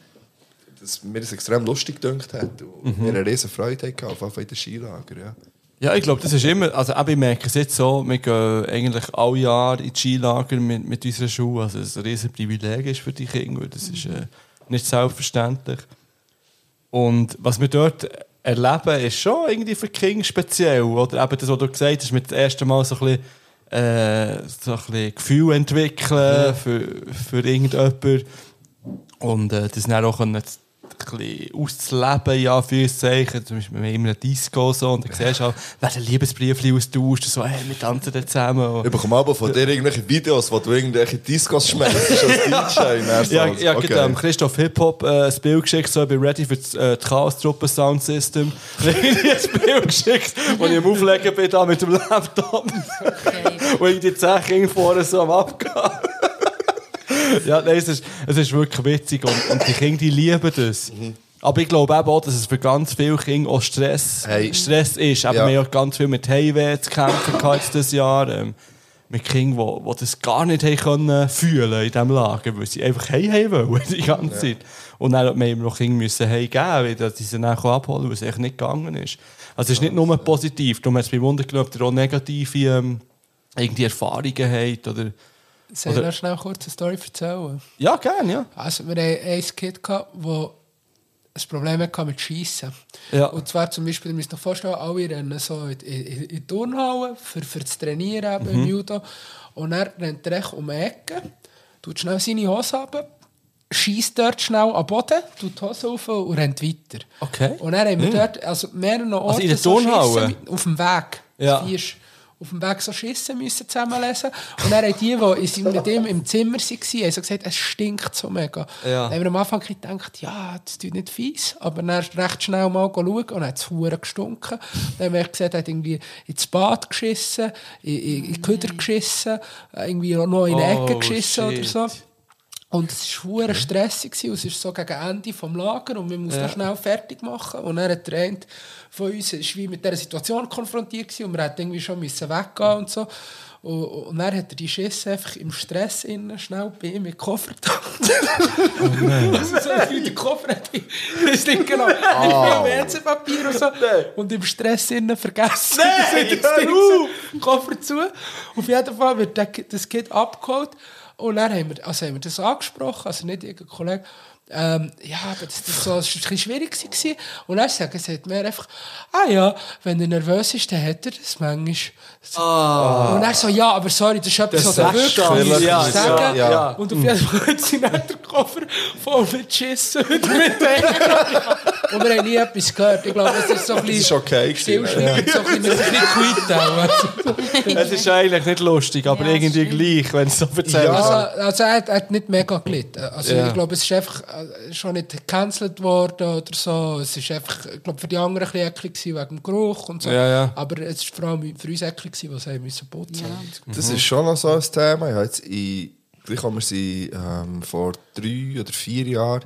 dass mir das extrem lustig gedacht hat und Mhm. mir eine riesen Freude hatte, auf jeden in den Skilager. Ja. Ja, ich glaube, das ist immer, also eben, ich merke es jetzt so, wir gehen eigentlich alle Jahre in die Skilager mit, mit unserer Schule, also es ein riesen Privileg ist für die Kinder, das ist äh, nicht selbstverständlich. Und was wir dort erleben, ist schon irgendwie für Kinder speziell, oder eben das, was du gesagt hast, mit dem ersten Mal so ein bisschen, äh, so ein bisschen Gefühl entwickeln für, für irgendjemanden und äh, das dann auch können, bisschen auszuleben, ja, Anführungszeichen. Zum Beispiel wir haben immer eine Disco so, und dann siehst du auch, werden Liebesbriefchen austauscht, so, hey, wir tanzen da zusammen. Und Ich bekomme aber von dir irgendwelche Videos, wo du irgendwelche Discos schmeißt als DJ. Ja, ja okay. okay. Christoph Hip-Hop äh, ein Bild geschickt, so, ich bin ready für das äh, die Chaos-Truppe Sound System. Irgendwie ein Bild geschickt, wo ich am Auflegen bin, da mit dem Laptop. Okay. und ich die 10 Kinder vorne so am Abgehen. Ja, nein, es ist, es ist wirklich witzig und, und die Kinder die lieben das. Aber ich glaube eben auch, dass es für ganz viele Kinder auch Stress, Hey. Stress ist. Aber Ja. wir haben auch ganz viel mit Heimweh zu kämpfen gehabt dieses Jahr. Ähm, mit Kindern, die, die das gar nicht haben können fühlen in diesem Lager, weil sie einfach haben wollen, die ganze Zeit. Und dann haben wir noch Kinder müssen heimgeben, weil dass sie sie dann abholen weil es echt nicht gegangen ist. Also es ist nicht nur positiv, darum hat es mich genommen, ob ihr auch negative ähm, irgendwie Erfahrungen habt oder... Soll ich noch schnell kurz eine Story erzählen? Ja, gerne, ja. Also, wir hatten ein Kind, gehabt, das ein Problem hatte mit Schiessen. Ja. Und zwar zum Beispiel, ihr müsst euch vorstellen, alle rennen so in, in, in die Turnhalle für, für das Trainieren eben Mhm. im Judo. Und er rennt er echt um die Ecke, tut schnell seine Hose ab, schießt dort schnell am Boden, tut die Hose auf und rennt weiter. Okay. Und dann haben wir dort, also mehrere Orte Also in der so Turnhalle? Schiessen auf dem Weg. Ja. Vier auf dem Weg so Schissen müssen zusammenlesen. Und dann haben die, die in seinem- mit ihm im Zimmer waren, haben so gesagt, es stinkt so mega. Ja. Dann haben wir am Anfang gedacht, ja, das tut nicht fies. Aber dann ist recht schnell mal schauen und hat es verdammt gestunken. Dann haben wir gesehen, er hat irgendwie ins Bad geschissen, in, in, in die Küder geschissen, irgendwie noch in die Ecke Oh, geschissen oder shit. so. Und es war hure stressig. gewesen. Es ist so gegen Ende des Lager und wir mussten Ja. schnell fertig machen. Und dann hat eine von uns ist wie mit dieser Situation konfrontiert gewesen, und wir hätten irgendwie schon müssen weggehen und so. Und, und dann hat er die Schisse einfach im Stress innen schnell bei ihm Koffer getan. also so wie der Koffer hat ich- das Ding genommen. Mit viel WC-Papier und so. Und im Stress innen vergessen. Nein, das Ding so, Koffer zu. Auf jeden Fall wird das Kind abgeholt. Und dann haben wir, also haben wir das angesprochen, also nicht irgendein Kollege. Ähm, ja, aber das, das, so, das war ein bisschen schwierig. Gewesen. Und dann sagen sie mir einfach, ah ja, wenn er nervös ist, dann hat er das manchmal. Und er so, ja, aber sorry, das ist etwas, was er wirklich du. muss Ja, sagen. ja, ja. Und auf jeden Fall hat sie dann den Koffer voll mit Schissen. Und wir haben nie etwas gehört. Ich glaube, es ist so ein bisschen... Das ist okay Stillschweigend, so ein bisschen, ein. Also, Es ist eigentlich nicht lustig, aber irgendwie gleich, wenn es so erzählt Ja. Also, also er, hat, er hat nicht mega gelitten. Also Ja. ich glaube, es ist einfach schon nicht gecancelt worden oder so. Es ist einfach, ich glaube, für die anderen ein bisschen wegen dem Geruch und so. Ja, ja. Aber es war vor allem für uns eklig, gewesen, weil sie müssen putzen Das ist schon noch so ein Thema. Ich habe jetzt in, gleich haben wir sie ähm, vor drei oder vier Jahren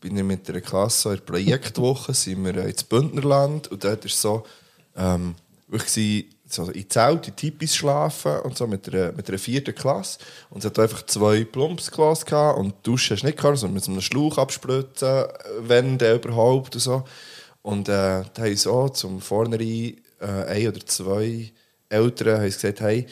bin ich mit einer Klasse in der Projektwoche sind wir ins Bündnerland und dort ist so ähm, wirklich sie so in Zelt, in Tipis schlafen und so mit einer, mit einer vierten Klasse und es hat einfach zwei Plumpsklos gehabt und die Dusche hast du nicht gehabt, sondern mit einem Schlauch abspritzen, wenn der überhaupt und so und äh, da haben so zum Vornherein äh, ein oder zwei Eltern haben gesagt, hey,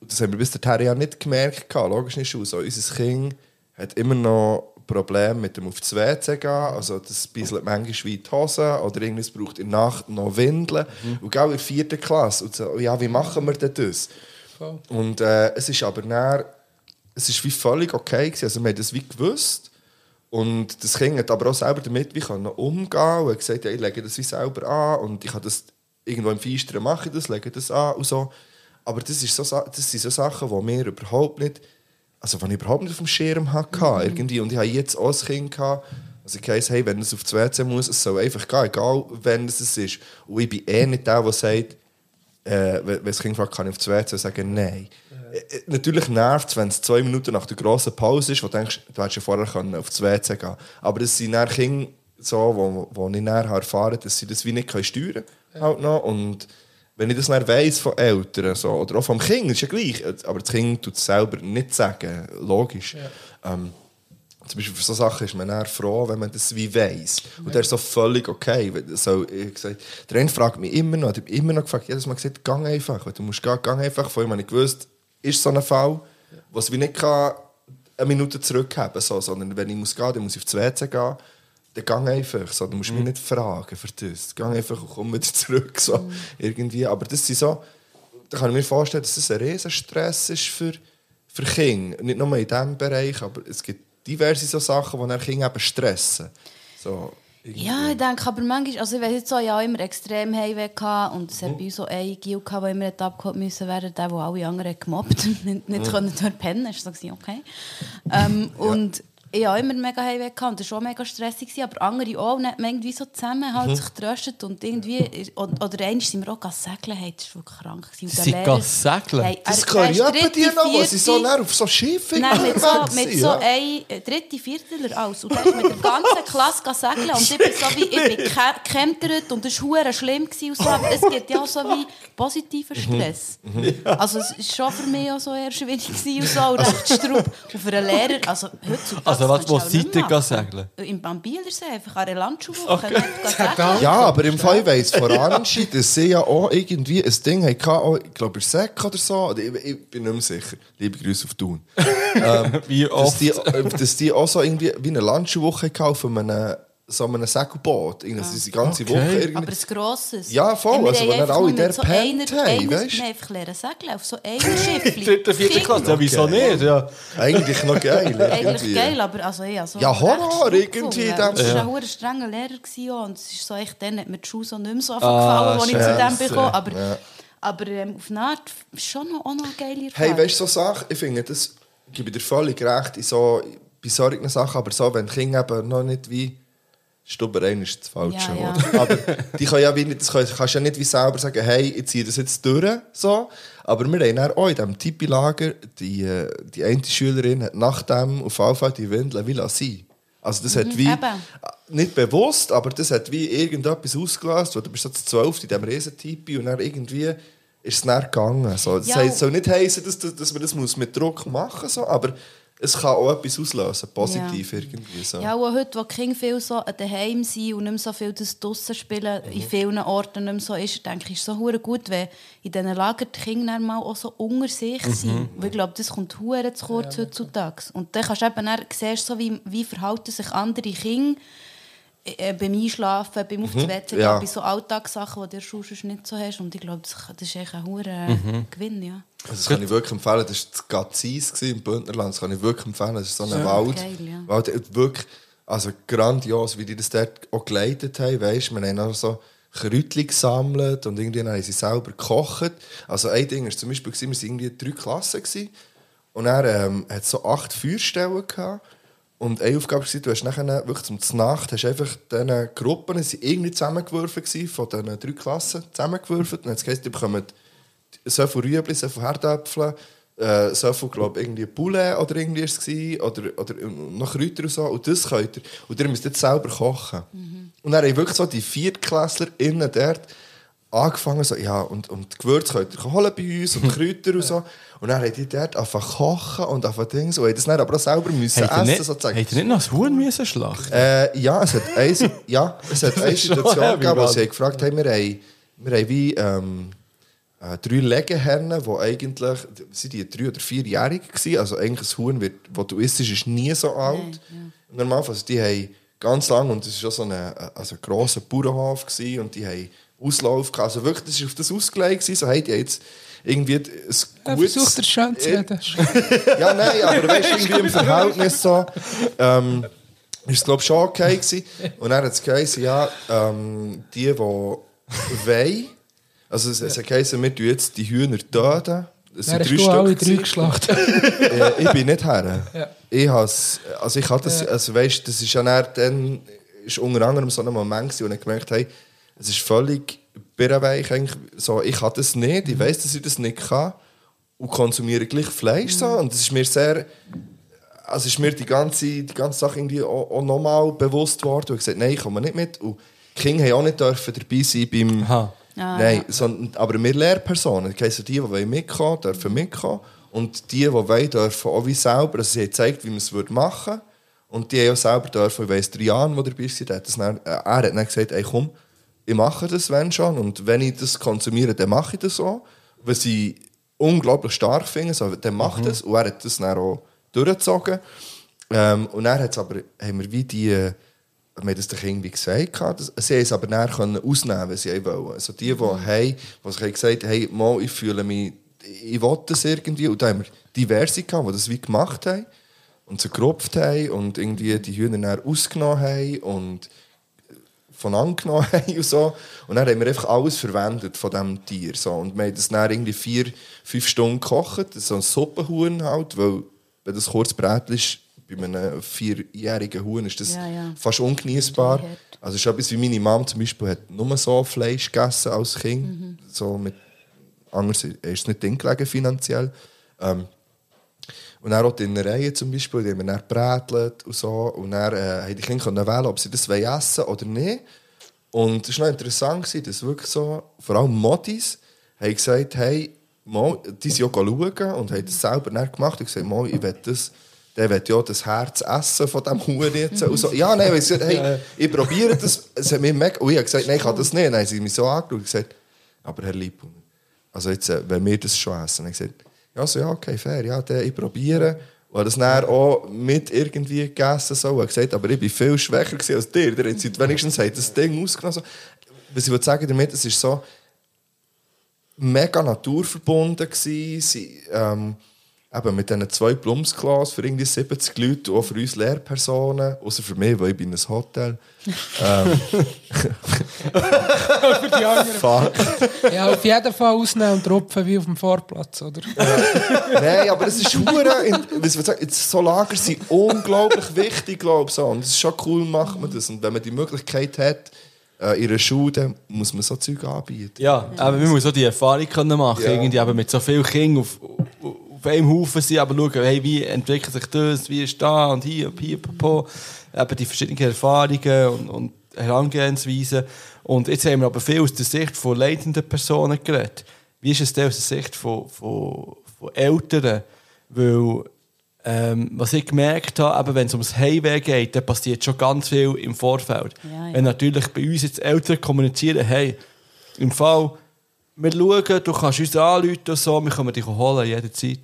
das haben wir bis dahin ja nicht gemerkt. gehabt, Logisch nicht aus. So, unser Kind hat immer noch Probleme mit dem auf das WC gehen. Also das bisselt manchmal wie die Hose oder irgendwas braucht in der Nacht noch Windeln. Und genau in der vierten Klasse. Und so, ja, wie machen wir denn das? Voll. Und äh, es ist aber dann, es ist wie völlig okay gewesen. Also wir haben das wie gewusst. Und das Kind hat aber auch selber damit wie können umgehen und hat gesagt, ja, ich lege das wie selber an und ich kann das irgendwo im Feisteren mache ich das, lege das an und so. Aber das, ist so, das sind so Sachen, die mir überhaupt nicht, also die ich überhaupt nicht auf dem Schirm hatte, irgendwie. Und ich hatte jetzt auch ein Kind, gehabt, also ich heisst, hey, wenn es auf das WC muss, es soll einfach gehen, egal wenn es es ist. Und ich bin eh nicht der, der sagt, äh, wenn wenn das Kind fragt, kann ich auf das WC sagen, nein. Äh, Natürlich nervt es, wenn es zwei Minuten nach der grossen Pause ist, wo du denkst, du hättest ja vorher können auf das WC gehen Aber das sind dann Kinder, so, wo, wo ich dann erfahren habe, dass sie das wie nicht können steuern können. Halt noch. Und wenn ich das dann weiss von Eltern so, oder auch vom Kind, ist ja gleich. Aber das Kind tut es selber nicht sagen, logisch. Ähm, zum Beispiel für so Sachen ist man eher froh, wenn man das wie weiss. Und das ist so völlig okay. So, ich gesagt, der eine fragt mich immer noch, ich habe immer noch gefragt, jedes Mal gesagt, gang einfach. Weil Du musst gehen, gang einfach. Vorher habe ich gewusst, ist so ein Fall, wo es wie nicht kann, eine Minute zurückhaben so, sondern wenn ich muss gehen, dann muss ich auf das WC gehen. Dann gang einfach. So, du musst mich nicht fragen für das. Gang einfach und komm wieder zurück. So, irgendwie. Aber das sind so, da kann ich mir vorstellen, dass das ein riesen Stress ist für, für Kinder. Nicht nur in diesem Bereich, aber es gibt diverse so Sachen, die dann Kinder eben stressen. So, irgendwie. Ja, ich denke aber manchmal, also ich weiß jetzt so, ich hatte immer extrem Heimweh und es hat bei uns so einen Gil gehabt, der immer abgeholt müssen werden, der, der alle anderen gemobbt und nicht, nicht können dort pennen, ist so okay. Ähm, und ich habe immer mega Heimweh gehabt und das war auch mega stressig, gewesen, aber andere auch. Und dann hat man irgendwie so zusammen halt Mhm. sich getröstet und irgendwie... Oder, oder einmal sind wir auch gegangen segeln, hey, das war wirklich krank. gewesen. Sie segeln? Hey, Das er- kann etwa dritte, die noch, sie so näher auf so Schiffen Nein, mit so, mit so ja. ein äh, dritte Vierteler alles. Und dann mit der ganzen Klasse gegangen segeln. Und ich bin so wie, ich bin ge- gekentert und es war schlimm. Gewesen und so. Aber es gibt ja auch so wie positiver Stress. Also es war schon für mich auch so eher schwierig gewesen und so. Und recht straub. Und für einen Lehrer, also heutzutage... Also was, das wo seid ihr segeln? Im Bambilersee, einfach an einer Landschulwoche. Okay. Ja, aber im Fall weiss vor Anschein, dass sie ja auch irgendwie ein Ding hatten, auch, ich glaube, in Säck oder so. Ich, ich bin nicht mehr sicher. Liebe Grüße auf Thun. Wie dass, oft? die, äh, dass die auch so irgendwie wie eine Landschulwoche hatten auf einem, so einem Segelboot. Irgendwie, dass sie die ganze Okay. Woche irgendwie... Aber ein grosses. Ja, voll, wir also dann einfach alle der so pennt einer- haben, einer- weisst? Wir haben einfach lernen segeln auf so einem Schiffli. Dritte, vierte Klasse? Ja, wieso Okay. nicht? Ja. Eigentlich noch geil. Eigentlich irgendwie. geil, aber also, ja, so Ja, Horror irgendwie Es war Sinne. ein strenger Lehrer gewesen, und es ist so, ich, dann hat mir die Schule so nicht mehr so Ah, gefallen, als ich zu dem bekomme. Aber, Ja. aber ähm, auf eine Art schon noch, auch noch eine geile Hey, Erfahrung. weißt du, so Sachen, ich finde, das gebe ich dir völlig recht in so, bei solchen Sachen, aber so, wenn Kinder eben noch nicht wie. Stubberein ist das falsche Ja, ja. Wort. Aber die können ja wie nicht, das können- kannst ja nicht wie selber sagen, hey, ich ziehe das jetzt durch. So. Aber wir haben dann auch in diesem Tipi-Lager, die, äh, die eine Schülerin hat nach dem auf Fall die Windeln will sein. Also das hat wie, Mhm, eben. nicht bewusst, aber das hat wie irgendetwas ausgelöst, du bist so zu zwölf in diesem riesen Tipi und dann irgendwie ist es dann gegangen. So. Das Ja. soll nicht heißen, dass, dass man das muss mit Druck machen muss, so, aber es kann auch etwas auslösen, positiv irgendwie. So. Ja, auch heute, wo die Kinder viel so daheim sind und nicht mehr so viel das draussen spielen, in Mhm. vielen Orten nicht mehr so ist, denke ich, ist es so hure gut, wenn in diesen Lagern die Kinder mal auch so unter sich Mhm. sind. Weil ich glaube, das kommt hure zu kurz heutzutage. Und dann kannst du eben dann, siehst, so wie, wie verhalten sich andere Kinder äh, beim Einschlafen, beim Mhm. ja. bei so Alltagssachen, die du sonst nicht so hast. Und ich glaube, das, das ist echt ein hure Mhm. Gewinn, ja. Also das kann ich wirklich empfehlen. Das war das Gazis im Bündnerland. Das kann ich wirklich empfehlen. Das ist so ein Wald. geil, ja. Wald äh, wirklich, also grandios, wie die das dort auch geleitet haben. Weißt, wir haben auch so Kräutchen gesammelt und irgendwie haben sie selber gekocht. Also ein Ding war zum Beispiel, gewesen, wir waren irgendwie drei Klassen. Gewesen, und er ähm, hat so acht Feuerstellen gehabt. Und eine Aufgabe war, du hast nachher wirklich zum Znacht hast einfach diese Gruppen, sie waren irgendwie zusammengewürfelt gewesen, von diesen drei Klassen zusammengewürfelt. Und dann hat es geheißen, die bekommen so viel Rüebli, so viel Herdäpfel, äh, so viel, glaube irgendwie Poulet oder irgendwie ist es gewesen, oder, oder noch Kräuter und so. Und das könnt ihr. Und ihr müsst jetzt selber kochen. Und dann haben wirklich so die ViertklässlerInnen dort angefangen, so, ja, und, und die Gewürze könnt ihr holen bei uns und Kräuter und so. Und dann haben die dort angefangen kochen und angefangen Dings. Und haben das dann aber auch selber müssen ihr essen, nicht, sozusagen. ihr nicht noch das Huhn müssen schlachten? Äh, ja, es hat eine, ja, es hat eine Situation gegeben, wo sie gefragt haben, wir haben, wir haben wie ähm, äh, drei Legehennen, die eigentlich, sind die drei- oder vierjährig waren, also eigentlich ein Huhn, wird, das du isst, ist nie so alt. Normalerweise, also die haben ganz lang, und es war schon so ein also ein grosser Bauernhof, gewesen, und die haben Auslauf gehabt, also wirklich, das war auf das ausgelegt, gewesen, so hey, die haben jetzt irgendwie ein Er gutes... versucht, das schön zu reden. Ja, nein, aber weißt du, irgendwie im Verhältnis so, ähm, ist es glaube ich schon okay gewesen. Und dann hat es geheißen, ja, ähm, die, die wollen, also es, es hat geheißen, wir tun jetzt die Hühner töten. Es sind hast du alle drei geschlachtet. Äh, ich bin nicht her. Ja. Ich has, also ich hatte das, also weißt, das ist ja dann, dann ist unter anderem so ein Moment wo ich gemerkt habe, es ist völlig birrenweich eigentlich, so, ich habe das nicht, ich weiß, dass ich das nicht kann. Und konsumiere gleich Fleisch so. Und das ist mir sehr, also ist mir die ganze, die ganze Sache irgendwie auch, auch nochmal bewusst worden und ich gesagt, nein, ich komme nicht mit. Und die Kinder haben auch nicht dürfen dabei sein beim, Aha. Ah, nein, ja. sondern, aber wir Lehrpersonen, das heisst, die, die wollen mitkommen, dürfen mitkommen. Und die, die wollen, dürfen auch wie selber, also sie haben gezeigt, wie man es würde machen. Und die haben auch selber dürfen, ich weiss, Trian, der dabei war, hat das dann, äh, er hat dann gesagt, ey komm, ich mache das, wenn schon. Und wenn ich das konsumiere, dann mache ich das auch, weil sie unglaublich stark finden, so, dann mache ich das und er hat das dann auch durchgezogen. Ähm, und dann hat's aber, haben wir wie die, äh, haben das den Kindern wie gesagt, sie haben es aber dann können ausnehmen, wenn sie wollen. Also die, die, hey, die sich haben gesagt haben, hey, mal, ich fühle mich, ich will das irgendwie. Und da haben wir diverse gehabt, die das wie gemacht haben und sie gerupft haben und irgendwie die Hühner dann ausgenommen haben und von angenommen haben und so. Und dann haben wir einfach alles verwendet von diesem Tier. So. Und wir haben das dann irgendwie vier, fünf Stunden gekocht, so ein Suppenhuhn halt, weil wenn das kurz brätlich ist, bei einem vierjährigen Huhn ist das Ja, ja. fast ungenießbar. Also ist etwas wie meine Mom zum Beispiel hat nur so Fleisch gegessen als Kind. Mhm. So mit, anders ist es nicht drin gelegen finanziell. Ähm, und dann auch die Innereien zum Beispiel, die haben dann gebrätelt und so. Und dann äh, die Kinder können wählen, ob sie das wollen essen oder nicht. Und es war noch interessant, dass wirklich so, vor allem Modis, haben gesagt, hey, mal, die sind auch schauen und haben das selber gemacht und gesagt, mal, ich will das, der will ja das Herz essen von diesem Huhn jetzt. Und so, ja, nein, sie gesagt, hey, ich probiere das. Es hat mir mega, und ich habe gesagt, nein, ich kann das nicht. Dann haben sie mich so angeschaut und gesagt, aber Herr Liebung, also jetzt, äh, wenn wir das schon essen, dann habe ich gesagt, ja, so, ja, okay, fair, ja, der, ich probiere. Und das dann auch mit irgendwie gegessen so, und gesagt, aber ich bin viel schwächer als dir. Der hat wenigstens hat das Ding ausgenommen. Was ich will sagen damit, es ist so mega naturverbunden gewesen. Sie, ähm, eben mit diesen zwei Blumsklassen für irgendwie 70 Leute, auch für uns Lehrpersonen, außer für mich, weil ich bin in einem Hotel. ähm, Für die anderen. fuck. Ja, auf jeden Fall ausnehmen und tropfen wie auf dem Vorplatz, oder? Nein, aber es ist hure. So Lager sind unglaublich wichtig, glaube ich. So. Und es ist schon cool, macht man das. Und wenn man die Möglichkeit hat, äh, in einer Schule, muss man so Zeug anbieten. Ja, aber man muss auch die Erfahrung können machen Ja. irgendwie eben mit so vielen Kindern auf, auf, auf einem Haufen sein, aber schauen, hey, wie entwickelt sich das, wie ist da und hier und hier, popo. eben die verschiedenen Erfahrungen und, und Herangehensweisen. Und jetzt haben wir aber viel aus der Sicht von leitenden Personen geredet. Wie ist es denn aus der Sicht von, von, von Eltern? Weil, ähm, was ich gemerkt habe, wenn es ums Heimweh geht, dann passiert schon ganz viel im Vorfeld. Ja, ja. Wenn natürlich bei uns jetzt Eltern kommunizieren, hey, im Fall, wir schauen, du kannst uns anrufen und so, wir können dich holen jederzeit.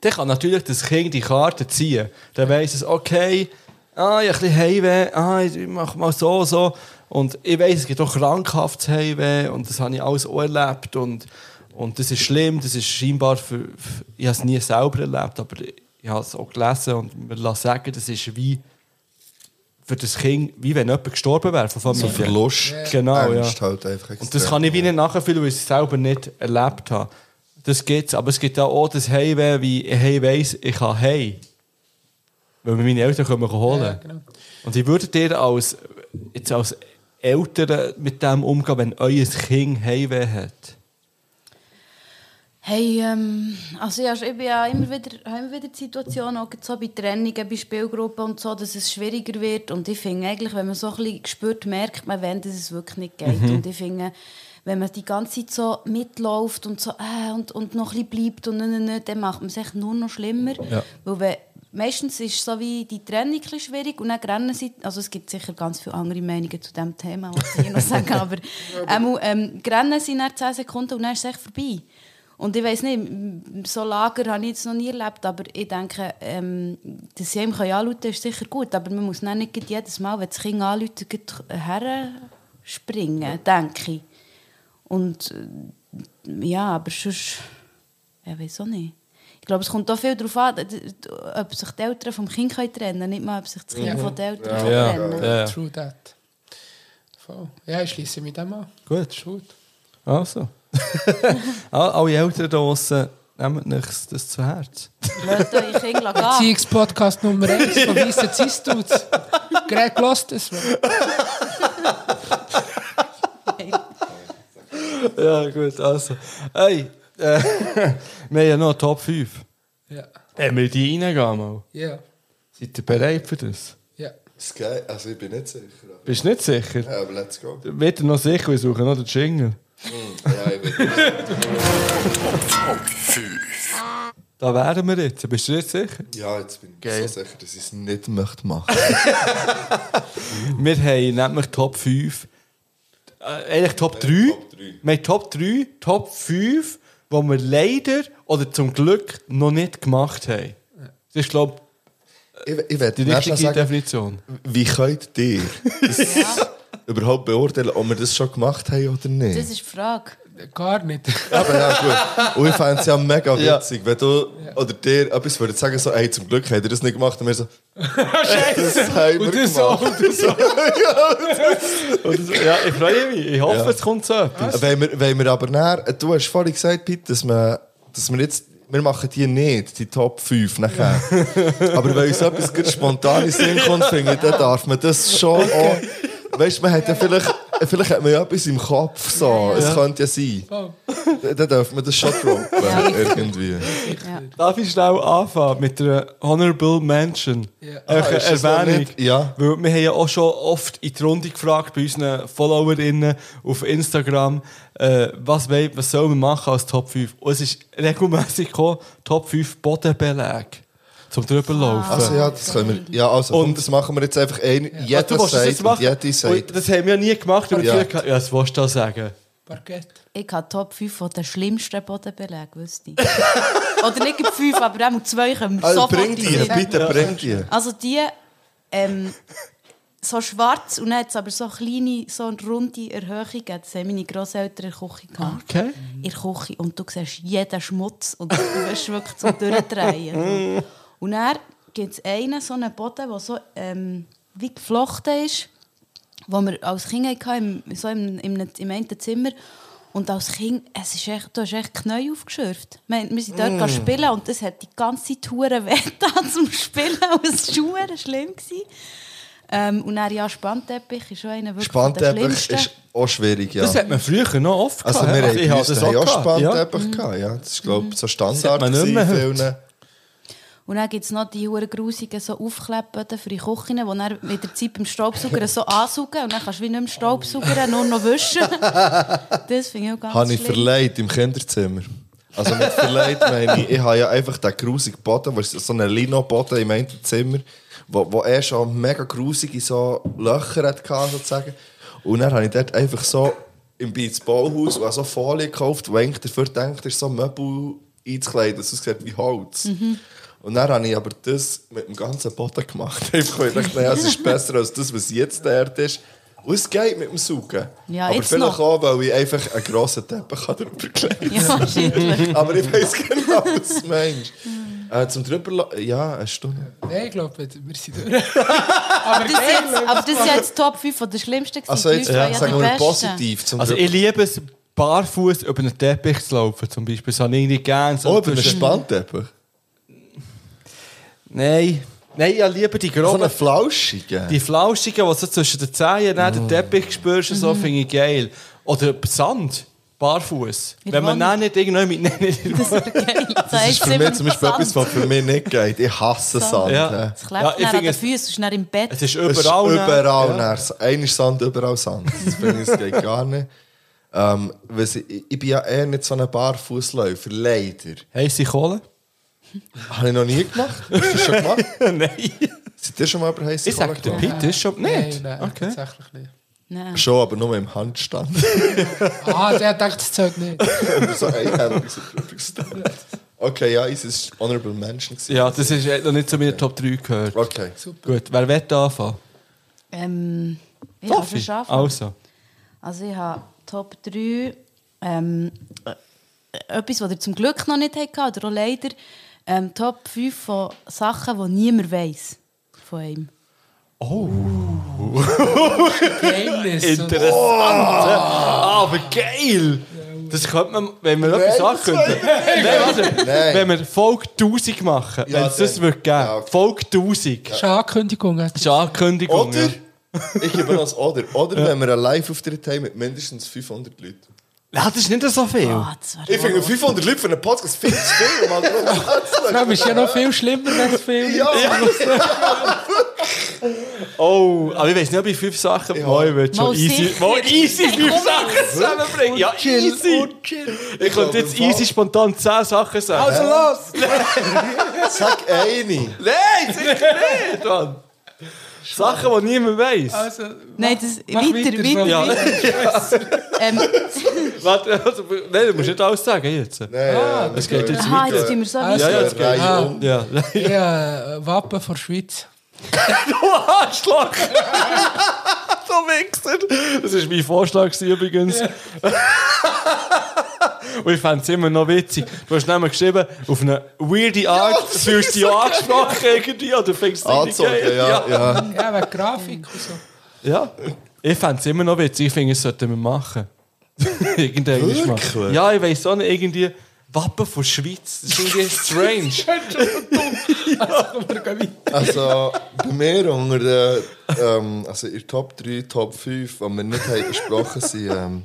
Dann kann natürlich das Kind die Karte ziehen. Dann weiss es, okay, ah, ich habe ein bisschen Heimweh, ah, ich mache mal so, so. Und ich weiss, es gibt auch krankhaftes Heimweh und das habe ich alles auch erlebt. Und, und das ist schlimm, das ist scheinbar für, für ich habe es nie selber erlebt, aber ich habe es auch gelesen und mir lassen sagen, das ist wie für das Kind, wie wenn jemand gestorben wäre von So Familie. Verlust, Genau, ja. Halt einfach Und das kann ich wie nicht nachfühlen, weil ich es selber nicht erlebt habe. Das gibt's, aber es gibt auch das Heimweh, wie ich hey weiss, ich kann hey. Weil mir meine Eltern kommen holen. Ja, genau. Und wie würdet ihr als, jetzt als Eltern mit dem umgehen, wenn euer Kind Heimweh hat? Hey, ähm, also ja, ich bin ja immer wieder, habe immer wieder die Situation, auch so bei Trennungen, bei Spielgruppen und so, dass es schwieriger wird. Und ich finde eigentlich, wenn man so ein bisschen spürt, merkt man, wenn dass es wirklich nicht geht. Und ich finde, wenn man die ganze Zeit so mitläuft und so äh, und, und noch ein bisschen bleibt und ne, ne, dann macht man es echt nur noch schlimmer. Ja. Weil wenn, meistens ist so wie die Trennung ein schwierig und dann rennen sie, also es gibt sicher ganz viele andere Meinungen zu diesem Thema, was ich hier noch sagen, aber ähm, ähm, rennen sie nach 10 Sekunden und dann ist es echt vorbei. Und ich weiß nicht, so Lager habe ich jetzt noch nie erlebt, aber ich denke, ähm, dass sie ihm anrufen können, ist sicher gut, aber man muss nicht jedes Mal, wenn das Kind anruft, her springen, denke ich. Und äh, ja, aber sonst, ja, weiß auch nicht. Ich glaube, es kommt auch viel darauf an, ob sich die Eltern vom Kind trennen können, nicht mal, ob sich das Kind Ja. von den Eltern Ja, kann ja, trennen ja. True that. Voll. Ja, ich schließe mich dem an. Gut. Ist gut. Also. All- Alle Eltern draussen, nehmt euch das zu Herz. Lasst eure Kinder gehen. Erziehungspodcast Nummer 1 von Weissen Zistuts. Greg lost es. Ja, gut, also. Hey, äh, wir haben ja noch Top 5. Ja. Haben wir die reingehen mal? Ja. Seid ihr bereit für das? Ja. Geil. Also ich bin nicht sicher. Bist du nicht sicher? Ja, aber let's go. Wird er noch sicher? Wir suchen noch den Jingle. Ja, ich bin Da wären wir jetzt. Bist du jetzt sicher? Ja, jetzt bin ich Geil. so sicher, dass ich es nicht möchte machen. Wir haben nämlich Top 5. Äh, eigentlich Top 3. Top drei. Wir haben Top 3, Top 5, die wir leider oder zum Glück noch nicht gemacht haben. Das ist, glaube Ich, ich werde ich, die richtige sagen, Definition. wie könnt ihr das überhaupt beurteilen, ob wir das schon gemacht haben oder nicht? Das ist die Frage. Gar nicht. Aber ja, gut. Und ich fände es ja mega Ja. witzig, wenn du oder dir etwas würdet sagen, so, hey, zum Glück habt ihr das nicht gemacht. Und wir so, das haben wir Und das so, gemacht. und das so. Das, ja, ich freue mich. Ich hoffe, Ja. es kommt so etwas. Wenn wir, wenn wir aber näher, du hast vorhin gesagt, Pete, dass, man, dass wir jetzt wir machen die nicht, die Top 5 nachher. Aber wenn uns etwas spontan in den Sinn kommt, finde ich, dann darf man das schon auch... Weißt du, man hat ja vielleicht, vielleicht hat man ja etwas im Kopf, so. Es könnte ja sein. Dann- Dann darf man das schon droppen, irgendwie. Darf ich schnell anfangen mit der Honorable Mention? Ja. Eine Ah, Erwähnung. Ja. Weil wir haben ja auch schon oft in die Runde gefragt bei unseren FollowerInnen auf Instagram, äh, was, was sollen wir machen als Top 5? Und es ist regelmäßig gekommen, Top 5 Bodenbeleg zum drüberlaufen. Also ja, das können wir... Ja, also, und das machen wir jetzt einfach ein... Ah, Jeder das sagt jetzt und jede sagt... Das haben wir ja nie gemacht. Und Ja. ja. ja, das willst du da sagen. Parkett. Ich habe Top 5 von den schlimmsten Bodenbelägen, wüsste ich. Oder nicht gerade 5, aber auch zwei kommen Also, sofort bring in die, bitte bring die. Also die ähm, so schwarz und dann hat es aber so kleine, so eine runde Erhöhungen. Das haben meine Grosseltern in der Küche gehabt. Okay. In der Küche. Und du siehst jeden Schmutz und du wirst wirklich zum Durchdrehen. Und dann gibt es einen, so einen Boden, der so ähm, wie geflochten ist, wo wir als Kind hatten, im, so im, im, im einen Zimmer. Und als Kind, es ist echt, du hast echt Knie aufgeschürft. Wir, wir sind dort mm. spielen und das hat die ganze Tour weh getan zum Spielen. Und es war schlimm. Gewesen. Ähm, und dann ja, Spannteppich ist schon einer wirklich Spannteppich schlimmsten. ist auch schwierig, ja. Das hat man früher noch oft Also gehabt, wir ja. haben, ich bei habe uns das daheim auch ja. Spannteppich gehabt, ja. Das ist, glaube ich, so Das Standard hat man nicht mehr in vielen- Und dann gibt es noch die huren grusigen so Aufklebboden für die Küchen, die dann mit der Zeit beim Staubsauger so ansaugen und dann kannst du wie nicht mehr Staubsaugern, nur noch wischen. Das finde ich auch ganz Habe ich schlimm. verleiht im Kinderzimmer. Also mit verleiht meine ich, ich habe ja einfach den grusigen Boden, so einen Lino-Boden im einen Zimmer, wo, wo er schon mega grusige so Löcher hatte, sozusagen. Und dann habe ich dort einfach so im Beats Bauhaus und so Folie gekauft, wo eigentlich dafür denkt, ist so Möbel einzukleiden, dass es aussieht wie Holz. Und dann habe ich aber das mit dem ganzen Boden gemacht. Ich dachte, naja, es ist besser als das, was jetzt dort ist. Und es geht mit dem Saugen. Ja, aber vielleicht noch. auch, weil ich einfach einen grossen Teppich habe drüber gelegt Ja, wahrscheinlich. Aber ich weiß genau, was du meinst. Äh, zum drüber Ja, eine Stunde. Nein, ich glaube, wir sind durch. Aber das, jetzt, aber das ist ja jetzt Top 5 von der schlimmsten. gewesen. Also jetzt ja, sagen wir positiv. Zum Also ich liebe es, barfuß über einen Teppich zu laufen, zum Beispiel. Das habe ich nicht gerne. So oh, über einen Spannteppich. Nein. Nein, ich liebe die So groben... einen flauschigen. Die Flauschigen, die so zwischen den Zehen neben den Teppich spürst, so Mhm. finde ich geil. Oder Sand, barfuß. Wenn man dann nicht irgendwann mit... Nicht Das ist geil. Das ist für mich zum Beispiel etwas, was für mich nicht geht. Ich hasse Sand. Ja. hä. Es klebt Ja, ich an den Füßen, es im Bett. Es ist Es ist überall... überall. Ja. Einer ist Sand, überall Sand. Das finde ich, das geht gar nicht. Ähm, ich, ich bin ja eher nicht so ein Barfußläufer, leider. Heisse Kohle? Habe ich noch nie gemacht. Hast du das schon gemacht? Nein. Seid ihr schon mal über heiße Ich sage, der gegangen? Peter ist schon... Nicht? Nein, nein, Okay. tatsächlich nicht. Nein. Schon, aber nur im Handstand. Ah, der denkt, das zählt nicht. Und so einhändig so drüber gestanden. Okay, ja, es ist Honorable Mention. gewesen. Ja, das ist hat noch nicht zu meiner Top 3 gehört. Okay. Gut, wer will anfangen? Ähm, ich kann Sophie? anfangen. Also. Also ich habe Top 3 ähm, äh, etwas, was ihr zum Glück noch nicht hattet, oder auch leider. Ähm, Top 5 von Sachen, die niemand weiß von einem. Geheimnis. Interessant. Ah, aber geil! Das könnte man, wenn wir etwas sagen könnten. Nein, warte. Nein. Wenn wir Folge 1000 machen, Ja, wenn es das würde geben. ja, okay. Folge 1000. Das ist eine Ankündigung. Das ist eine Ankündigung. Oder, Ja. ich gebe das Oder. Oder wenn wir einen Live-Auftritt haben mit mindestens 500 Leuten. Ja, das ist nicht so viel. Ah, das wäre Ich finde 500 Leute für einen Podcast viel zu viel, Vor allem ist ja noch viel schlimmer, es viel Ja, Oh, aber ich weiß nicht, ob ich fünf Sachen Ja. mal will schon easy, mal easy fünf Sachen zusammenbringen. Ja, easy. Ich könnte jetzt easy spontan zehn Sachen sagen. Also los! sag eine. Nein, sicher nicht, Mann. Sachen, die niemand weiß. Also, Nein, das, weiter, weiter, Ja. Ähm, Warte, also, nein, du musst nicht alles sagen jetzt. Nein, ah, Es geht jetzt aha, weiter. jetzt tun wir so Also. Ja, ja, es geht. Ah. Ja. ich habe äh, Wappen von Schweiz. Du Arschloch! so Wichser! Das war mein Vorschlag übrigens. Und ich fände es immer noch witzig. Du hast nämlich geschrieben, auf eine weirde Art fühlst du dich angesprochen irgendwie oder findest du Anzogen, geil. ja, ja. Ja, wegen Grafik und so. Ja. Ich fände es immer noch witzig. Ich finde, es sollten wir machen. Irgendwann Wirklich? mal. Ja, ich weiß auch nicht, irgendwie... Wappen von Schweiz. Das ist irgendwie strange. Also, bei mir unter den, ähm, also in Top 3, Top 5, die wir nicht haben besprochen sind ähm,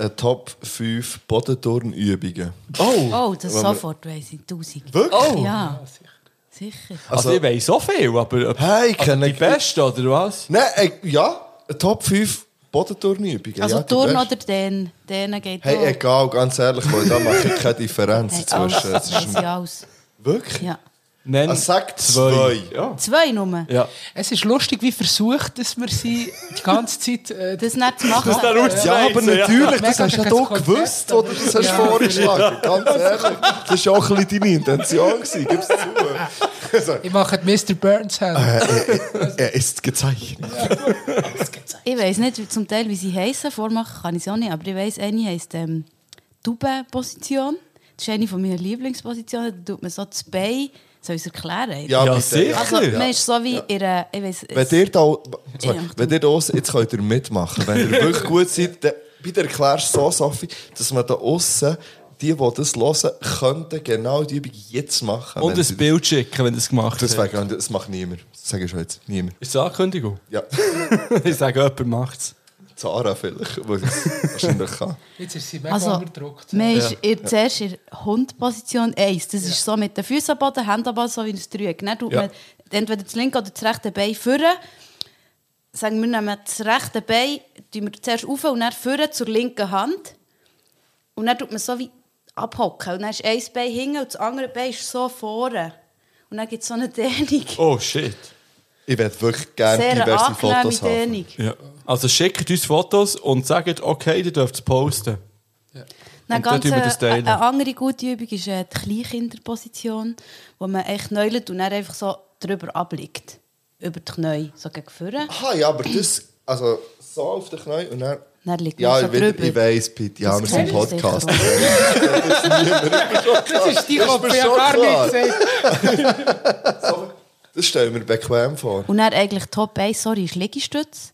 äh, Top 5 Bodenturnübungen. Oh! Oh, das sofort weiss ich. Tausend. Wirklich? Oh! Ja, sicher. Also, ich weiß so viel, aber ob- Hey, ich aber kenne- die Beste, oder was? Nein, äh, ja, Top 5 Bodenturnübungen. Also ja, die Turn beste. oder den, denen geht Hey, auch. egal, ganz ehrlich, weil da mache ich keine Differenz Hey, dazwischen. Es alles, ist weiss ich alles. wirklich? Ja. Nenn Ah, sag zwei. Ja. Zwei Nummer. ja. Es ist lustig, wie versucht, dass wir sie die ganze Zeit. Äh, Das nicht zu machen. Das ist Ja, aber Ja. natürlich, das hast ja du Konzept, gewusst, oder das hast du vorgeschlagen. Ganz ehrlich, das war auch ein bisschen deine Intention, gewesen, gib's zu. Also, ich mache Mr. Burns Hand. er ist gezeichnet. Ich weiss nicht wie- zum Teil, wie sie heißen. Vormachen kann ich es auch nicht. Aber ich weiss, eine heisst ähm, Tube-Position. Das ist eine von meiner Lieblingspositionen. Da tut man so das Bein. Soll ich es erklären? Ja, bitte. sicher. Also, man ist so wie in einer... Ich weiss, Wenn ihr da, sorry, Ja. wenn ihr da aussen- jetzt könnt ihr mitmachen. Wenn ihr wirklich gut seid, dann bitte erklärst du so, Sophie, dass man da außen die, die das hören, könnten genau die Übung jetzt machen. Und ein Bild schicken, wenn du es gemacht Das, hast. wäre- das macht niemand. Das sage ich schon jetzt. Niemand. Ist das eine Ankündigung? Ja. ich sage, jemand macht es. Zara vielleicht, weil es wahrscheinlich kann. Jetzt ist sie mega Also, unterdrückt. man ist in, zuerst in der Hundposition 1. Das ist so mit den Füßen am Boden, Hände am Boden, so wie ein Dreieck. Dann tut Ja. man entweder das linke oder das rechte Bein führen. Sagen wir, nehmen das rechte Bein tun wir zuerst auf und dann führen zur linken Hand. Und dann tut man so wie abhocken. Und dann ist ein Bein hinten und das andere Bein ist so vorne. Und dann gibt es so eine Dehnung. Oh shit. Ich würde wirklich gerne Sehr diverse Fotos haben. Ja. Also schickt uns Fotos und sagt, okay, ihr dürft es posten. Dann Und dann ganz wir eine, das eine andere gute Übung ist äh, die Kleinkinderposition, wo man echt neult und dann einfach so drüber abliegt. Über die Knie, so gegen vorne. Aha, ja, aber das, also so auf den Knien und dann... Dann liegt Ja, man so ich, will- ich weiss, Pete, ja, wir Das sind ein kennst du Podcast. sicher, Das ist die Das ist Kopf mir ja gar nicht gesagt. Das stellen wir bequem vor. Und dann eigentlich Top 1, sorry, ist Liegestütz.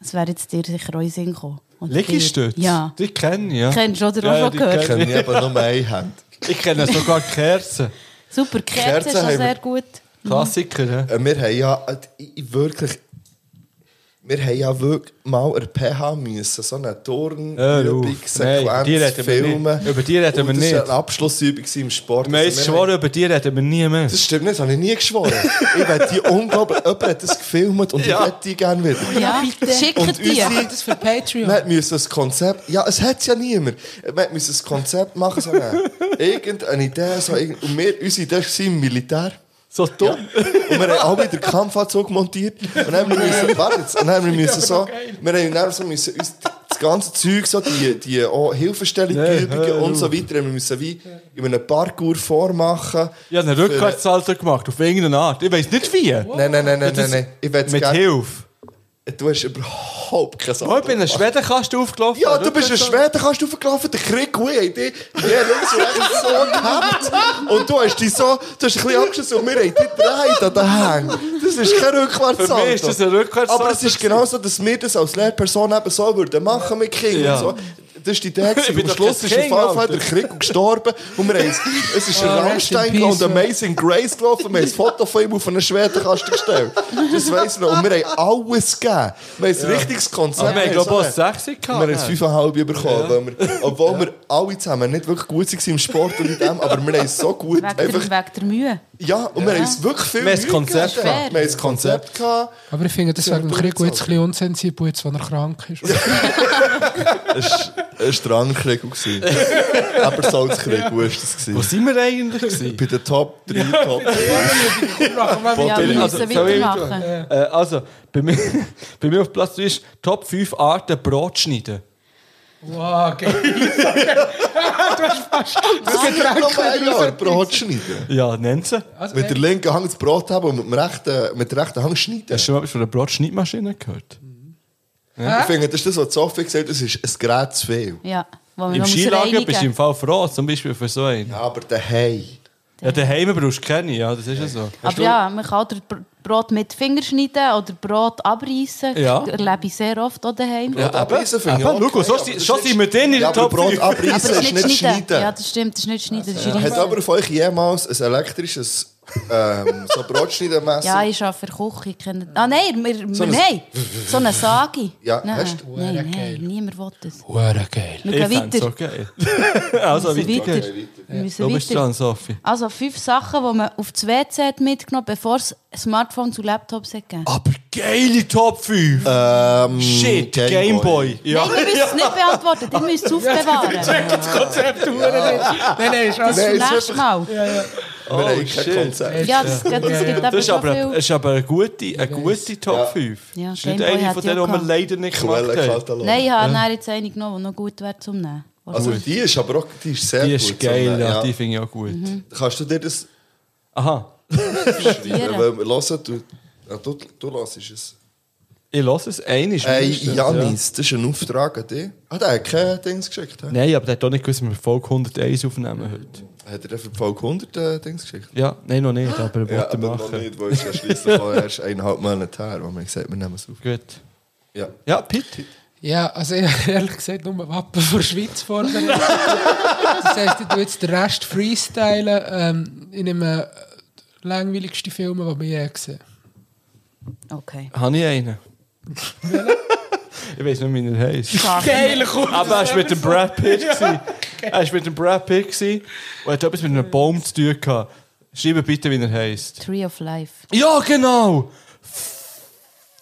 Das wäre jetzt dir sicher auch in den Sinn gekommen. Oder Liegestütz? dir? Ja. Die kenne ich, ja. Kennst du oder Ja, auch ja, schon die gehört? Ich kenne eben nur eine Hand. Ich kenne sogar Kerzen. Super, die Kerze Kerzen ist auch haben wir- sehr gut. Klassiker, ja. Äh, Wir haben ja äh, ich- wirklich. Wir haben ja wirklich mal ein PH müssen, so eine reden wir filmen. nicht. Über die reden wir Und das nicht. war eine Abschlussübung im Sport. Wir haben Also wir geschworen, über die reden wir nie mehr. Das stimmt nicht, das habe ich nie geschworen. ich werde die unglaublich. Jemand hat das gefilmt und Ja. ich hätte die gerne wieder. Ja, schickt Und die. unsere- Das für Patreon. Man musste ein Konzept. Ja, es hat ja niemand. Man musste ein Konzept machen, so eine, irgendeine Idee. So, irgend- und wir, unsere Idee war im Militär. So dumm. Und wir haben alle den Kampfanzug montiert. Und dann haben wir müssen, warte jetzt, und dann haben wir müssen so, wir haben dann so müssen uns das ganze Zeug, so die, die auch Hilfestellung, Nee, die Übungen und so weiter, wir müssen wie in einem Parkour vormachen. Ich habe einen Rückwärtssalto gemacht, auf irgendeine Art. Ich weiß nicht wie. Nein, nein, nein, nein, nein, nein. Ich will Mit gerne- Hilfe. Du hast überhaupt keine Sache. Ich bin in einen Schwedenkasten aufgelaufen. Ja, du bist ein Schweden, kannst du aufgelaufen, der Krieg, wir haben dich ja, links und rechts so gehabt. Und du hast dich so, du hast ein bisschen abgeschossen und wir haben dich gedreht an den Hängen. Das ist kein Rückwärtssalto. Für mich ist das ein Rückwärtssalto Aber es ist genauso, dass wir das als Lehrperson eben so würden machen mit Kindern. Ja. und So. Das ist die Idee. Am Schluss ist jeden Fall der Krieg gestorben. Und wir haben, es- es ist ein in Rammstein und. Amazing Grace gelaufen. Wir haben ein Foto von ihm auf einen Schwedenkasten gestellt. Das weiss ich noch. Und wir haben alles gegeben. Wir haben ein richtiges Konzept. Aber wir haben, glaube ich, so auch eine- Sechse wir haben gehabt. es 5,5 bekommen, obwohl wir alle zusammen nicht wirklich gut waren im Sport und in dem, aber wir haben es so gut Wegen der, einfach, wegen der Mühe. Ja, und wir haben es wirklich viel Wir haben das Mühe Konzept gegeben. gehabt. Wir haben das Konzept gehabt. Aber ich finde, das Ja, wäre Krieg jetzt ein bisschen unsensibel, jetzt, wenn er krank ist. Es war ein Strandkrieg. gewesen. Aber Salzkrieg, wo war das? Wo gewesen? sind wir eigentlich? gewesen? Bei den Top 3, Top 3. Ja, wir Also, müssen soll ich weitermachen. Äh, also, bei mir, bei mir auf Platz 3 ist Top 5 Arten Brot schneiden. Wow, geil. du hast fast das Das Getränk ein wieder Jahr Brot schneiden. Ja, nennt sie. Also, Mit der linken Hand das Brot haben und mit dem rechten, mit der rechten Hand schneiden. Hast du schon mal etwas von einer Brotschneidmaschine gehört? Ich finde, das ist das, was Sophie gesagt hat, das ist ein Gerät zu viel. Ja, wo man Im Skilager bist du im Fall froh, zum Beispiel für so einen. Ja, aber daheim. Ja, daheim brauchst du keine, ja, das ist ja so. Hast Aber du- ja, man kann auch Brot mit Fingerschneiden oder Brot abreißen. Ja. Erlebe ich sehr oft auch daheim. Ja, abreißen finde ich eben, okay, schau, so, das schon sind wir drin in Ja, der Top Brot 5. Aber abreißen das ist nicht schneiden. Ja, das stimmt, das ist nicht schneiden. Das ist Hat reissen. aber von euch jemals ein elektrisches ähm, so Brotschneidermesser? Ja, ich arbeite für Küche. ich kenne- Ah nein, wir, wir, So ein- nein, so eine Sagi. Ja, nein, hast du? nein, nein, geil. niemand will das. Hure geil. Wir Ich gehen weiter. okay. also, Wir weiter. weiter. Wir müssen Du bist weiter. dran, Sophie. Also fünf Sachen, die man auf das WC hat mitgenommen bevor es Smartphones und Laptops hat gegeben. Aber geile Top 5. Ähm, Shit, Gameboy. Gameboy. Ja. Nein, wir müssen es nicht beantworten, ihr müsst es aufbewahren. Das Konzept hure nicht. Nein, nein, ist alles Nein, ist nächsten Mal. Wir haben kein shit. Ja, das, das gibt Das ist schon aber, viel. das ist aber eine gute, eine gute Top 5. Ja, das ist nicht eine von ja denen, die wir leider nicht gemacht haben. Nein, ich habe ja. jetzt eine genommen, die noch gut wäre zum Nehmen. Also die ist aber auch die ist sehr Die gut. ist geil, ja, die finde ich auch gut. Kannst du dir das Aha, Studieren. Weil wir hören, du, ja, du, du hörst es. ich lasse es. Hey, mindestens, Janis, das ist ein Auftrag an dich. Ah, der hat kein Dings geschickt. Ja. Nein, aber der hat auch nicht gewusst, dass wir Folge 101 aufnehmen heute. Hat er für die Folge 100 äh, Dings geschickt? Ja, nein, noch nicht, aber er Ja, wollte aber noch machen. nicht, weil es ja schliesslich mal erst eineinhalb Monate her, wo wir gesagt haben, wir nehmen es auf. Gut. Ja. Ja, Pitt. Ja, also ich habe ehrlich gesagt nur Wappen von der Schweiz vorbereitet. das heisst, ich tue jetzt den Rest freestylen ähm, in einem äh, langweiligsten Film, den wir je gesehen Okay. Habe ich einen? ich weiß nicht, wie er heisst. Geil, komm! Aber er war mit dem Brad Pitt. Er war mit dem Brad Pitt gewesen und hat etwas mit einem Baum zu tun gehabt. Schreibe bitte, wie er heisst. Tree of Life. Ja, genau!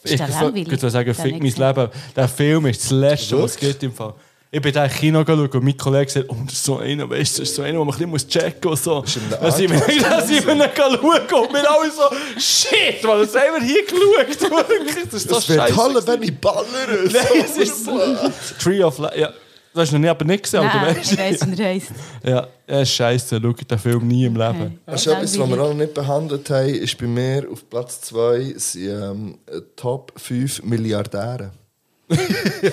Ist ich würde sagen, fick mein. Leben. Der Film ist das Letzte, was es gibt im Fall. Ich bin da im Kino schauen und mein Kollege sagt, oh, das ist so einer, weißt du, das ist so einer, den man ein bisschen checken muss. Und so. Dann sind wir dann schauen und wir alle so, shit, was haben wir hier geschaut? Wirklich, das ist so Das wird scheiße. Halle, wenn ich ballere. Nein, es ist so. Tree of Life, ja. Du hast noch nie aber nicht gesehen, du Nein, weißt. ich weiss, wie er heisst. Ja, ja, ist scheiße, schau den Film nie im Leben. Das ist etwas, was wir noch nicht behandelt haben, ist bei mir auf Platz 2 sind ähm, Top 5 Milliardäre.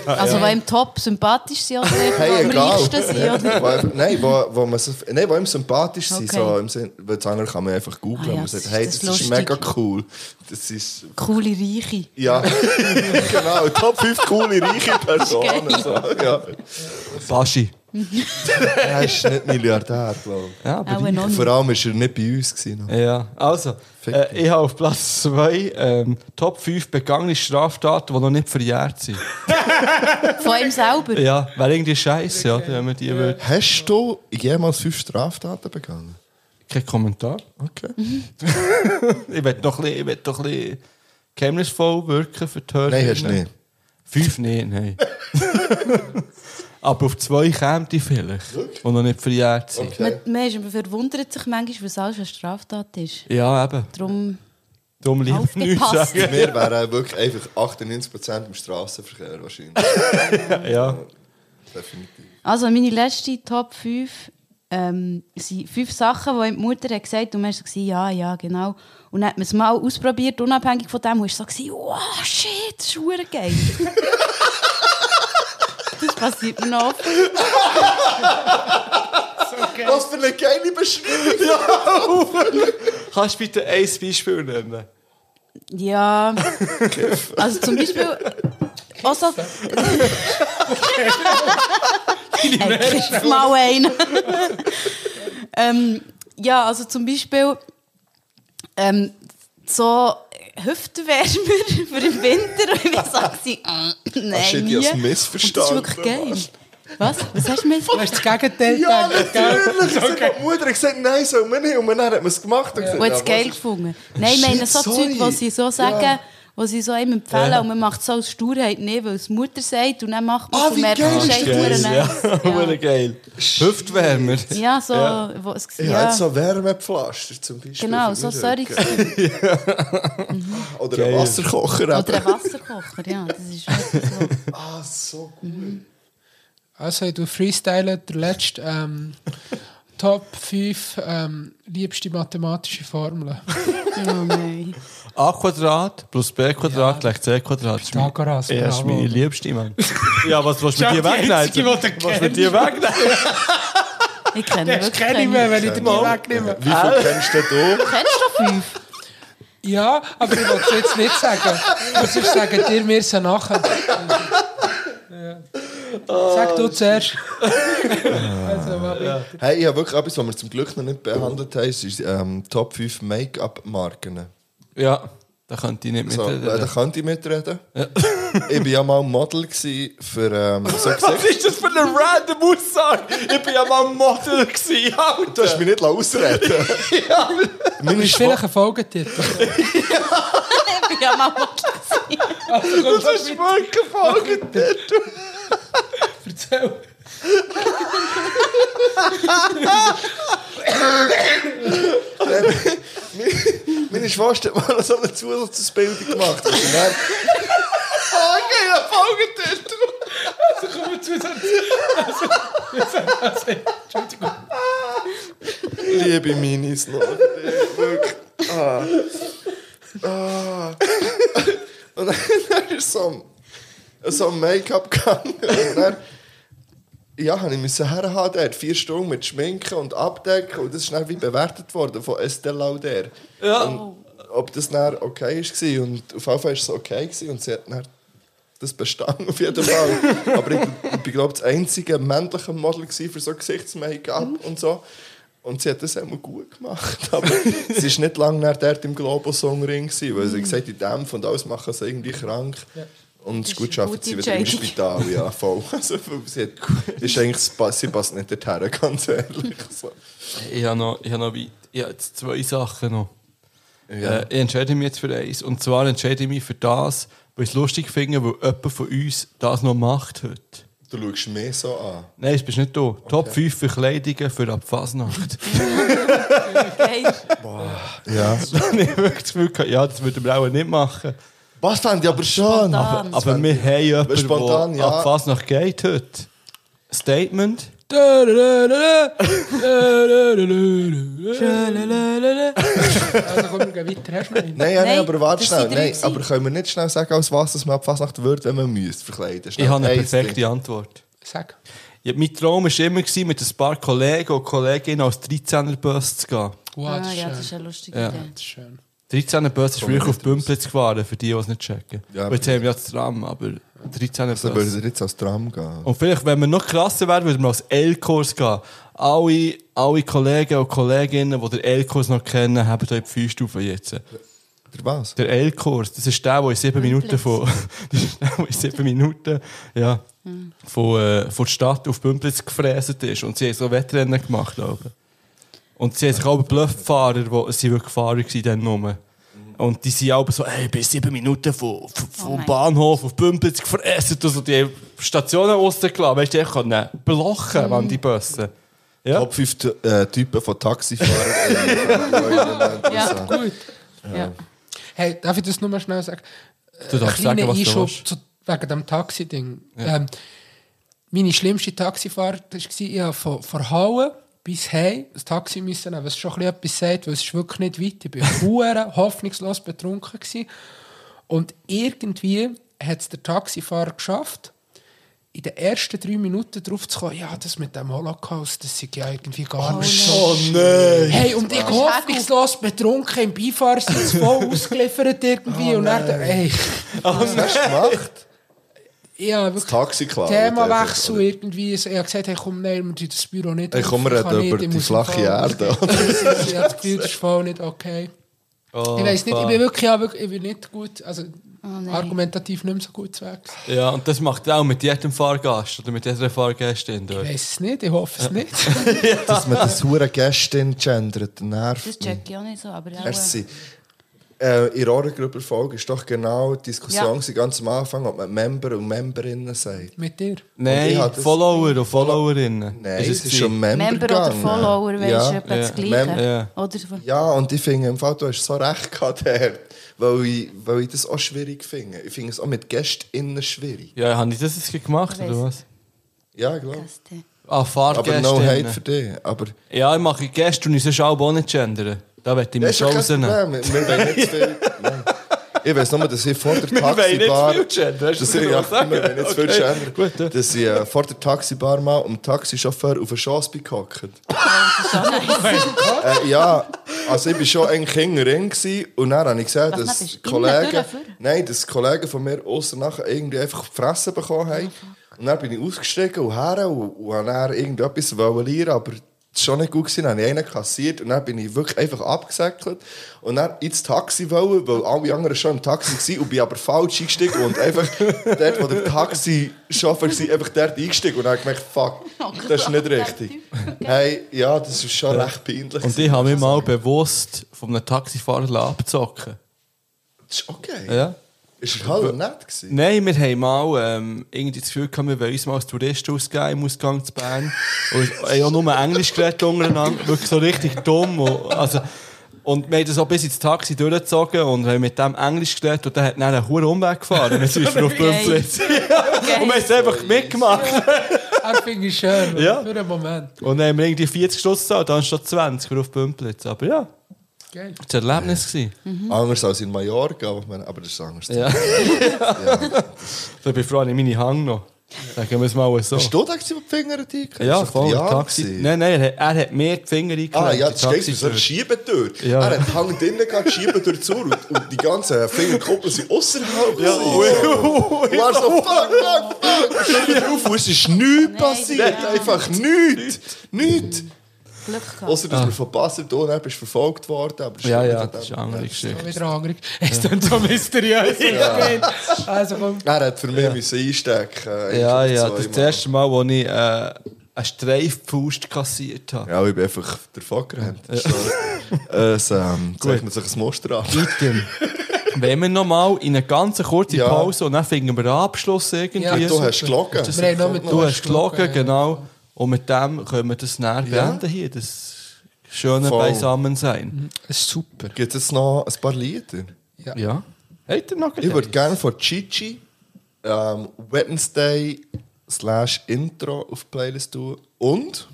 Also, die im Top sympathisch sind oder Hey, am reichsten sind. Oder? Nein, wo, wo man so, nein, wo ihm sympathisch sind. Okay. So, im Sinn, weil das andere kann man einfach googeln Ah ja, und man das sagt, ist- hey, das das, ist mega cool. Das ist, Coole Reiche. ja, genau, Top 5 coole, reiche Personen. So, ja. Baschi. Er ist nicht Milliardär, glaube Ja, aber ich. Vor allem war er nicht bei uns. Gewesen, noch. Ja, also, äh, ich habe auf Platz 2 ähm, Top 5 begangene Straftaten, die noch nicht verjährt sind. Von ihm selber. ja, wäre irgendwie scheiße, oder? Wenn man die würde. Hast du jemals fünf Straftaten begangen? Kein Kommentar. Okay. Ich will doch ein bisschen, ein geheimnisvoll wirken für die Hörer. Nein, hast du nicht. Fünf nicht, nein. Aber auf zwei käme die vielleicht, die noch nicht verjährt sind. Okay. Man, man, ist, man verwundert sich manchmal, was alles eine Straftat ist. Ja, eben. Darum Darum lieber nichts sagen. Wir wären wirklich einfach 98% im Straßenverkehr wahrscheinlich. Ja. Definitiv. Also meine letzte Top 5 ähm, sind fünf Sachen, die die Mutter hat gesagt hat. Und man so, gewesen, ja, ja, genau. Und dann hat man es mal ausprobiert, unabhängig von dem. Und war so, gewesen, wow, shit, das ist geil. das passiert mir noch oft. Was für eine geile Beschreibung! Kannst du bitte ein Beispiel nennen? Ja, also zum Beispiel... Auch so... hey, kiff mal einen. ähm, ja, also zum Beispiel ähm, so Hüftwärmer für den Winter. Und ich war so, gewesen, äh, nein, Hast du nie. missverstanden? Das ist wirklich geil. Was? Was hast du mir Du hast das Gegenteil Ja, gedacht, natürlich! Okay. Die Mutter hat gesagt, nein, soll man nicht. Und dann hat man es gemacht. Und gesagt, Und jetzt ja, geil gefunden. Nein, ich meine so. Zeug, was sie so sagen, Ja. Wo sie so einem empfehlen und man macht so aus Sturheit nicht, weil es die Mutter sagt und dann macht man Ah, es und wie merkt, geil es ist das? verdammt Ja, ja. geil. Hüftwärmer. Ja, so... Ja. Wo es, Ich ja. jetzt so Wärmepflaster zum Beispiel. Genau, so solche. Rücken. Oder Geil. ein Wasserkocher. Oder ein Wasserkocher, ja. Das ist so. Ah, so gut. Also, du freestylen der letzte ähm, Top 5 ähm, liebste mathematische Formeln. Oh nein. A Quadrat plus B Quadrat gleich C Quadrat. Das ist mein- Pythagoras, Ja, das ist meine liebste, Mann. Ja, was willst du mit Ja, dir wegnehmen? du Was du mit dir wegnehmen? Ich kenne Das wirklich kenne ich mehr, wenn ich den wegnehme. Wie viel kennst denn du? Kennst du fünf? Ja, aber ich wollte es jetzt nicht sagen. Aber sonst sagen dir mir sie nachher. Ja. Sag du zuerst. also, bitte. Hey, ich habe wirklich etwas, was wir zum Glück noch nicht behandelt haben. Es ist ähm, Top 5 Make-up-Marken. Ja, da könnte ich nicht So, mitreden. äh, da könnte ich mitreden. Ich war ja mal Model gewesen für ähm, so Was ist das für eine random Aussage? Ich bin ja mal Model gewesen. Du hast mich nicht ausreden lassen. Meine Ist vielleicht ein Folgetitel. Ich bin ja mal Also, Das ist wirklich Folgetitel. Erzähl. Meine Schwester hat mal so eine Zusatzausbildung gemacht. Und dann, Okay, ein Folgetitel. Kommen wir zu so also, Entschuldigung. liebe Minis noch. Wirklich. Ah. Ah. Und dann, dann ist so ein, so ein Make-up gegangen. Und dann ja, habe ich müssen herhaben dort. Vier Stunden mit Schminken und Abdecken. Und das ist dann wie bewertet worden von Estelle Lauder. Ja. Und ob das dann okay war. Und auf jeden Fall war es okay. Gewesen. Und sie hat dann das bestanden auf jeden Fall. Aber ich, ich bin, glaube das einzige männliche Model für so Gesichtsmake-up und so. Und sie hat das immer gut gemacht. Aber sie war nicht lange nach dort im Globus-Songring, weil sie gesagt hat, in dem von alles machen sie irgendwie krank. Und es ist gut, ist eine schafft sie wieder im. Spital. Ja, voll. Also, sie hat, ist eigentlich, sie passt- nicht dorthin, ganz ehrlich. So. Ich habe noch, ich habe noch ich habe jetzt zwei Sachen noch. Ja. Äh, ich entscheide mich jetzt für eins. Und zwar entscheide ich mich für das, weil ich es lustig finde, weil jemand von uns das noch macht heute. Du schaust mich so an. Nein, das bist nicht du. Top 5 Verkleidungen für ab Fasnacht. geil. Ja. da habe ich wirklich das Gefühl, gehabt, ja, das würden wir auch nicht machen. Was fände ich aber schon? Spontan. Aber wir haben jemanden, Spontan, der ja. ab Fasnacht geht heute. Statement. Also komm, wir weiter. Hast du noch einen? Nein, ja, nein, Nein, aber warte das schnell. sind drei Nein, gewesen. aber können wir nicht schnell sagen, als was dass man ab Fasnacht würde, wenn man müsste verkleiden? Schnell Ich habe eine eins perfekte. Antwort. Sag. Ja, mein Traum war immer, gewesen, mit ein paar Kollegen und Kolleginnen als 13er-Bus zu gehen. Wow, Ah, das ist ja, schön. das ist eine lustige Ja. Idee. Das ist schön. 13er-Bus ist Komm ich früher auf. Bümplitz gefahren, für die, die es nicht checken. Ja, und jetzt haben wir ja das Tram, aber 13er-Bus. Dann würde er jetzt als Tram gehen. Und vielleicht, wenn wir noch krasser wären, würden wir als L-Kurs gehen. Alle, alle Kollegen und Kolleginnen, die den L-Kurs noch kennen, haben hier die Feuerstufe jetzt. Oder was? Der L-Kurs, das ist der, der in sieben Minuten von, das ist der, der in sieben Minuten, ja, von, äh, von der Stadt auf Bümplitz gefräset ist. Und sie haben so Wettrennen gemacht, glaube ich. Und sie haben sich auch Bluffahrer, die sie wirklich Fahrer waren, dann nur. Und die sind auch so, hey, ich bin sieben Minuten von, von, vom nein. Bahnhof auf Bümplitz gefräset. Also die haben Stationen rausgelassen. Weißt du, die können blocken, wenn die Busse. Ja. Top 5 äh, Typen von Taxifahrern. Ja. Gut. Ja. Hey, darf ich das nur mal schnell sagen? Du darfst Ein sagen, was du Einschub willst. zu, wegen dem Taxi-Ding. Ähm, meine schlimmste Taxifahrt war, ich habe von, von Hauen bis heim ein Taxi müssen nehmen, was schon ein bisschen etwas sagt, weil es ist wirklich nicht weit. Ich war hure hoffnungslos betrunken. Gewesen. Und irgendwie hat es der Taxifahrer geschafft, in den ersten drei Minuten drauf zu kommen, ja, das mit dem Holocaust, das ist ja irgendwie gar nicht so. Oh nein! Hey, und ich hoffnungslos betrunken im Beifahrersitz voll ausgeliefert irgendwie. und dann, ey, Was hast du gemacht? Ja, Das wirklich Taxi klauen. Themawechsel irgendwie. Ich habe gesagt, hey, komm, nein, wir tun das Büro nicht Hey, komm, wir reden über die flache Erde. ich habe das Gefühl, das ist voll nicht okay. Oh, ich weiß nicht, ich bin wirklich, ja, wirklich ich bin nicht gut, also Oh, argumentativ nicht mehr so gut weg. Ja, und das macht er auch mit jedem Fahrgast oder mit jeder Fahrgästin dort. Ich weiß es nicht, ich hoffe es nicht. Dass man das hure Gästin gendert, nervt Das check ich auch nicht so, aber ja. Merci. Äh, in eurer Gruppenfolge ist doch genau die Diskussion Ja. ja. ganz am Anfang, ob man Member und Memberinnen sagt. Mit dir. Und Nein, das- Follower und Followerinnen. Nein, Ist es ist schon Member, Member oder gegangen. Follower, weißt ja. du, etwa das ja. Gleiche. Ja. Oder Ja, und ich finde, im Fall, du hast so recht gehabt, dort, weil, ich, weil ich das auch schwierig finde. Ich finde es auch mit GästInnen schwierig. Ja, haben die das jetzt gemacht, oder was? Ja, ich glaube. Ah, Aber no hate für dich. Aber Ja, ich mache Gäste und ich sonst auch nicht gendern. Da werde ich mich kein rausnehmen. Problem. Wir wollen nicht zu viel. Nein. Ich weiß nur, dass ich vor der Wir wollen nicht Taxibar... zu viel hast du ich, ja, sagen? wir nicht zu viel Okay, gendern. gut, ja. Dass ich äh, vor der Taxibar mal um Taxichauffeur auf eine Chance bin gehockt. Nice. Äh, ja, also ich war schon eigentlich hinterhin gewesen, und dann habe ich gesehen, dass Kollegen, nein, dass Kollegen von mir außer nachher irgendwie einfach die Fresse bekommen haben. Und dann bin ich ausgestiegen und her und, und habe dann irgendetwas wollen lernen, aber schon nicht gut gewesen. Dann habe ich einen kassiert und dann bin ich wirklich einfach abgesäckelt und dann ins Taxi wollen, weil alle anderen schon im Taxi waren und bin aber falsch eingestiegen und einfach dort, wo der Taxichauffeur war, einfach dort eingestiegen und dann habe ich gemerkt, fuck, das ist nicht richtig. Hey, ja, das ist schon recht peinlich. Und ich habe mich mal bewusst von einem Taxifahrer abzocken. Das ist okay. Ja. Ist er halt nett gewesen? Nein, wir haben mal ähm, irgendwie das Gefühl gehabt, wir wollen uns mal als Tourist ausgeben im Ausgang zu Bern. Und haben auch nur Englisch geredet untereinander. Wirklich so richtig dumm. Und, also, und wir haben das auch bis ins Taxi durchgezogen und haben mit dem Englisch geredet und dann hat dann einen hohen Umweg gefahren. Jetzt ist er auf Bümplitz. und wir haben es einfach mitgemacht. Das finde ich schön. Ja. Für einen Moment. Und dann haben wir irgendwie 40 Stutz gezahlt, anstatt 20 für auf Bümplitz. Aber ja, Geil. das war ein Erlebnis. gewesen. Anders als in Mallorca, aber, ich das ist anders. Ja. so, ich bin froh, ich meine Hang noch. Sagen wir es mal so. Hast du da die Finger eingekriegt? Ja, voll. Taxi. Nein, nein, er, hat- er hat mir die Finger eingelegt. Ah, ja, das geil, so eine. Schiebetür. Ja. Er hat den Hang drinnen gehabt, die Schiebetür zu und, und die ganzen Fingerkuppel sind außerhalb. Ja, Oh, und er so, fuck, fuck, fuck. Wieder drauf es ist nichts passiert. ja. Einfach nichts. Nichts. Glück gehabt. Außer, dass wir von Basel hierher bist verfolgt worden. Aber Ja, ja, das ist dann- eine andere Ja. Geschichte. Wieder angrig. Es klingt so mysteriös. Ja. Also komm. Er hat für mich müssen einstecken äh, Ja, ja, das ist das erste Mal, wo ich äh, einen Streiffaust kassiert habe. Ja, ich bin einfach davon gerannt. Es ähm, zeichnet sich ein Muster an. Item. Wenn wir nochmal in eine ganz kurze Ja. Pause und dann finden wir den Abschluss irgendwie. Ja, Du hast gelogen. Mit Du hast gelogen, ja. genau. Und mit dem können wir das näher Ja. beenden hier. Das schöne Voll. Beisammensein. Das ist super. Gibt es noch ein paar Lieder? Ja. Habt ihr noch Ich würde gerne von Chichi ähm, Wednesday slash Intro auf die Playlist tun. Und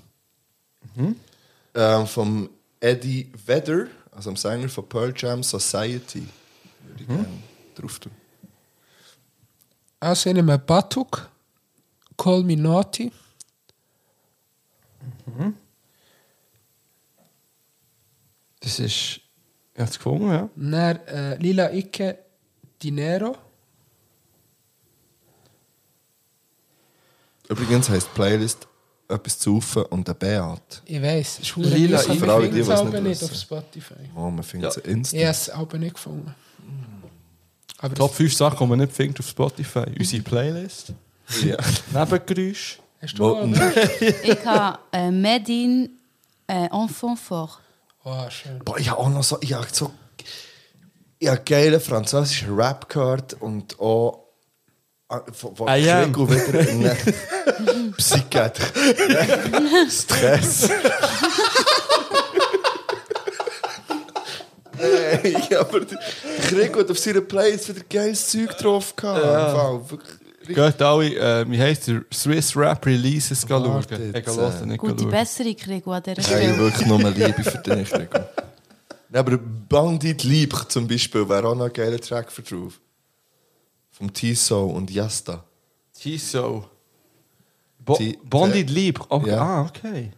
ähm, vom Eddie Vedder, also dem Sänger von Pearl Jam Society, würde ich gerne drauf tun. Also in einem Batuk. Call me naughty. Das ist. Ich habe es gefunden, ja. Dann äh, Lila Icke Dinero. Übrigens heisst die Playlist etwas zu saufen und ein Beat. Ich weiß, es ist Lila. Icke. Ich finde die es es nicht aber nicht wissen. auf Spotify. Oh, man findet Ja. sie instant. Ich habe es aber nicht gefunden. Aber Top 5 Sachen, die man nicht findet auf Spotify. Unsere Playlist. Ja. Nebengeräusch. Hast du? Ich habe äh, Medine äh, Enfant fort. Oh, schön. Boah, ich habe auch noch so, ich habe so, ich habe geile französische Rap gehört und auch ah, von, von I am. Psychiater. Stress. Hey, aber Gregor hat auf seiner Playlist wieder geiles Zeug drauf gehabt. Ja. Wow, wirklich richtig. Geht alle, äh, wie heisst der? Swiss Rap Releases schauen. Warte Ich jetzt, gehe hören, äh, nicht Gute schauen. Besserung kriegen an dieser Stelle. wirklich nur Liebe für dich, Gregor. Ja, aber Bandit Lieb zum Beispiel wäre auch noch ein geiler Track für drauf. Vom Tiso und Yasta. Tiso. Bo Ti- Bonded Lieb. Okay. Ja. Ah, okay.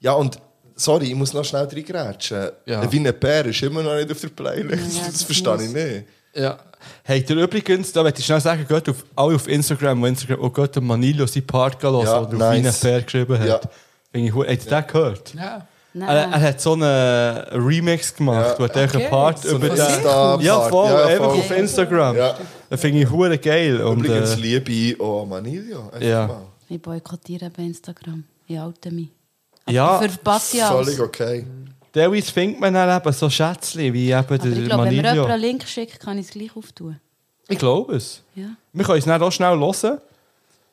Ja, und sorry, ich muss noch schnell reingrätschen. Ja. Wie ein Bär ist immer noch nicht auf der Playlist. Ja, das das verstehe ich nicht. Ja. Habt ihr übrigens, da möchte ich schnell sagen, geht auf, alle auf Instagram, wo Instagram, oh Gott, der Manilo seinen Part gelassen, Ja, oder auf nice. Wiener Bär geschrieben hat. Ja. Finde ich, hu- habt ihr den gehört? Ja. Nein. Er, er hat so einen Remix gemacht, Ja. wo er okay. einen. Part So über den... Ja, voll, Ja, einfach voll. auf Instagram. Ja. Das finde ich hure geil. Und, Übrigens äh, liebe ich auch Manilio. Ja. mal. Ich boykottiere bei Instagram. Ich halte mich. ja, Für. Völlig okay. Teilweise findet man dann eben so Schätzchen, wie eben Aber der ich glaube, wenn mir Manilio. jemand einen Link schickt, kann ich es gleich auftun. Ich glaube es. Ja. Wir können es dann auch schnell hören.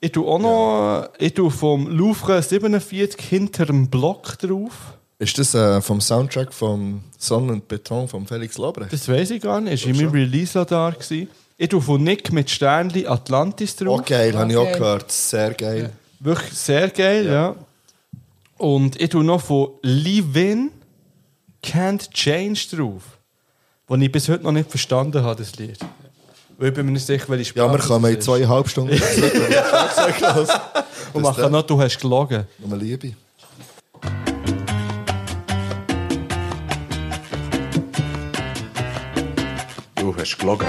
Ich tue auch noch ich tue vom Louvre 47 hinter dem Block drauf. Ist das äh, vom Soundtrack vom Sonne und Beton von Felix Lobrecht? Das weiß ich gar nicht. Das war in meinem Release da. gewesen. Ich tue von Nick mit Sternli Atlantis drauf. Oh, geil, habe ich auch gehört. Sehr geil. Wirklich sehr geil, ja. Und ich tue noch von Livin Can't Change drauf. Das ich bis heute noch nicht verstanden habe, das Lied. Weil ich bin mir nicht sicher, welche Sprache Ja, wir kommen in zweieinhalb Stunden. Und machen noch, du hast gelogen. Nur Liebe. Du hast gelogen.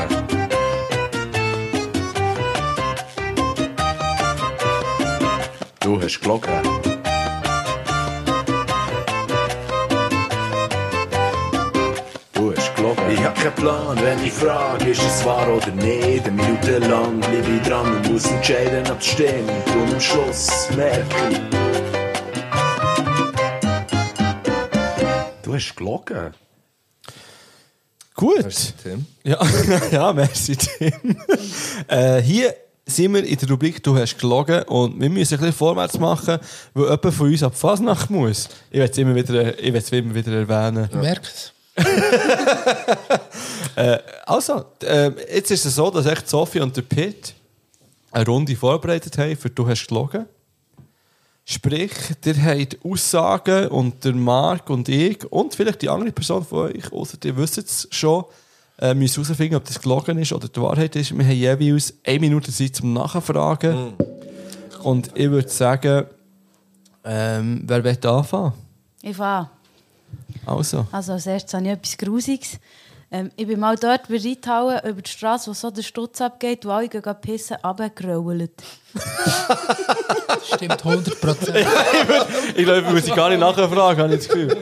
Du hast gelogen. Keinen Plan, wenn ich frage, ist es wahr oder nicht. Eine Minute lang bleibe ich dran und muss entscheiden, ob es stimmt. Und am Schluss merke ich. Du hast gelogen. Gut. Merci, Tim. Ja, ja merci, Tim. äh, hier sind wir in der Rubrik «Du hast gelogen» und wir müssen ein bisschen vorwärts machen, weil jemand von uns ab Fasnacht muss. Ich werde es immer wieder, ich werd's immer wieder erwähnen. Ich merke es. Also, äh, jetzt ist es so, dass echt Sophie und der Pitt eine Runde vorbereitet haben für «Du hast gelogen». Sprich, ihr habt Aussagen und der Marc und ich und vielleicht die andere Person von euch, außer ihr wisst es schon, äh, müssen herausfinden, ob das gelogen ist oder die Wahrheit ist. Wir haben jeweils eine Minute Zeit zum Nachfragen. Und ich würde sagen, ähm, wer will anfangen? Ich fahre. Also. Also als erstes habe ich etwas Grusiges. Ähm, ich bin mal dort bei Reithauen über die Straße, wo so der Stutz abgeht, wo alle gehen pissen, runtergerollt. Stimmt 100 Prozent. Ich glaube, wir müssen gar nicht nachfragen, habe ich das Gefühl.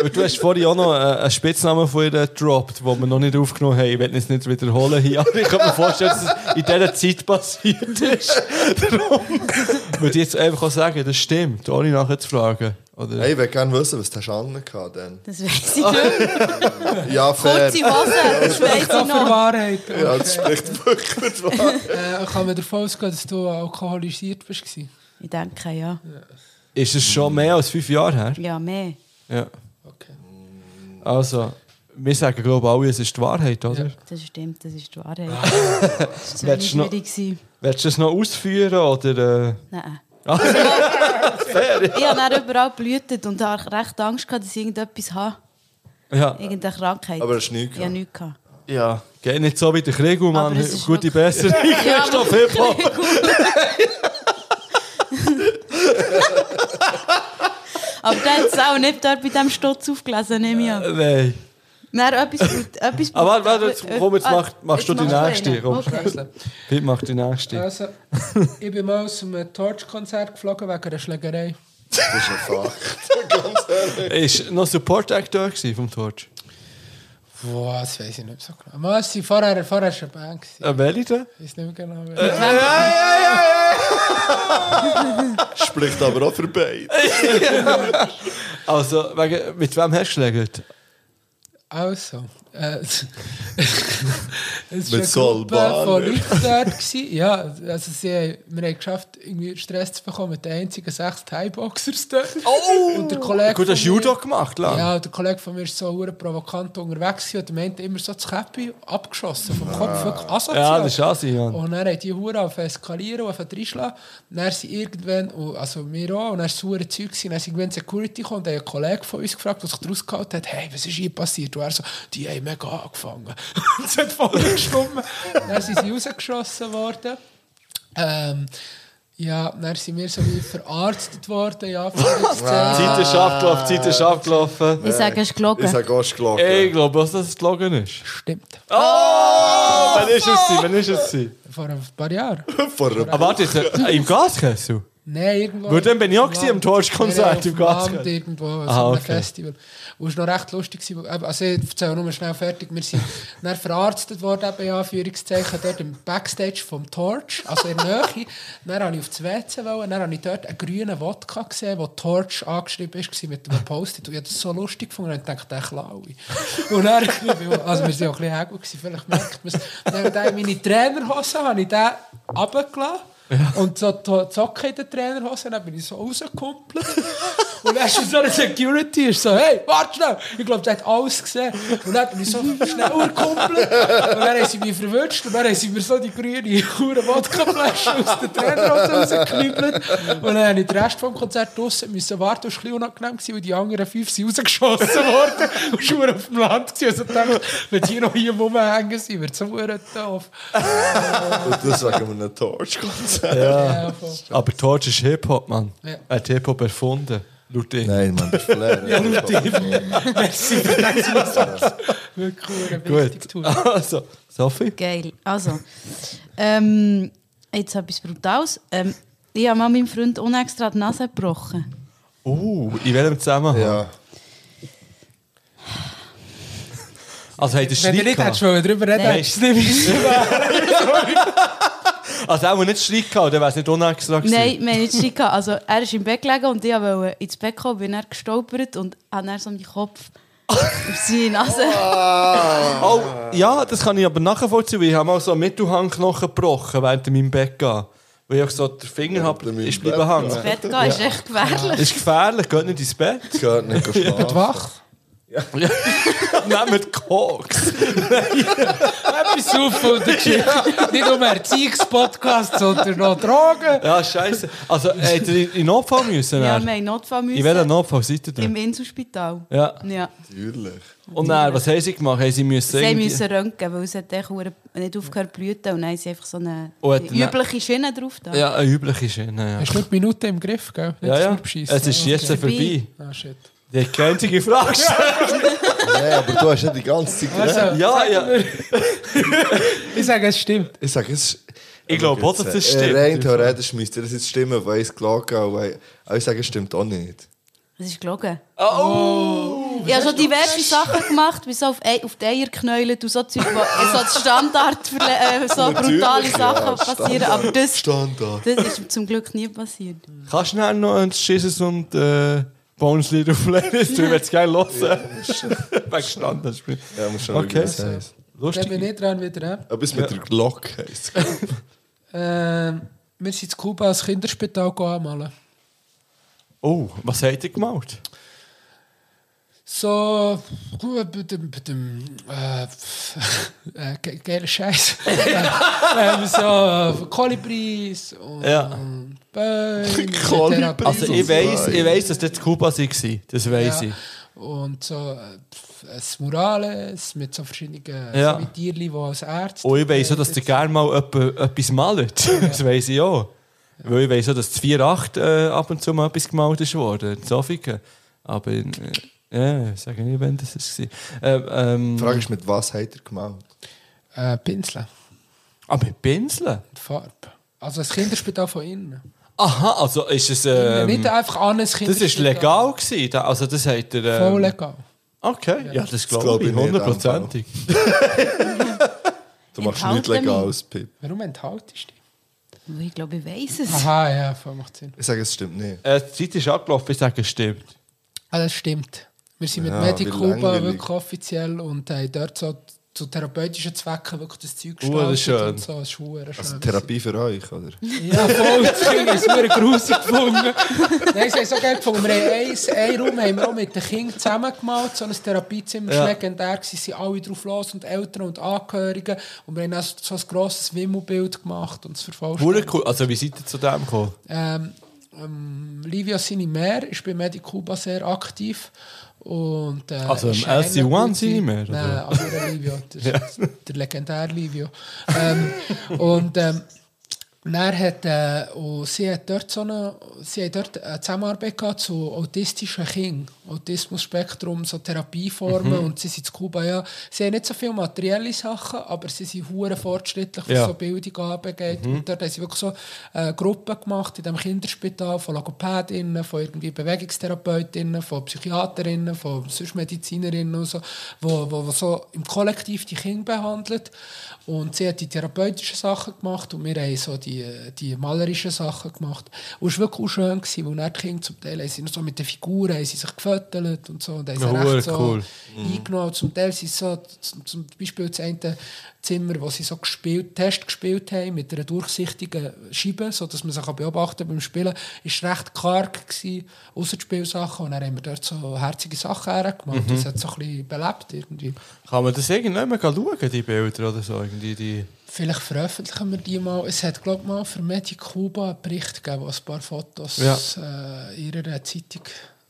Weil du hast vorhin auch noch äh, einen Spitznamen von ihr gedroppt, den wir noch nicht aufgenommen haben. Ich will es nicht wiederholen hier, aber ich kann mir vorstellen, dass es in dieser Zeit passiert ist. Darum würde ich jetzt einfach auch sagen, das stimmt, ohne nachher zu fragen. Oder? Hey, ich würde gerne wissen, was du angehabt dann. Das weiß ich nicht. Ja, fair. Kurze Hose, das weiß ich Für noch. Wahrheit. Ja, das spricht wirklich für die Wahrheit. Äh, kann man davon ausgehen, dass du alkoholisiert bist? gewesen? Ich denke, ja. Ist es schon mehr als fünf Jahre her? Ja, mehr. Ja. Okay. Also, wir sagen, glaube ich, alle, es ist die Wahrheit, oder? Ja. Das stimmt, das ist die Wahrheit. Das war Willst du noch- schwierig. Willst du das noch ausführen, oder... Äh... Nein. Fair, Ich habe dann überall blühtet und habe recht Angst gehabt, dass ich irgendetwas habe. ja. Irgendeine Krankheit. Aber hast du nichts Ich habe nichts gehabt. Ja, geht nicht so wie der Krieg, Mann. Es ist Gute Besserung. Ja, Christoph Hip-Hop. Aber dann hat es auch nicht dort bei diesem Stutz aufgelesen, nehme ich an. Nein. Nein, etwas gut. Etwas Aber warte, warte, jetzt, komm, jetzt Ah, mach, machst du die nächste. Komm. Okay. Pete macht die nächste. Also, ich bin mal aus einem Torch-Konzert geflogen wegen einer Schlägerei. Das ist ein Fakt. Ganz ehrlich. Ist noch Support-Actor vom Torch? Boah, das weiß ich nicht so genau. Mal, es war vorher, vorher schon eine Band. Äh, welche denn? Ich weiß nicht mehr genau. Äh, wer. Spricht aber auch für beide. Also, wegen, mit wem hast du geschlägert? Also, äh, es war Mit eine Gruppe von Leuten dort. gewesen. Ja, also sie, haben- wir haben geschafft, irgendwie Stress zu bekommen mit den einzigen sechs Thai-Boxers dort. Oh! Und der Kollege Gut, hast du Judo gemacht, lang. Ja, der Kollege von mir war so hure provokant unterwegs und meinte immer so das Käppi abgeschossen vom Kopf, wirklich asozial. Ja, das ist Asi, ja. Und dann haben die Hure auf eskalieren und auf reinschlagen. Dann sind irgendwann, und- also wir auch, und dann war es hure Zeug, gewesen. dann sind irgendwann Security gekommen und haben einen Kollegen von uns gefragt, der sich daraus gehalten hat, hey, was ist hier passiert? Und er so, die haben mega angefangen. Und es hat voll gestummen. Dann sind sie rausgeschossen worden. Ähm, ja, dann sind wir so wie verarztet worden, ja, für. Zeit ist abgelaufen, Zeit ist abgelaufen. Ich sage, es ist gelogen. Ich sage es ist gelogen. Ich glaube, dass das gelogen ist. Stimmt. Oh! Wann ist es? Wann ist es? Vor ein paar Jahren. Vor einer Aber warte, äh, im Gaskessel? Nein, irgendwo. Weil dann bin ich auch am. Torch-Konzert im Gaskessel. Irgendwo, also Aha, einem okay. Festival. Und es war noch recht lustig. Also ich erzähle nur schnell fertig. Wir sind dann verarztet worden, eben, Anführungszeichen, dort im Backstage vom Torch, also in der Nähe. Dann wollte ich auf das WC, wollen, dann habe ich dort einen grünen Wodka gesehen, wo Torch angeschrieben ist, mit einem Post-it. Und ich habe das so lustig gefunden, und dachte, der klaue ich. Und dann, also wir waren auch ein bisschen hägel, vielleicht merkt man es. Dann habe ich meine Trainerhose habe ich den runtergelassen. Und so die Socken in der Trainerhose, dann bin ich so rausgekumpelt. Und dann ist so eine Security, ist so, hey, warte schnell. Ich glaube, der hat alles gesehen. Und dann bin ich so schnell gekumpelt. Und dann haben sie mich verwünscht. Und dann haben sie mir so die grüne hure Wodkaflasche aus der Trainerhose rausgeknüppelt. Und dann habe ich den Rest vom Konzert draussen müssen warten. Das war ein bisschen unangenehm, gewesen, weil die anderen fünf sind rausgeschossen worden. Und schon auf dem Land gewesen. Also dachte, wenn die noch hier rumhängen sind, wird es so doof. Und das wegen einem Torch-Konzert. Ja, voll. Aber Torch ist Hip-Hop, Mann. Ja. Er hat Hip-Hop erfunden. Laut ihm. Nein, man, das ist Flair. Ja, Merci für den Zusatz. Wirklich Gut. tun. Also, Sophie? Geil. Also, ähm, jetzt etwas Brutales. Ähm, ich habe mal meinem Freund unextra die Nase gebrochen. Uh, in welchem Zusammenhang? Ja. Also, habt ihr Wenn du nicht hättest darüber reden, hättest du es nicht Also, auch nicht Streit gehabt, dann wäre es nicht unextra gewesen. Nein, wir haben nicht Streit gehabt. Also, er ist im Bett gelegen und ich wollte ins Bett kommen, bin er gestolpert und habe dann so meinen Kopf auf seine Nase. Oh, ja, das kann ich aber nachvollziehen, weil ich habe mal so einen Mittelhangknochen gebrochen während meinem Bett gehen. Weil ich so den Finger habe, ist bleiben hängen. Ins Bett gehen ist echt gefährlich. Ist gefährlich, geht nicht ins Bett. Geht nicht schlafen. wach. Nehmt Koks. Etwas auf von der Geschichte. Nicht nur Erziehungspodcast, sondern noch Drogen. Ja, scheiße. Also, habt ihr in- in Notfall müssen? Ja, wir haben Notfall in welchem müssen. Notfall seid ihr Im denn? Inselspital. Ja. Ja. Natürlich. Und dann, was haben sie gemacht? Haben sie müssen Sie irgendwie- müssen röntgen, weil es hat nicht aufgehört zu blüten. Und dann haben sie einfach so eine die dann- übliche Schiene drauf. Da. Ja, eine übliche Schiene, ja. Hast du nicht die Minute im Griff, gell? Ja, ja. Beschissen. Es ist jetzt vorbei. Ah, shit. Die hat keine einzige Frage gestellt. Nein, aber du hast ja die ganze Zeit Also, geredet. Ja, ja. Ich sage, es stimmt. Ich sage, es ist... Ich glaube auch, dass das Äh, stimmt. Rein theoretisch müsste das jetzt stimmen, weil ich es gelogen habe. weil- Aber ich sage, es stimmt auch nicht. Das ist gelogen. Oh! Ich habe schon diverse Sachen gemacht, wie so auf, Ei- auf die Eier geknäult und so Zeug, wo äh, so Standard äh, so brutale Sachen ja, passieren. Aber das, Standard. das ist zum Glück nie passiert. Kannst du schnell noch ein Schisses und äh, Bonuslied auf Playlist? Du würdest gerne hören. Wegen Standardspiel. Ja, muss schon Okay. was heisst. Lustig. ich dran wieder. Aber es mit der Glocke heisst. Ähm, wir sind in Kuba als Kinderspital anmalen. Oh, was habt ihr gemalt? So, gut, bei dem äh, äh, ge- geiler Scheiß. ähm, so, Kolibris und Ja. Bäume. Also ich weiss, ich weiss, dass das Kuba war. Das weiss Ja. ich. Und so äh, ein Murales mit so verschiedenen Ja. so Tierli, die als Ärzte. Und ich weiss auch, dass ihr gerne mal etwa- etwas malt. Das weiss ich auch. Weil ich weiss auch, dass das 4.8 äh, ab und zu mal etwas gemalt ist worden. In Sofika. Aber äh, ja, sage nicht, wenn das war. Ähm, ähm, Die Frage ist, mit was hat er gemalt? Äh, Pinsel, ah, mit Pinseln? mit Farbe. Also ein Kinderspital von innen. Aha, also ist es... Ähm, Nicht einfach an ein das Kinderspital. war legal gewesen. da- Also das hat er... Ähm, Voll legal. Okay, ja, das glaub glaube ich ich, nicht, hundertprozentig. Du machst nichts legal mich. aus, Pip. Warum enthaltest du dich? Ich glaube, ich weiß es. Aha, ja, voll macht Sinn. Ich sage, es stimmt nicht. Äh, die Zeit ist abgelaufen, ich sage, es stimmt. Ah, das stimmt. Wir sind mit Ja, Medicuba wirklich offiziell und haben dort so zu therapeutischen Zwecken wirklich das Zeug Oh, das ist schön. und so. Das ist schön. Also Therapie für euch, oder? Ja, voll. Das Kind ist super grusig gefunden. Nein, sie haben so geil gefunden. Wir haben einen Raum haben wir auch mit den Kindern zusammen gemalt. So ein Therapiezimmer. Ja. war legendär. Sie sind alle drauf los und Eltern und Angehörige. Und wir haben auch so ein grosses Wimmelbild gemacht und es vervollständigt. cool. Also wie seid ihr zu dem gekommen? Ähm, ähm, Livia Sinimer ist bei Medicuba sehr aktiv. Und, äh, Also im ist eine LC1 gute- Sinimer, oder? Nein, andere Livio. Das ist der legendäre Livio. ähm, und ähm, dann hat, äh, und sie hat dort so eine, sie hat dort eine Zusammenarbeit gehabt zu autistischen Kindern, Autismus-Spektrum, so Therapieformen Mhm. und sie sind in Kuba, ja, sie haben nicht so viele materielle Sachen, aber sie sind hure fortschrittlich, was Ja. so Bildung angeht. Und dort haben sie wirklich so äh, Gruppen gemacht in dem Kinderspital von Logopädinnen, von irgendwie Bewegungstherapeutinnen, von Psychiaterinnen, von Medizinerinnen und so, wo, wo, wo so im Kollektiv die Kinder behandelt. Und sie hat die therapeutischen Sachen gemacht und wir haben so die, die malerischen Sachen gemacht. Und es war wirklich auch schön, gewesen, weil dann die Kinder zum Teil haben sie noch so mit den Figuren haben sie sich gefüttert und so. Und haben sie Ja, recht so cool. eingenommen. Zum Teil sind so, zum, zum Beispiel das eine Zimmer, wo sie so gespielt, Test gespielt haben mit einer durchsichtigen Scheibe, sodass man sich beobachten beim Spielen, ist recht karg gewesen, außer die Spielsachen. Und dann haben wir dort so herzige Sachen hergemacht. Das hat so ein bisschen belebt irgendwie. Kann man das irgendwann mal schauen, die Bilder oder so? Irgendwie die... Vielleicht veröffentlichen wir die mal. Es hat, glaube ich, mal für Medicuba einen Bericht gegeben, wo ein paar Fotos Ja. äh, in ihrer Zeitung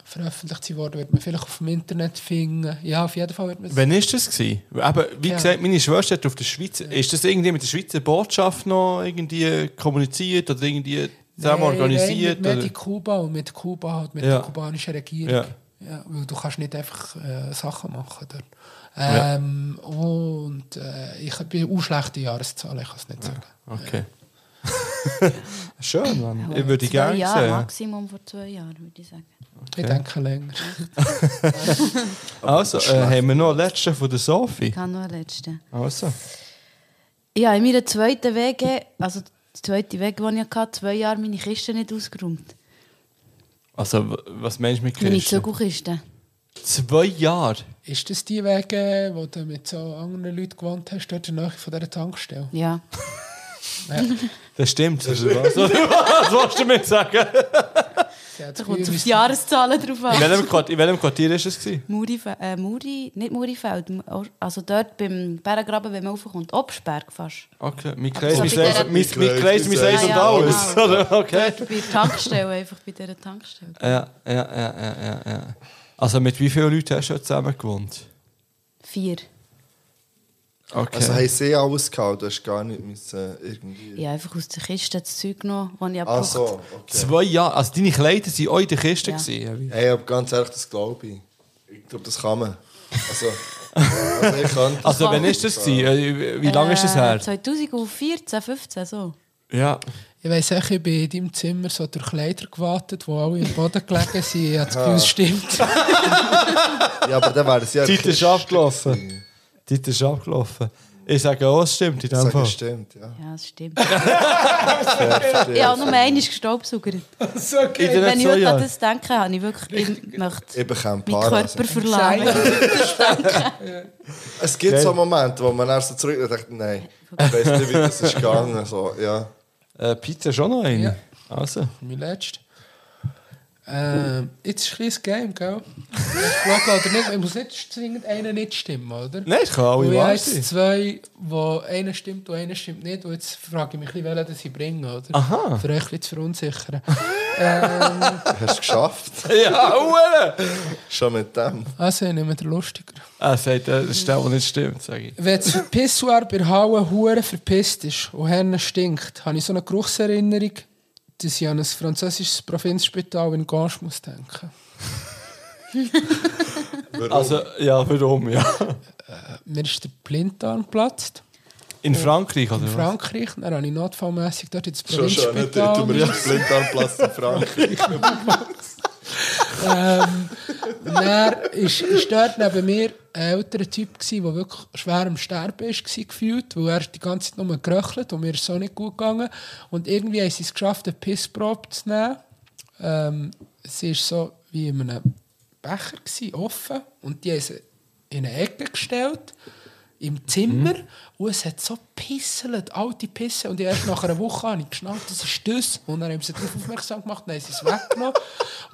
veröffentlicht wurden. Wird man vielleicht auf dem Internet finden. Ja, auf jeden Fall wird man. Wann war das? Gewesen? Aber, wie Ja. gesagt, meine Schwester hat auf der Schweiz... Ist das irgendwie mit der Schweizer Botschaft noch irgendwie kommuniziert oder irgendwie zusammen Nein, organisiert? Mit? Medicuba und mit Kuba halt, mit Ja. der kubanischen Regierung. Ja. Ja, weil du kannst nicht einfach äh, Sachen machen dort. Ähm, Und äh, ich bin auch schlechte Jahreszahlen, ich kann es nicht sagen. Okay. Schön, Mann. Ja, Ich würde zwei gerne Jahre, sehen. Maximum vor zwei Jahren, würde ich sagen. Ich denke länger. Also, äh, haben wir noch einen letzten von der Sophie? Ich habe noch einen letzten. Also. Ja, in meiner zweiten Wege, also die zweite Wege, die ich hatte, zwei Jahre meine Kiste nicht ausgeräumt. Also, was meinst du mit Meine Kisten? Zügelkiste. Zwei Jahre? Ist das die Wege, wo du mit so anderen Leuten gewohnt hast, dort in der Nähe von dieser Tankstelle? Ja. Das stimmt. Das was? was wolltest du mir sagen? Da das kommt auf die Jahreszahlen drauf In an. welchem, Quartier, in welchem Quartier war es? gewesen? Muri, äh, Muri, nicht Murifeld, also dort beim Berggraben, wenn man raufkommt. Obsberg fast. Okay, mein Kreis, so mein bei Seis, der- mein, mein Kreis, mein Seis Ja, und ja, alles. genau. Okay. Bei der Tankstelle, einfach bei dieser Tankstelle. Ja, ja, ja, ja, ja, ja. Also, mit wie vielen Leuten hast du zusammen gewohnt? Vier. Okay. Also haben sie alles gehabt, du hast gar nicht müssen irgendwie... Ich habe einfach aus der Kiste das Zeug genommen, das ich Ach so, okay. Zwei Jahre. Also, deine Kleider waren auch in der Kiste. Ja. gewesen, Hey, aber ganz ehrlich, das glaube ich. Ich glaube, das kann man. Also, also ich kann das. Also, wann ist das? gewesen? Äh, Wie lange ist das her? Äh, 2014, 15, so. Ja. Ich weiss auch, ich bin in deinem Zimmer so durch Kleider gewartet, die alle im Boden gelegen sind. Ich habe das Gefühl, es stimmt. Ja, aber dann wäre es ja... Die Zeit ist abgelaufen. Die Zeit ist abgelaufen. Ich sage auch, es stimmt in dem Fall. es stimmt, ja. Ja, das stimmt. ich habe nur einmal gestaubsaugert. In den Wenn ich heute an das denke, habe ich wirklich... Ich möchte Ich bekomme meinen. Körper Also. verlassen. Es gibt so Momente, wo man erst so zurück denkt, nein, ich weiß nicht, wie das ist gegangen. So, ja. Äh, Pizza schon noch eine. Ja. Also. Mein letzter. Ähm, jetzt ist ein kleines Game, gell? Ich oder nicht, es muss nicht zwingend einer nicht stimmen, oder? Nein, es kann alle ich wahr habe sein. zwei, wo einer stimmt und einer stimmt nicht. Und jetzt frage ich mich, welchen das ich bringe, oder? Aha. Für euch ein bisschen zu verunsichern. Hast du es geschafft? Ja, Uhr! Schon mit dem. Also, ich nehme den lustiger. Er sagt, äh, das ist der, der nicht stimmt, sage ich. Wenn das Pissoir bei der Halle hure verpisst ist und Herne stinkt, habe ich so eine Geruchserinnerung, dass ich an ein französisches Provinzspital in Gange muss denken. Also, ja, warum, ja. Mir ist der Blinddarm geplatzt. In Frankreich, oder In was? Frankreich. Dann habe ich notfallmässig dort ins Schon schon, nicht Provinzspital. du mir einen Blinddarmplatz in Frankreich. Ähm, dann ist, ist dort neben mir ein älterer Typ, der wirklich schwer am Sterben gewesen, gefühlt, weil er die ganze Zeit nur geröchelt und mir ist so nicht gut gegangen. Und irgendwie haben sie es geschafft, eine Pissprobe zu nehmen. Ähm, sie war so wie in einem Becher, gewesen, offen, und die haben sie in eine Ecke gestellt im Zimmer und es hat so pisselt, alte Pisse und erst nach einer Woche habe ich geschnallt, das ist das und dann haben sie darauf aufmerksam gemacht, dann haben sie es weggenommen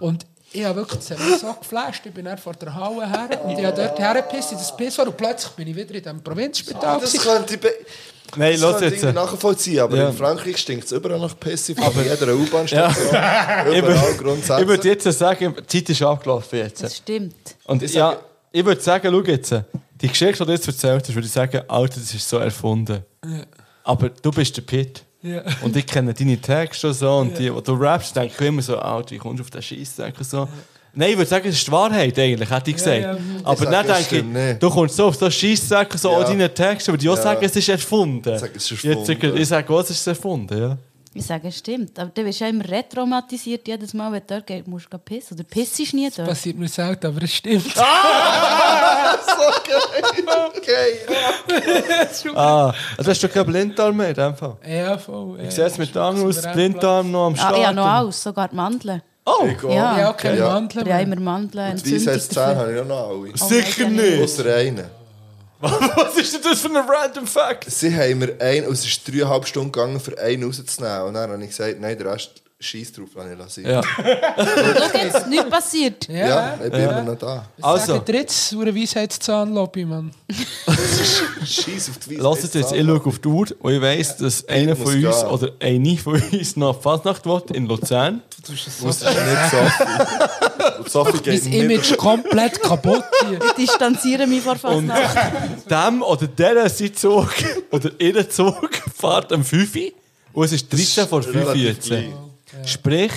und ich habe wirklich, das hat so geflasht, ich bin dann vor der Halle her und ich habe dort hergepisst in das Pisswar und plötzlich bin ich wieder in diesem Provinzspital. Das gewesen. könnte ich... be- Nein, Das los könnte ich jetzt. irgendwie nachvollziehen, aber Ja. in Frankreich stinkt es überall nach Pissi, von jeder U-Bahn-Station. Ich Überall würde, ich grundsätzlich. würde jetzt sagen, die Zeit ist abgelaufen jetzt. Das stimmt. Und ja, ich würde sagen, schau jetzt, die Geschichte, die du jetzt erzählt hast, würde ich sagen, Alter, das ist so erfunden. Aber du bist der Pit. Ja. Und ich kenne deine Texte und so. Und die, wo du rappst, denke ich immer so, Alter, wie kommst du auf den Scheissdreck und so. Nein, ich würde sagen, es ist die Wahrheit eigentlich, hätte ich gesagt. ja. Aber Ich dann denke stimmt ich, nicht. du kommst so auf so Scheissdreck und so, Ja. deine Texte, aber die auch Ja. sagen, es ist erfunden. Ich sage, es ist Jetzt, erfunden. ich sage auch, es ist erfunden, ja. Ich sage, es stimmt. Aber du bist ja immer retraumatisiert jedes Mal, wenn du dort gehst, musst du pissen. Oder piss ist nie dort. Passiert mir selten, aber es stimmt. Okay. Ah, also hast du keinen Blinddarm mehr in dem Fall? Ja, voll. Ich sehe es mit Angel aus, Blinddarm noch am Ah, Start. ich habe noch alles, sogar die Mandeln. Oh, Ja. Ja, keine Ja. Mandeln mehr. immer Mandeln, Die Weisheitszähne dafür. habe ich auch noch alle. sicher Oh, nicht. Außer einen. Was ist denn das für ein random Fact? Sie haben mir und es ist dreieinhalb Stunden gegangen, für einen rauszunehmen. Und dann habe ich gesagt, nein, der Rest scheiß drauf, lass ich lassen. Ja. Schau jetzt, nichts passiert. Ja, Ja, ich bin immer noch da. Also. Also. Drittes, eine Weisheitszahnlobby, Mann. Scheiß auf die Lass es jetzt, ich schaue auf die Uhr und ich weiss, dass einer von uns gehen. oder eine von uns noch auf Fasnacht will in Luzern. Das ist nicht Sophie. Und Sophie geht Mein. Image komplett kaputt hier. Ich distanziere mich vor Und Fasnacht. dem oder der sein Zug oder ihr Zug fährt am 5 Uhr und es ist 13 vor 5 Uhr relativ jetzt. klein. Sprich,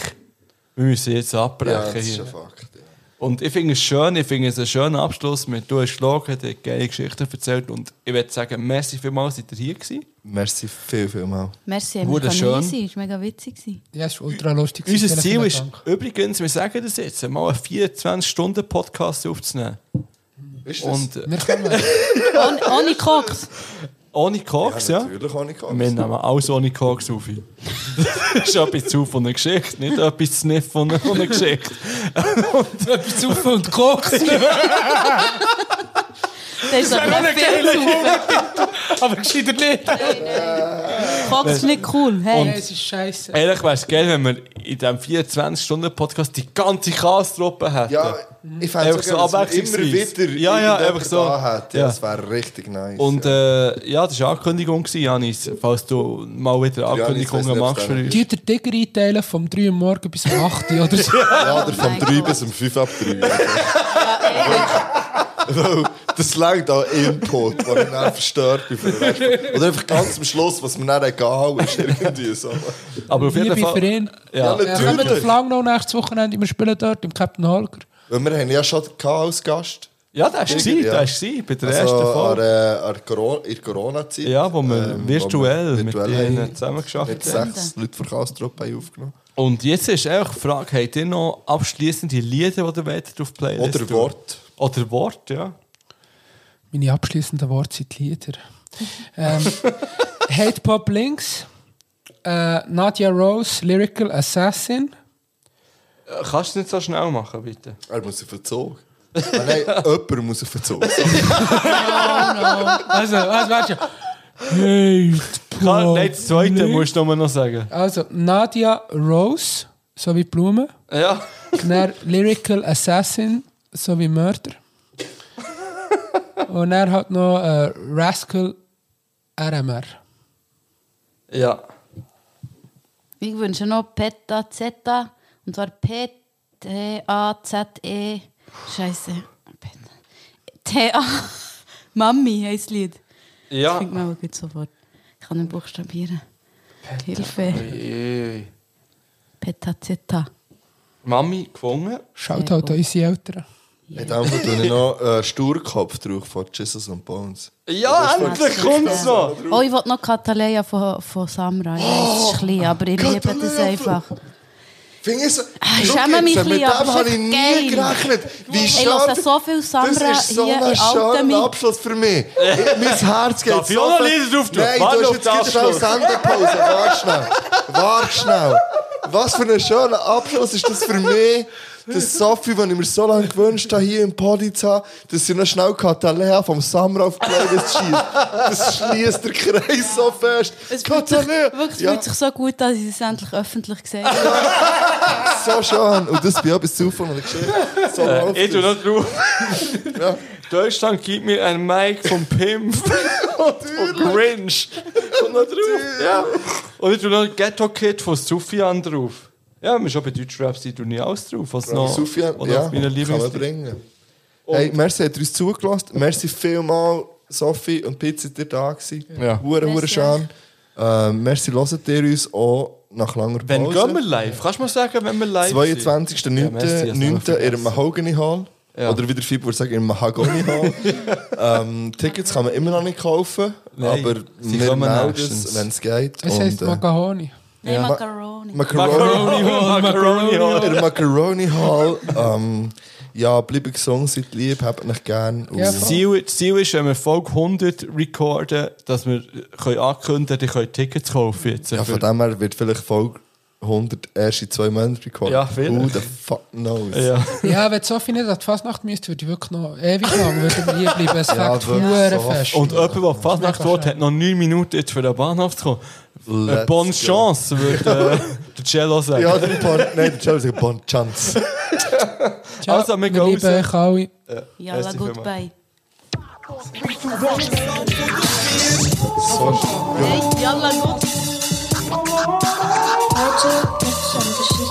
wir müssen jetzt Ja, abbrechen das ist hier. ein Fakt. Ja. Und ich finde es schön, ich finde es einen schönen Abschluss mit «Du hast gelogen», der geile Geschichten erzählt und ich würde sagen, merci vielmals, seid ihr hier gewesen. Merci viel, viel mal. Merci, Wurde können schön. hier sein. Das war mega witzig. Ja, es war ultra lustig. Unser Ziel vielen ist Dank. übrigens, wir sagen das jetzt, mal einen 24-Stunden-Podcast aufzunehmen. Ist das? Und äh, Wir kommen. Ohne, ohne Koks. Ohne Koks, ja. Natürlich ich Koks. Wir nehmen alles ohne Koks auf. das ist etwas zu von einer Geschichte, nicht etwas zu sniff von einer, von Geschichte. Etwas zu viel und Koks. Das ist aber noch viel zu Aber gescheiter nicht. Koks ist nicht cool. Hey, Hey. es ist scheiße. Ehrlich wäre es geil, wenn wir in diesem 24-Stunden-Podcast die ganze Kastruppe hätten. Ja, ich fände Einfach es so immer wieder Ja, ja, einfach so. da hat. Ja, Ja. Das wäre richtig nice. Und ja. äh, ja, das war eine Ankündigung, gewesen, Janis, falls du mal wieder Ankündigungen nicht, machst für uns. Die der Digger einteilen vom 3 Uhr morgen bis um 8 Uhr oder so. ja, oder vom 3 bis um 5 ab 3. Weil das längt an Input, den ich dann verstört bin. für den Rest. Oder einfach ganz am Schluss, was mir dann egal ist. Irgendwie so. Aber auf jeden Liebe Fall. Verein. Ja. Ja, Ja, kommen wir natürlich. Flang noch nächstes Wochenende. Wir spielen dort im Captain Holger. Weil wir haben ja schon gehabt als Gast. Ja, das war Ja. ja. das war bei der Also ersten an, Folge. äh, an Corona, in der Corona-Zeit. Ja, wo wir ähm, virtuell wo wir mit denen haben zusammengearbeitet Mit haben. sechs Leuten von Kastrup haben aufgenommen. Und jetzt ist einfach die Frage, habt ihr noch abschließende Lieder, die ihr wollt auf die Playlist Oder tun? Wort. Oder Wort, ja. Meine abschließenden Worte sind die Lieder. ähm, Hate Pop Links. Äh, Nadia Rose, Lyrical Assassin. Kannst du es nicht so schnell machen, bitte? Er muss Zug. ah, nein, jemand muss auf den Zug. Also, was weißt du? Hate Kann, Pop nein, das zweite Links. musst du nur noch sagen. Also, Nadia Rose, so wie Blume. Ja. Dann Lyrical Assassin, so wie Mörder. Und er hat noch äh, Rascal RMR. Ja. Ich wünsche noch Peta Zeta. Und zwar P-T-A-Z-E. Scheiße. T-A. Mami heisst das Lied. Ja. Fängt mir aber gut sofort. Ich kann nicht buchstabieren. Hilfe. Ui. Peta Zeta. Mami gefunden. Schaut halt an unsere Eltern. In dem Fall tue ich noch äh, Sturkopf drauf von Jesus und Bones. Ja, endlich kommt es noch. Oh, ich wollte noch Kataleya von, von Samra. Ich weiß, es ist klein, aber ich liebe das einfach. Finde ich so. ich Schau schäme mich jetzt, ein Mit dem habe ich nie geil. gerechnet. Wie Ich schade. höre so viel Samra Das ist so hier ein in schöner Alten Abschluss für mich. mein Herz geht Darf ich so auch noch drauf tun? Nein, du hast jetzt gerade schnell Sendepause. Warte schnell. Warte schnell. Was für ein schöner Abschluss ist das für mich, dass Sophie, die ich mir so lange gewünscht habe, hier im Podi zu haben, dass sie noch schnell Katalea vom Samra auf die Playlist schießt. Das schließt der Kreis so fest. Es fühlt sich, wirklich, Ja, fühlt sich so gut an, dass ich es endlich öffentlich gesagt habe. so schön. Und das bin ich bis Zufall von der Geschichte. So läuft Ich tue das. noch drauf. Ja. Deutschland gibt mir ein Mic vom Pimp und von Grinch. Und noch drauf. Ja. Und ich tue noch Ghetto Kid von Sufjan drauf. Ja, wir schon bei Deutschrap sind, tue ich alles drauf. Was noch, Sufjan, oder ja, auf meiner kann man bringen. Hey, merci, hat uns zugelassen. Merci vielmal, Sophie und Pizza, ihr da gewesen. Ja. Hure, hure Merci schön. Ähm, merci, hört ihr uns auch nach langer Pause. Wenn gehen wir live? Kannst du mal sagen, wenn wir live 22.09. Ja, merci, ich hab's noch 9. in der. Mahogany Hall. Ja. Oder wie der Fibu würde sagen, im Mahagoni Hall. ähm, Tickets kann man immer noch nicht kaufen. Nein, aber sie wir melden es, wenn es geht. Es Und, heisst äh, Macaroni. Nein, Ja. Macaroni. Macaroni Hall. Macaroni Hall. in der Macaroni Hall. Ähm, ja, bleibt gesund, seid lieb, habt euch gern. Ja, Das Ziel, das Ziel ist, wenn wir Folge 100 recorden, dass wir können ankündigen können, ihr könnt Tickets kaufen. Jetzt ja, für- von dem her wird vielleicht Folge 100 erst in zwei Monaten recorded. Ja, vielleicht. Who the fuck knows? ja. Ja, wenn Sophie nicht an die Fasnacht müsste, würde ich wirklich noch ewig lang würde ich hier bleiben. Es Ja, fängt hure so. fest. Und jemand, der fast nach Wort hat noch 9 Minuten jetzt für den Bahnhof zu kommen. Eine bonne. Chance, würde äh, der Cello sagen. Ja, der Bon, nein, der Charlie sagt Bon Chance. Ciao, also, wir gehen raus. euch alle. Yalla, Merci goodbye. So, Hey, yalla, goodbye. Heute eine Geschichte